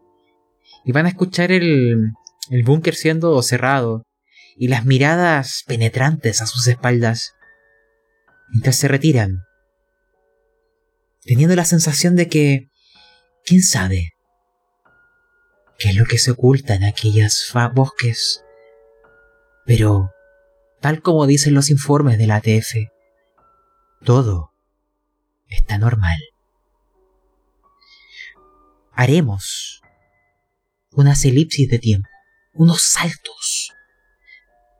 Y van a escuchar el, el búnker siendo cerrado y las miradas penetrantes a sus espaldas mientras se retiran, teniendo la sensación de que, quién sabe, qué es lo que se oculta en aquellos bosques. Pero, tal como dicen los informes de la ATF, todo está normal. Haremos unas elipsis de tiempo, unos saltos,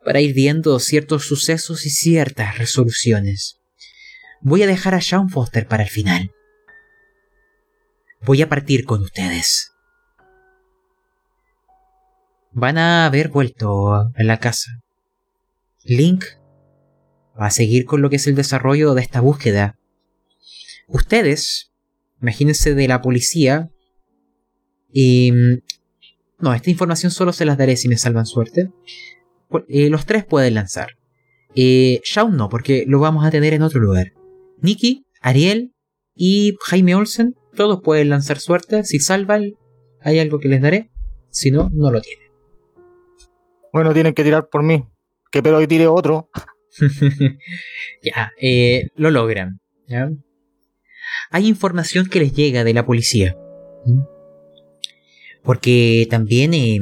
para ir viendo ciertos sucesos y ciertas resoluciones. Voy a dejar a Sean Foster para el final. Voy a partir con ustedes. Van a haber vuelto a la casa. Link va a seguir con lo que es el desarrollo de esta búsqueda. Ustedes, imagínense de la policía, y... No, esta información solo se las daré si me salvan suerte. Eh, los tres pueden lanzar. Eh, Shaun no, porque lo vamos a tener en otro lugar. Nikki, Ariel y Jaime Olsen, todos pueden lanzar suerte. Si salvan, hay algo que les daré. Si no, no lo tienen. Bueno, tienen que tirar por mí. Que pero que tire otro. ya, eh, lo logran. Hay información que les llega de la policía. Porque también eh,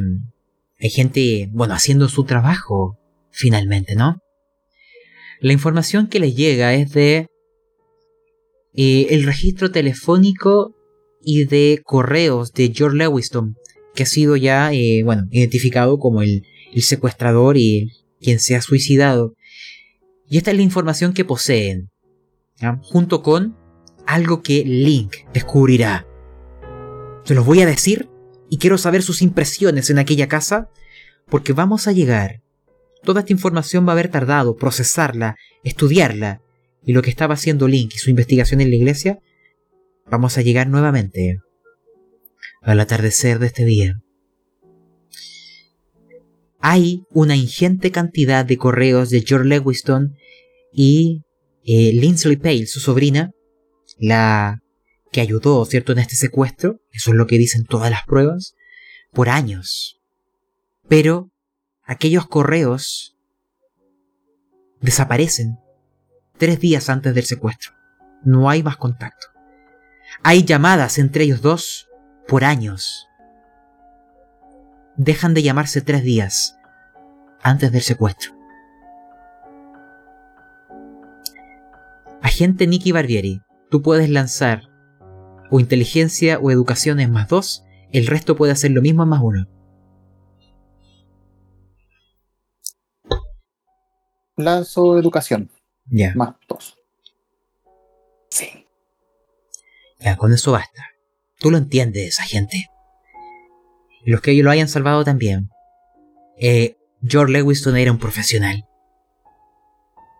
hay gente, bueno, haciendo su trabajo, finalmente, ¿no? La información que les llega es de eh, el registro telefónico y de correos de George Lewiston, que ha sido ya, eh, bueno, identificado como el, el secuestrador y quien se ha suicidado. Y esta es la información que poseen, junto con algo que Link descubrirá. Se los voy a decir y quiero saber sus impresiones en aquella casa, porque vamos a llegar. Toda esta información va a haber tardado procesarla, estudiarla, y lo que estaba haciendo Link y su investigación en la iglesia, vamos a llegar nuevamente al atardecer de este día hay una ingente cantidad de correos de George Lewiston y eh, Lindsay Pale, su sobrina, la que ayudó, ¿cierto?, en este secuestro, eso es lo que dicen todas las pruebas, por años. Pero aquellos correos desaparecen tres días antes del secuestro. No hay más contacto. Hay llamadas entre ellos dos por años dejan de llamarse tres días antes del secuestro. Agente Nicky Barbieri, tú puedes lanzar o inteligencia o educación en más dos, el resto puede hacer lo mismo en más uno. Lanzo educación. Ya. Más dos. Sí. Ya, con eso basta. Tú lo entiendes, agente y los que lo hayan salvado también. Eh, George Lewiston era un profesional.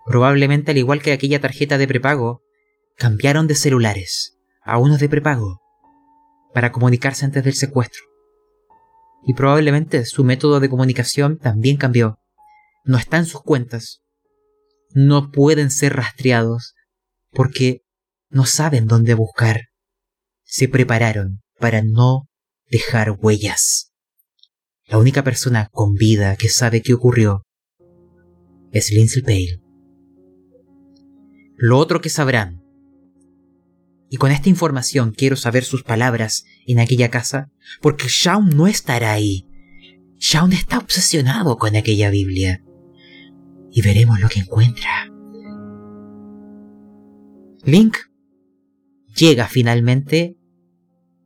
Probablemente al igual que aquella tarjeta de prepago, cambiaron de celulares a unos de prepago para comunicarse antes del secuestro. Y probablemente su método de comunicación también cambió. No está en sus cuentas. No pueden ser rastreados porque no saben dónde buscar. Se prepararon para no dejar huellas. La única persona con vida que sabe qué ocurrió es Lindsay Pale. Lo otro que sabrán, y con esta información quiero saber sus palabras en aquella casa, porque Shaun no estará ahí. Shaun está obsesionado con aquella Biblia. Y veremos lo que encuentra. Link llega finalmente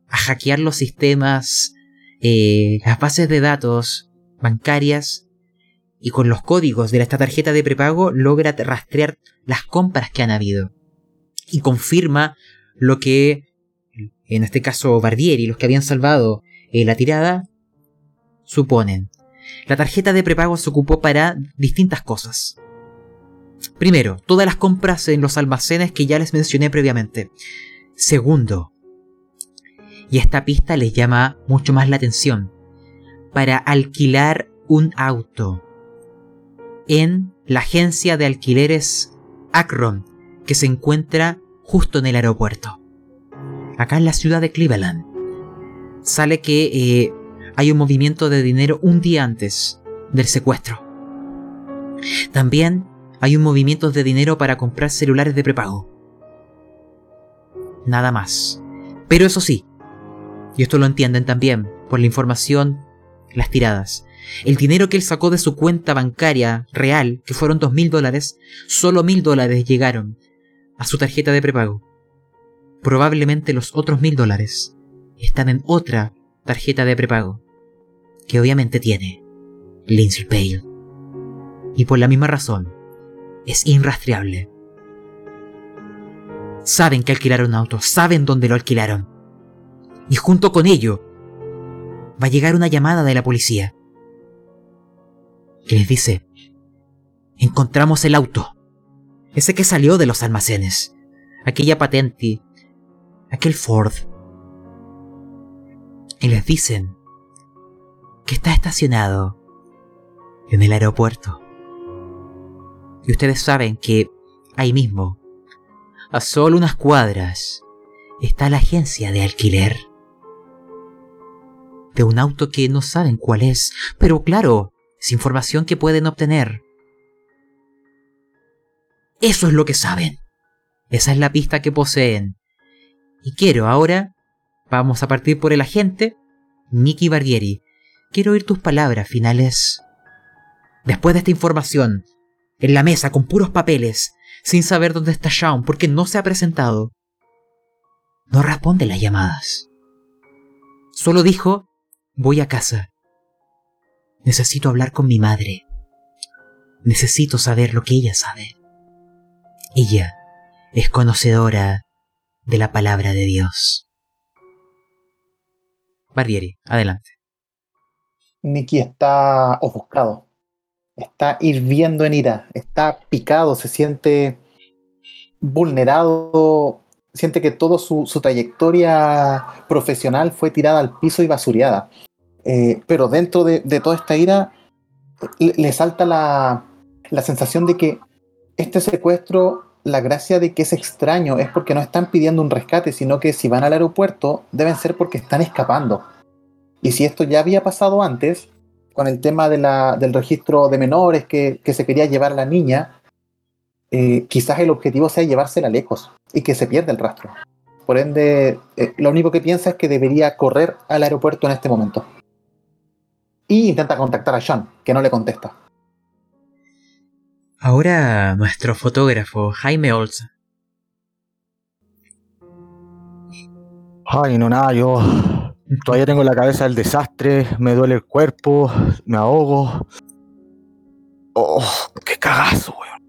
a hackear los sistemas, eh, las bases de datos bancarias y con los códigos de esta tarjeta de prepago logra rastrear las compras que han habido. Y confirma lo que, en este caso Bardieri, los que habían salvado eh, la tirada, suponen. La tarjeta de prepago se ocupó para distintas cosas. Primero, todas las compras en los almacenes que ya les mencioné previamente. Segundo, y esta pista les llama mucho más la atención, para alquilar un auto en la agencia de alquileres Akron, que se encuentra justo en el aeropuerto. Acá en la ciudad de Cleveland. Sale que eh, hay un movimiento de dinero un día antes del secuestro. También hay un movimiento de dinero para comprar celulares de prepago. Nada más. Pero eso sí, y esto lo entienden también por la información, las tiradas. El dinero que él sacó de su cuenta bancaria real, que fueron dos mil dólares, solo mil dólares llegaron a su tarjeta de prepago. Probablemente los otros mil dólares están en otra tarjeta de prepago, que obviamente tiene Lindsay Pale. Y por la misma razón, es irrastreable. Saben que alquilaron un auto, saben dónde lo alquilaron. Y junto con ello, va a llegar una llamada de la policía que les dice, encontramos el auto, ese que salió de los almacenes, aquella patente, aquel Ford. Y les dicen que está estacionado en el aeropuerto. Y ustedes saben que ahí mismo, a solo unas cuadras, está la agencia de alquiler. De un auto que no saben cuál es, pero claro, es información que pueden obtener. Eso es lo que saben. Esa es la pista que poseen. Y quiero ahora, vamos a partir por el agente, Nicky Barbieri. Quiero oír tus palabras finales. Después de esta información, en la mesa con puros papeles, sin saber dónde está Shaun porque no se ha presentado, no responde las llamadas. Solo dijo, voy a casa. Necesito hablar con mi madre. Necesito saber lo que ella sabe. Ella es conocedora de la palabra de Dios. Barbieri, adelante. Nicky está ofuscado. Está hirviendo en ira. Está picado. Se siente vulnerado. Siente que toda su, su trayectoria profesional fue tirada al piso y basureada. Eh, pero dentro de, toda esta ira le, salta la, sensación de que este secuestro, la gracia de que es extraño es porque no están pidiendo un rescate, sino que si van al aeropuerto deben ser porque están escapando. Y si esto ya había pasado antes, con el tema del registro de menores que, se quería llevar a la niña, eh, quizás el objetivo sea llevársela lejos y que se pierda el rastro. Por ende, eh, lo único que piensa es que debería correr al aeropuerto en este momento y intenta contactar a Sean, que no le contesta. Ahora nuestro fotógrafo, Jaime Olsen. Ay, no nada, yo todavía tengo la cabeza del desastre, me duele el cuerpo, me ahogo. Oh, qué cagazo, weón.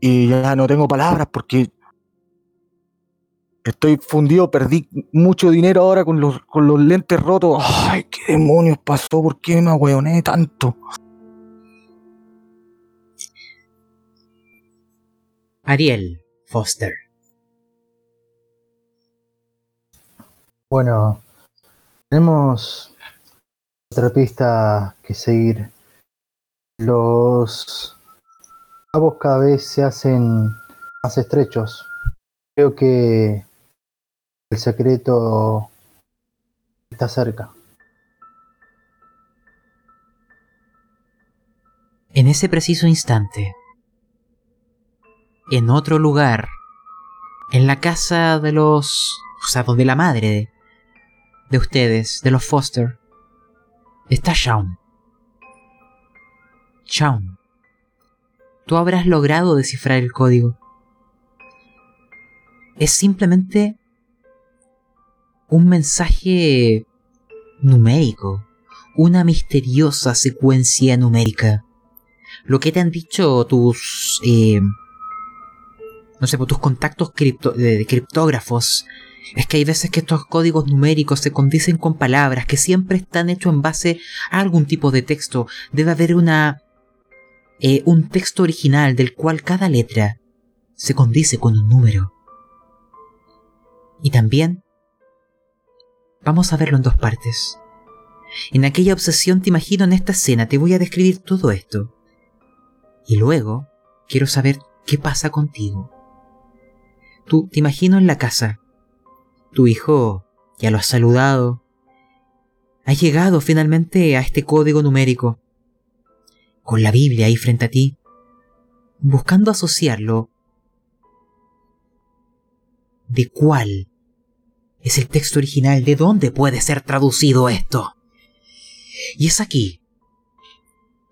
Y ya no tengo palabras porque Estoy fundido, perdí mucho dinero ahora con los, con los lentes rotos. Ay, qué demonios pasó, ¿por qué me ahueoné tanto? Ariel Foster. Bueno, tenemos otra pista que seguir. Los cabos cada vez se hacen más estrechos. Creo que el secreto está cerca. En ese preciso instante, en otro lugar, en la casa de los... o sea, de la madre de, ustedes, de los Foster, está Shaun. Shaun, tú habrás logrado descifrar el código. Es simplemente un mensaje numérico, una misteriosa secuencia numérica. Lo que te han dicho tus... Eh, no sé, por tus contactos cripto, criptógrafos es que hay veces que estos códigos numéricos se condicen con palabras que siempre están hechos en base a algún tipo de texto. Debe haber una eh, un texto original del cual cada letra se condice con un número. Y también vamos a verlo en dos partes. En aquella obsesión te imagino en esta escena, te voy a describir todo esto. Y luego quiero saber qué pasa contigo. Tú te imagino en la casa. Tu hijo ya lo has saludado. Has llegado finalmente a este código numérico. Con la Biblia ahí frente a ti. Buscando asociarlo. ¿De cuál es el texto original? ¿De dónde puede ser traducido esto? Y es aquí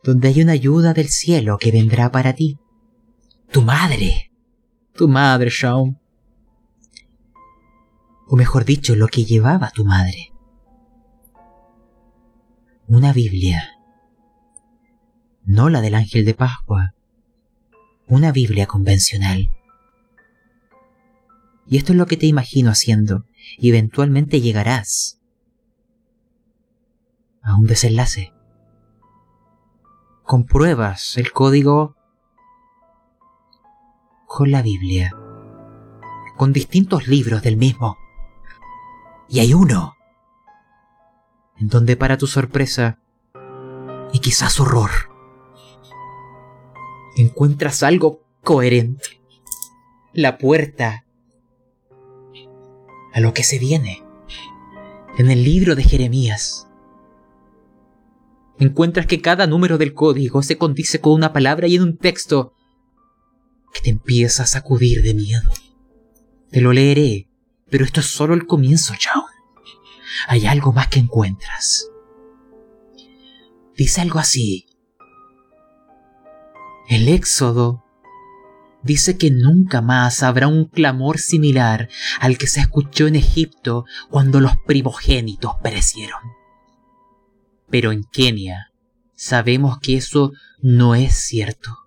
donde hay una ayuda del cielo que vendrá para ti. Tu madre. Tu madre, Shaun. O mejor dicho, lo que llevaba tu madre. Una Biblia. No la del ángel de Pascua. Una Biblia convencional. Y esto es lo que te imagino haciendo, y eventualmente llegarás a un desenlace. Compruebas el código con la Biblia, con distintos libros del mismo. Y hay uno donde para tu sorpresa y quizás horror, encuentras algo coherente. La puerta a lo que se viene. En el libro de Jeremías encuentras que cada número del código se condice con una palabra y en un texto que te empieza a sacudir de miedo. Te lo leeré, pero esto es solo el comienzo, John. Hay algo más que encuentras. Dice algo así. El Éxodo dice que nunca más habrá un clamor similar al que se escuchó en Egipto cuando los primogénitos perecieron. Pero en Kenia sabemos que eso no es cierto.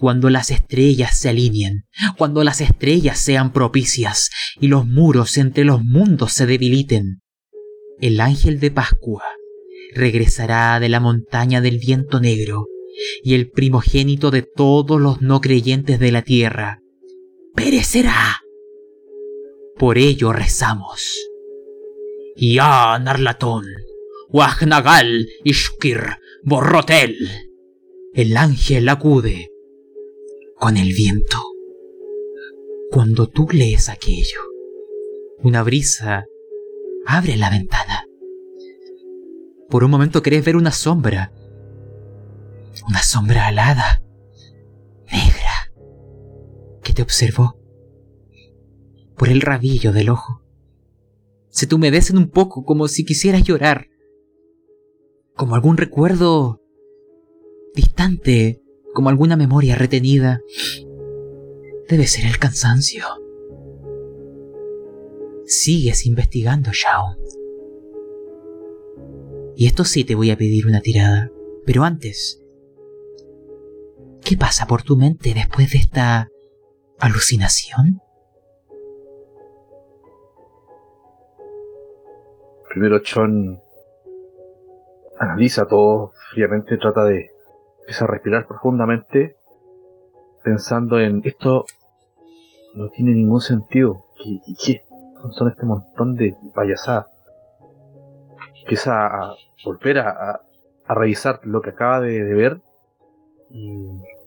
Cuando las estrellas se alineen, cuando las estrellas sean propicias y los muros entre los mundos se debiliten, el ángel de Pascua regresará de la montaña del viento negro y el primogénito de todos los no creyentes de la tierra perecerá. Por ello rezamos. Ya, Narlatón, Wajnagal Ishkir Borrotel. El ángel acude con el viento. Cuando tú lees aquello, una brisa abre la ventana. Por un momento querés ver una sombra. Una sombra alada, negra, que te observó por el rabillo del ojo. Se te humedecen un poco como si quisieras llorar como algún recuerdo distante, como alguna memoria retenida. Debe ser el cansancio. Sigues investigando, Shao. Y esto sí te voy a pedir una tirada. Pero antes, ¿qué pasa por tu mente después de esta alucinación? Primero Chon analiza todo fríamente, trata de empezar a respirar profundamente, pensando en esto no tiene ningún sentido. ¿Y, qué son este montón de payasadas? Empieza a volver a, a, revisar lo que acaba de, ver y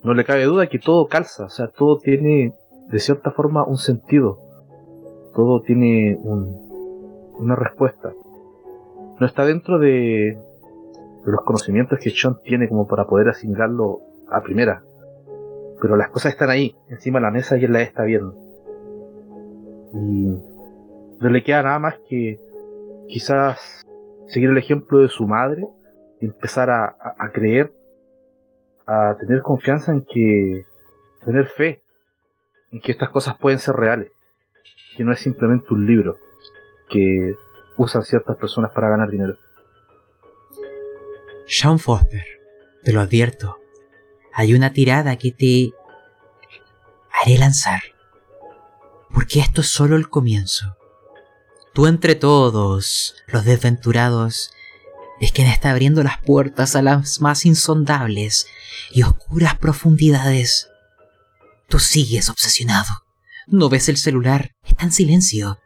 no le cabe duda que todo calza, o sea, todo tiene de cierta forma un sentido, todo tiene un, una respuesta. No está dentro de, los conocimientos que Sean tiene como para poder asimilarlo a primera. Pero las cosas están ahí, encima de la mesa y él las está viendo. Y no le queda nada más que quizás seguir el ejemplo de su madre y empezar a, a creer, a tener confianza en que, tener fe en que estas cosas pueden ser reales, que no es simplemente un libro que usan ciertas personas para ganar dinero. Sean Foster, te lo advierto. Hay una tirada que te haré lanzar. Porque esto es solo el comienzo. Tú entre todos, los desventurados, es quien está abriendo las puertas a las más insondables y oscuras profundidades. Tú sigues obsesionado. No ves el celular, está en silencio.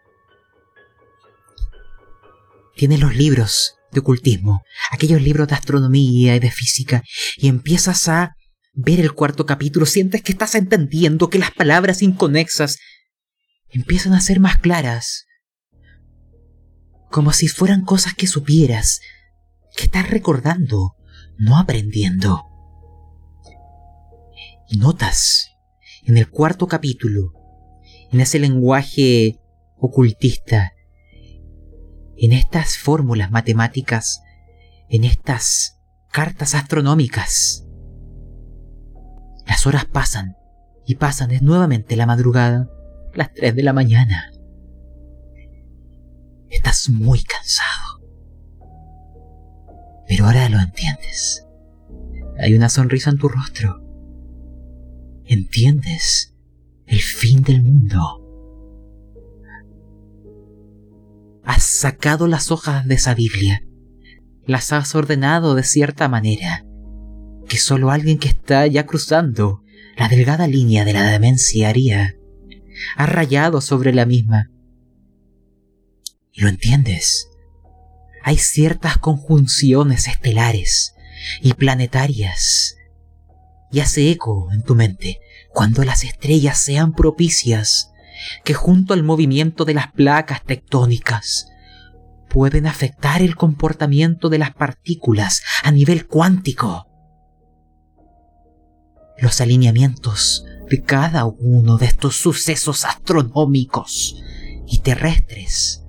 Tienes los libros de ocultismo, aquellos libros de astronomía y de física, y empiezas a ver el cuarto capítulo, sientes que estás entendiendo que las palabras inconexas empiezan a ser más claras, como si fueran cosas que supieras, que estás recordando, no aprendiendo. Y notas en el cuarto capítulo, en ese lenguaje ocultista, en estas fórmulas matemáticas, en estas cartas astronómicas. Las horas pasan y pasan, nuevamente la madrugada, las 3 de la mañana. Estás muy cansado. Pero ahora lo entiendes. Hay una sonrisa en tu rostro. Entiendes el fin del mundo. Has sacado las hojas de esa Biblia. Las has ordenado de cierta manera que solo alguien que está ya cruzando la delgada línea de la demencia haría. Has rayado sobre la misma. Lo entiendes. Hay ciertas conjunciones estelares y planetarias. Y hace eco en tu mente cuando las estrellas sean propicias que junto al movimiento de las placas tectónicas pueden afectar el comportamiento de las partículas a nivel cuántico. Los alineamientos de cada uno de estos sucesos astronómicos y terrestres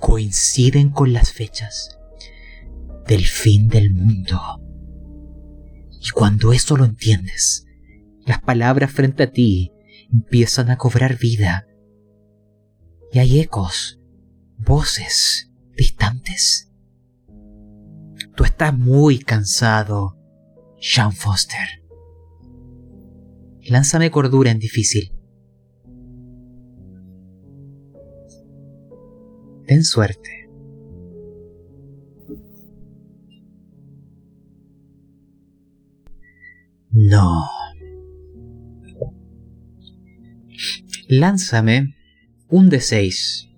coinciden con las fechas del fin del mundo. Y cuando eso lo entiendes, las palabras frente a ti empiezan a cobrar vida. Y hay ecos, voces distantes. Tú estás muy cansado, Sean Foster. Lánzame cordura en difícil. Ten suerte. No. Lánzame un de 6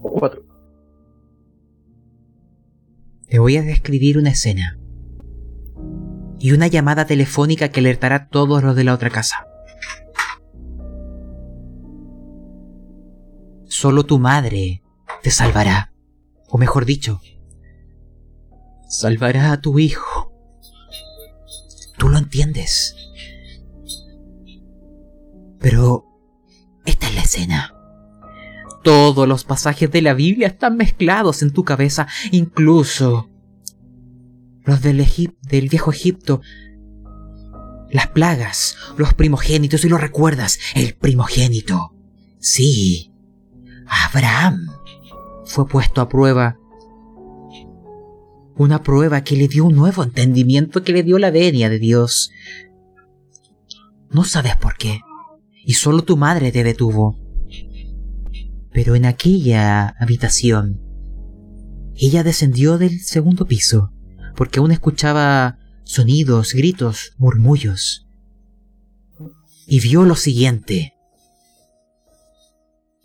Cuatro. Te voy a describir una escena. Y una llamada telefónica que alertará a todos los de la otra casa. Solo tu madre te salvará. O mejor dicho, salvará a tu hijo. Tú lo entiendes. Pero esta es la escena. Todos los pasajes de la Biblia están mezclados en tu cabeza, incluso los del, del viejo Egipto, las plagas, los primogénitos, y lo recuerdas, el primogénito. Sí, Abraham fue puesto a prueba. Una prueba que le dio un nuevo entendimiento, que le dio la venia de Dios. No sabes por qué, y solo tu madre te detuvo. Pero en aquella habitación, ella descendió del segundo piso, porque aún escuchaba sonidos, gritos, murmullos. Y vio lo siguiente.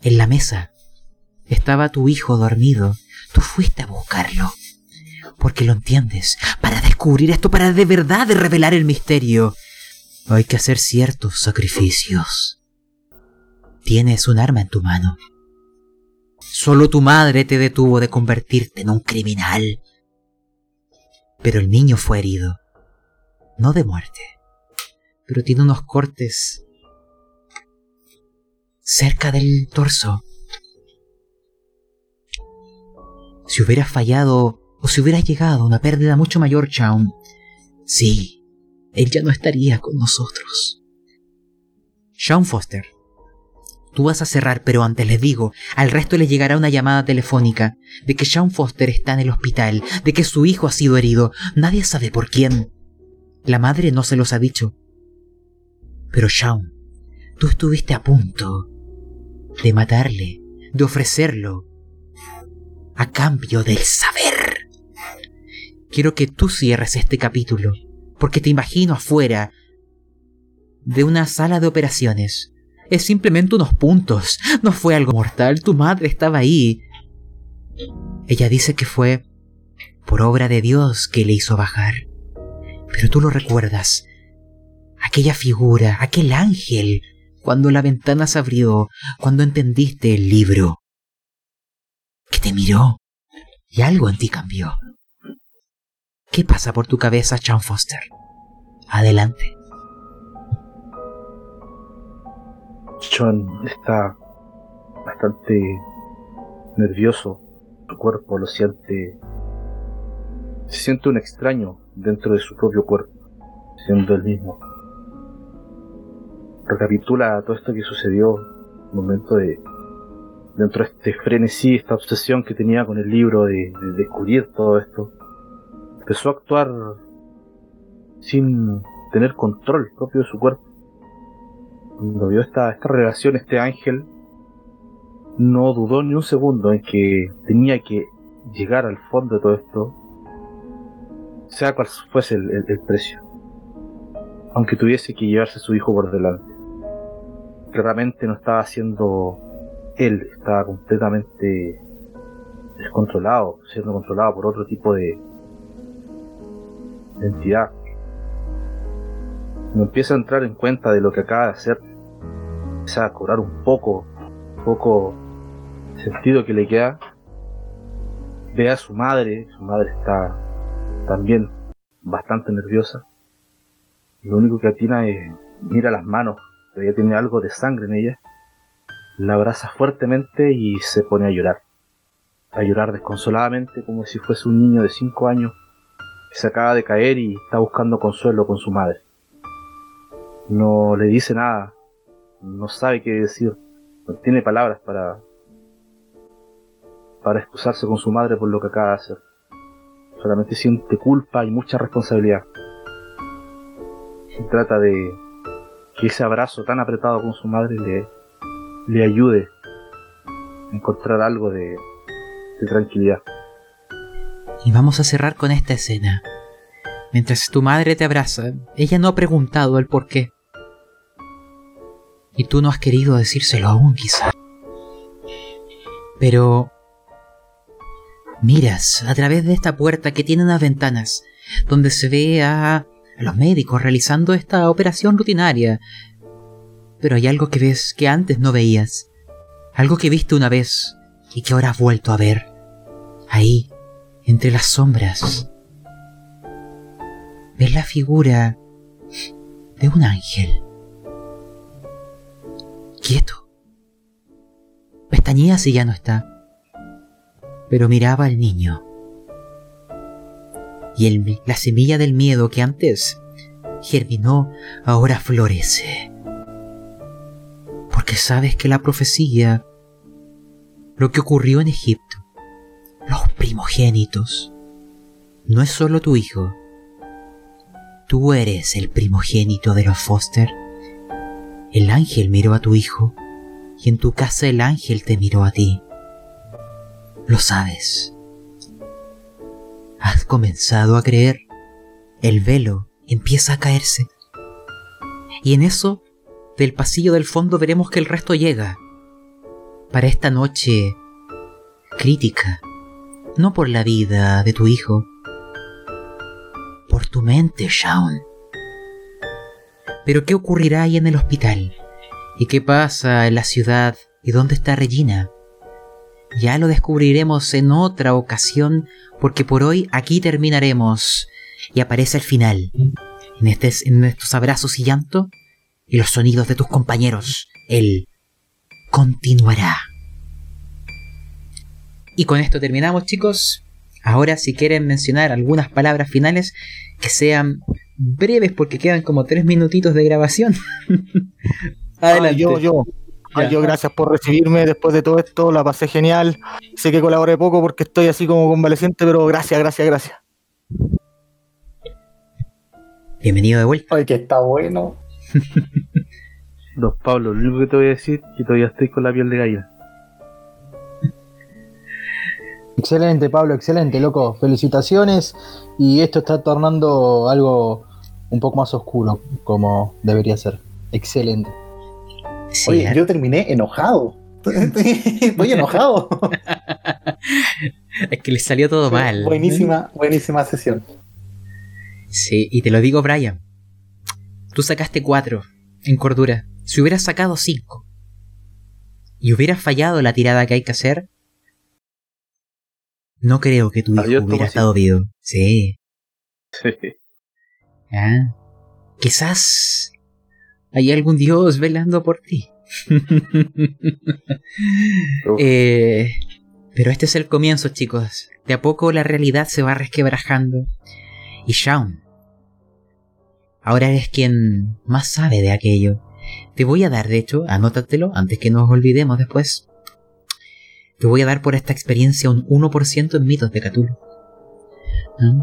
En la mesa estaba tu hijo dormido. Tú fuiste a buscarlo. Porque lo entiendes. Para descubrir esto, para de verdad revelar el misterio. Hay que hacer ciertos sacrificios. Tienes un arma en tu mano. Solo tu madre te detuvo de convertirte en un criminal. Pero el niño fue herido. No de muerte. Pero tiene unos cortes cerca del torso. Si hubieras fallado o si hubieras llegado a una pérdida mucho mayor, Chaun, sí, él ya no estaría con nosotros. Sean Foster, Tú vas a cerrar, pero antes les digo, al resto les llegará una llamada telefónica de que Sean Foster está en el hospital, de que su hijo ha sido herido. Nadie sabe por quién. La madre no se los ha dicho. Pero Sean, tú estuviste a punto de matarle, de ofrecerlo, a cambio del saber. Quiero que tú cierres este capítulo, porque te imagino afuera de una sala de operaciones. Es simplemente unos puntos, no fue algo mortal, tu madre estaba ahí. Ella dice que fue por obra de Dios que le hizo bajar. Pero tú lo recuerdas. Aquella figura, aquel ángel, cuando la ventana se abrió, cuando entendiste el libro. Que te miró y algo en ti cambió. ¿Qué pasa por tu cabeza, Sean Foster? Adelante. Sean está bastante nervioso. Su cuerpo lo siente. Se siente un extraño dentro de su propio cuerpo, siendo el mismo. Recapitula todo esto que sucedió, un momento de. dentro de este frenesí, esta obsesión que tenía con el libro de descubrir todo esto. Empezó a actuar sin tener control propio de su cuerpo cuando vio esta, esta relación, este ángel, no dudó ni un segundo en que tenía que llegar al fondo de todo esto, sea cual fuese el, el precio, aunque tuviese que llevarse su hijo por delante. Claramente no estaba haciendo él, estaba completamente descontrolado, siendo controlado por otro tipo de entidad. No empieza a entrar en cuenta de lo que acaba de hacer, empieza a cobrar un poco, un poco sentido que le queda. Ve a su madre, su madre está también bastante nerviosa. Lo único que atina es mira las manos, que ella tiene algo de sangre en ella. La abraza fuertemente y se pone a llorar. A llorar desconsoladamente como si fuese un niño de 5 años se acaba de caer y está buscando consuelo con su madre. No le dice nada, no sabe qué decir, no tiene palabras para para excusarse con su madre por lo que acaba de hacer. Solamente siente culpa y mucha responsabilidad. Y trata de que ese abrazo tan apretado con su madre le, le ayude a encontrar algo de tranquilidad. Y vamos a cerrar con esta escena. Mientras tu madre te abraza, ella no ha preguntado el por qué. Y tú no has querido decírselo aún, quizá. Pero... Miras a través de esta puerta que tiene unas ventanas, donde se ve a, los médicos realizando esta operación rutinaria. Pero hay algo que ves que antes no veías. Algo que viste una vez y que ahora has vuelto a ver. Ahí, entre las sombras. Ves la figura de un ángel quieto. Pestañía si ya no está, pero miraba al niño. Y el, la semilla del miedo que antes germinó ahora florece. Porque sabes que la profecía, lo que ocurrió en Egipto, primogénitos, no es solo tu hijo. Tú eres el primogénito de los Foster el ángel miró a tu hijo y en tu casa el ángel te miró a ti. Lo sabes. Has comenzado a creer. El velo empieza a caerse. Y en eso, del pasillo del fondo veremos que el resto llega. Para esta noche crítica. No por la vida de tu hijo. Por tu mente, Shaun. Pero ¿qué ocurrirá ahí en el hospital? ¿Y qué pasa en la ciudad? ¿Y dónde está Regina? Ya lo descubriremos en otra ocasión, porque por hoy aquí terminaremos. Y aparece el final, en, este, en estos abrazos y llanto, y los sonidos de tus compañeros. Él continuará. Y con esto terminamos, chicos. Ahora, si quieren mencionar algunas palabras finales que sean breves porque quedan como tres minutitos de grabación. Adelante. yo, yo. Ay, yo gracias por recibirme después de todo esto, la pasé genial. Sé que colaboré poco porque estoy así como convaleciente, pero gracias, gracias, gracias. Bienvenido de vuelta. Ay, que está bueno. Don Pablo, lo único que te voy a decir es que todavía estoy con la piel de gallina. Excelente, Pablo, excelente, loco. Felicitaciones. Y esto está tornando algo un poco más oscuro, como debería ser. Excelente. Sí, Oye, ¿eh? yo terminé enojado. Estoy enojado. es que le salió todo mal. Buenísima, buenísima sesión. Sí, y te lo digo, Brian. Tú sacaste cuatro en cordura. Si hubieras sacado cinco y hubieras fallado la tirada que hay que hacer, no creo que tu hijo Adiós, hubiera estado vivo. Sí. Sí. Ah, quizás hay algún dios velando por ti. Eh, pero este es el comienzo, chicos. De a poco la realidad se va resquebrajando. Y Shaun, ahora eres quien más sabe de aquello. Te voy a dar, de hecho, anótatelo antes que nos olvidemos después. Te voy a dar por esta experiencia un 1% en mitos de Cthulhu. ¿Mm?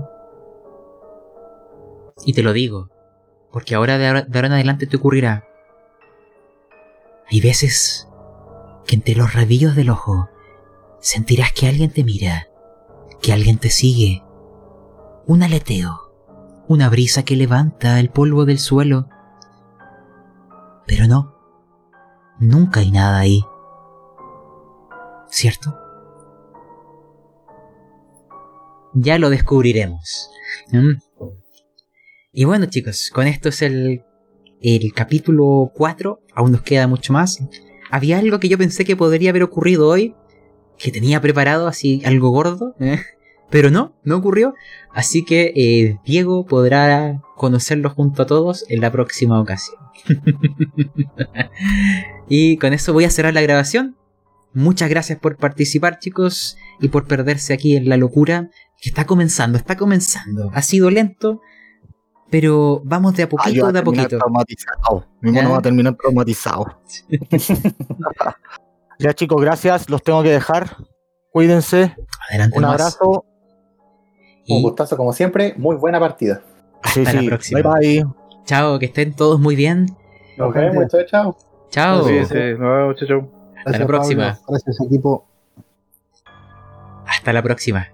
Y te lo digo, porque ahora de, ahora de ahora en adelante te ocurrirá. Hay veces que entre los rabillos del ojo sentirás que alguien te mira, que alguien te sigue, un aleteo, una brisa que levanta el polvo del suelo. Pero no, nunca hay nada ahí. ¿Cierto? Ya lo descubriremos. ¿Mm? Y bueno chicos, con esto es el, el capítulo 4, aún nos queda mucho más. Había algo que yo pensé que podría haber ocurrido hoy, que tenía preparado así algo gordo, ¿eh? pero no, no ocurrió. Así que eh, Diego podrá conocerlo junto a todos en la próxima ocasión. y con eso voy a cerrar la grabación. Muchas gracias por participar chicos y por perderse aquí en la locura que está comenzando, está comenzando. Ha sido lento, pero vamos de a Ay, yo poquito, voy de a poquito. Traumatizado. Mi mono ¿Ah? va a terminar traumatizado. ya chicos, gracias. Los tengo que dejar. Cuídense. Adelante Un abrazo. Un gustazo como siempre. Muy buena partida. Sí, Hasta la sí. próxima. Bye bye. chao, que estén todos muy bien. Nos vemos. Chao, chao. Chao. Vemos, chao, chao. Gracias, próxima. Pablo. Gracias, equipo. Hasta la próxima.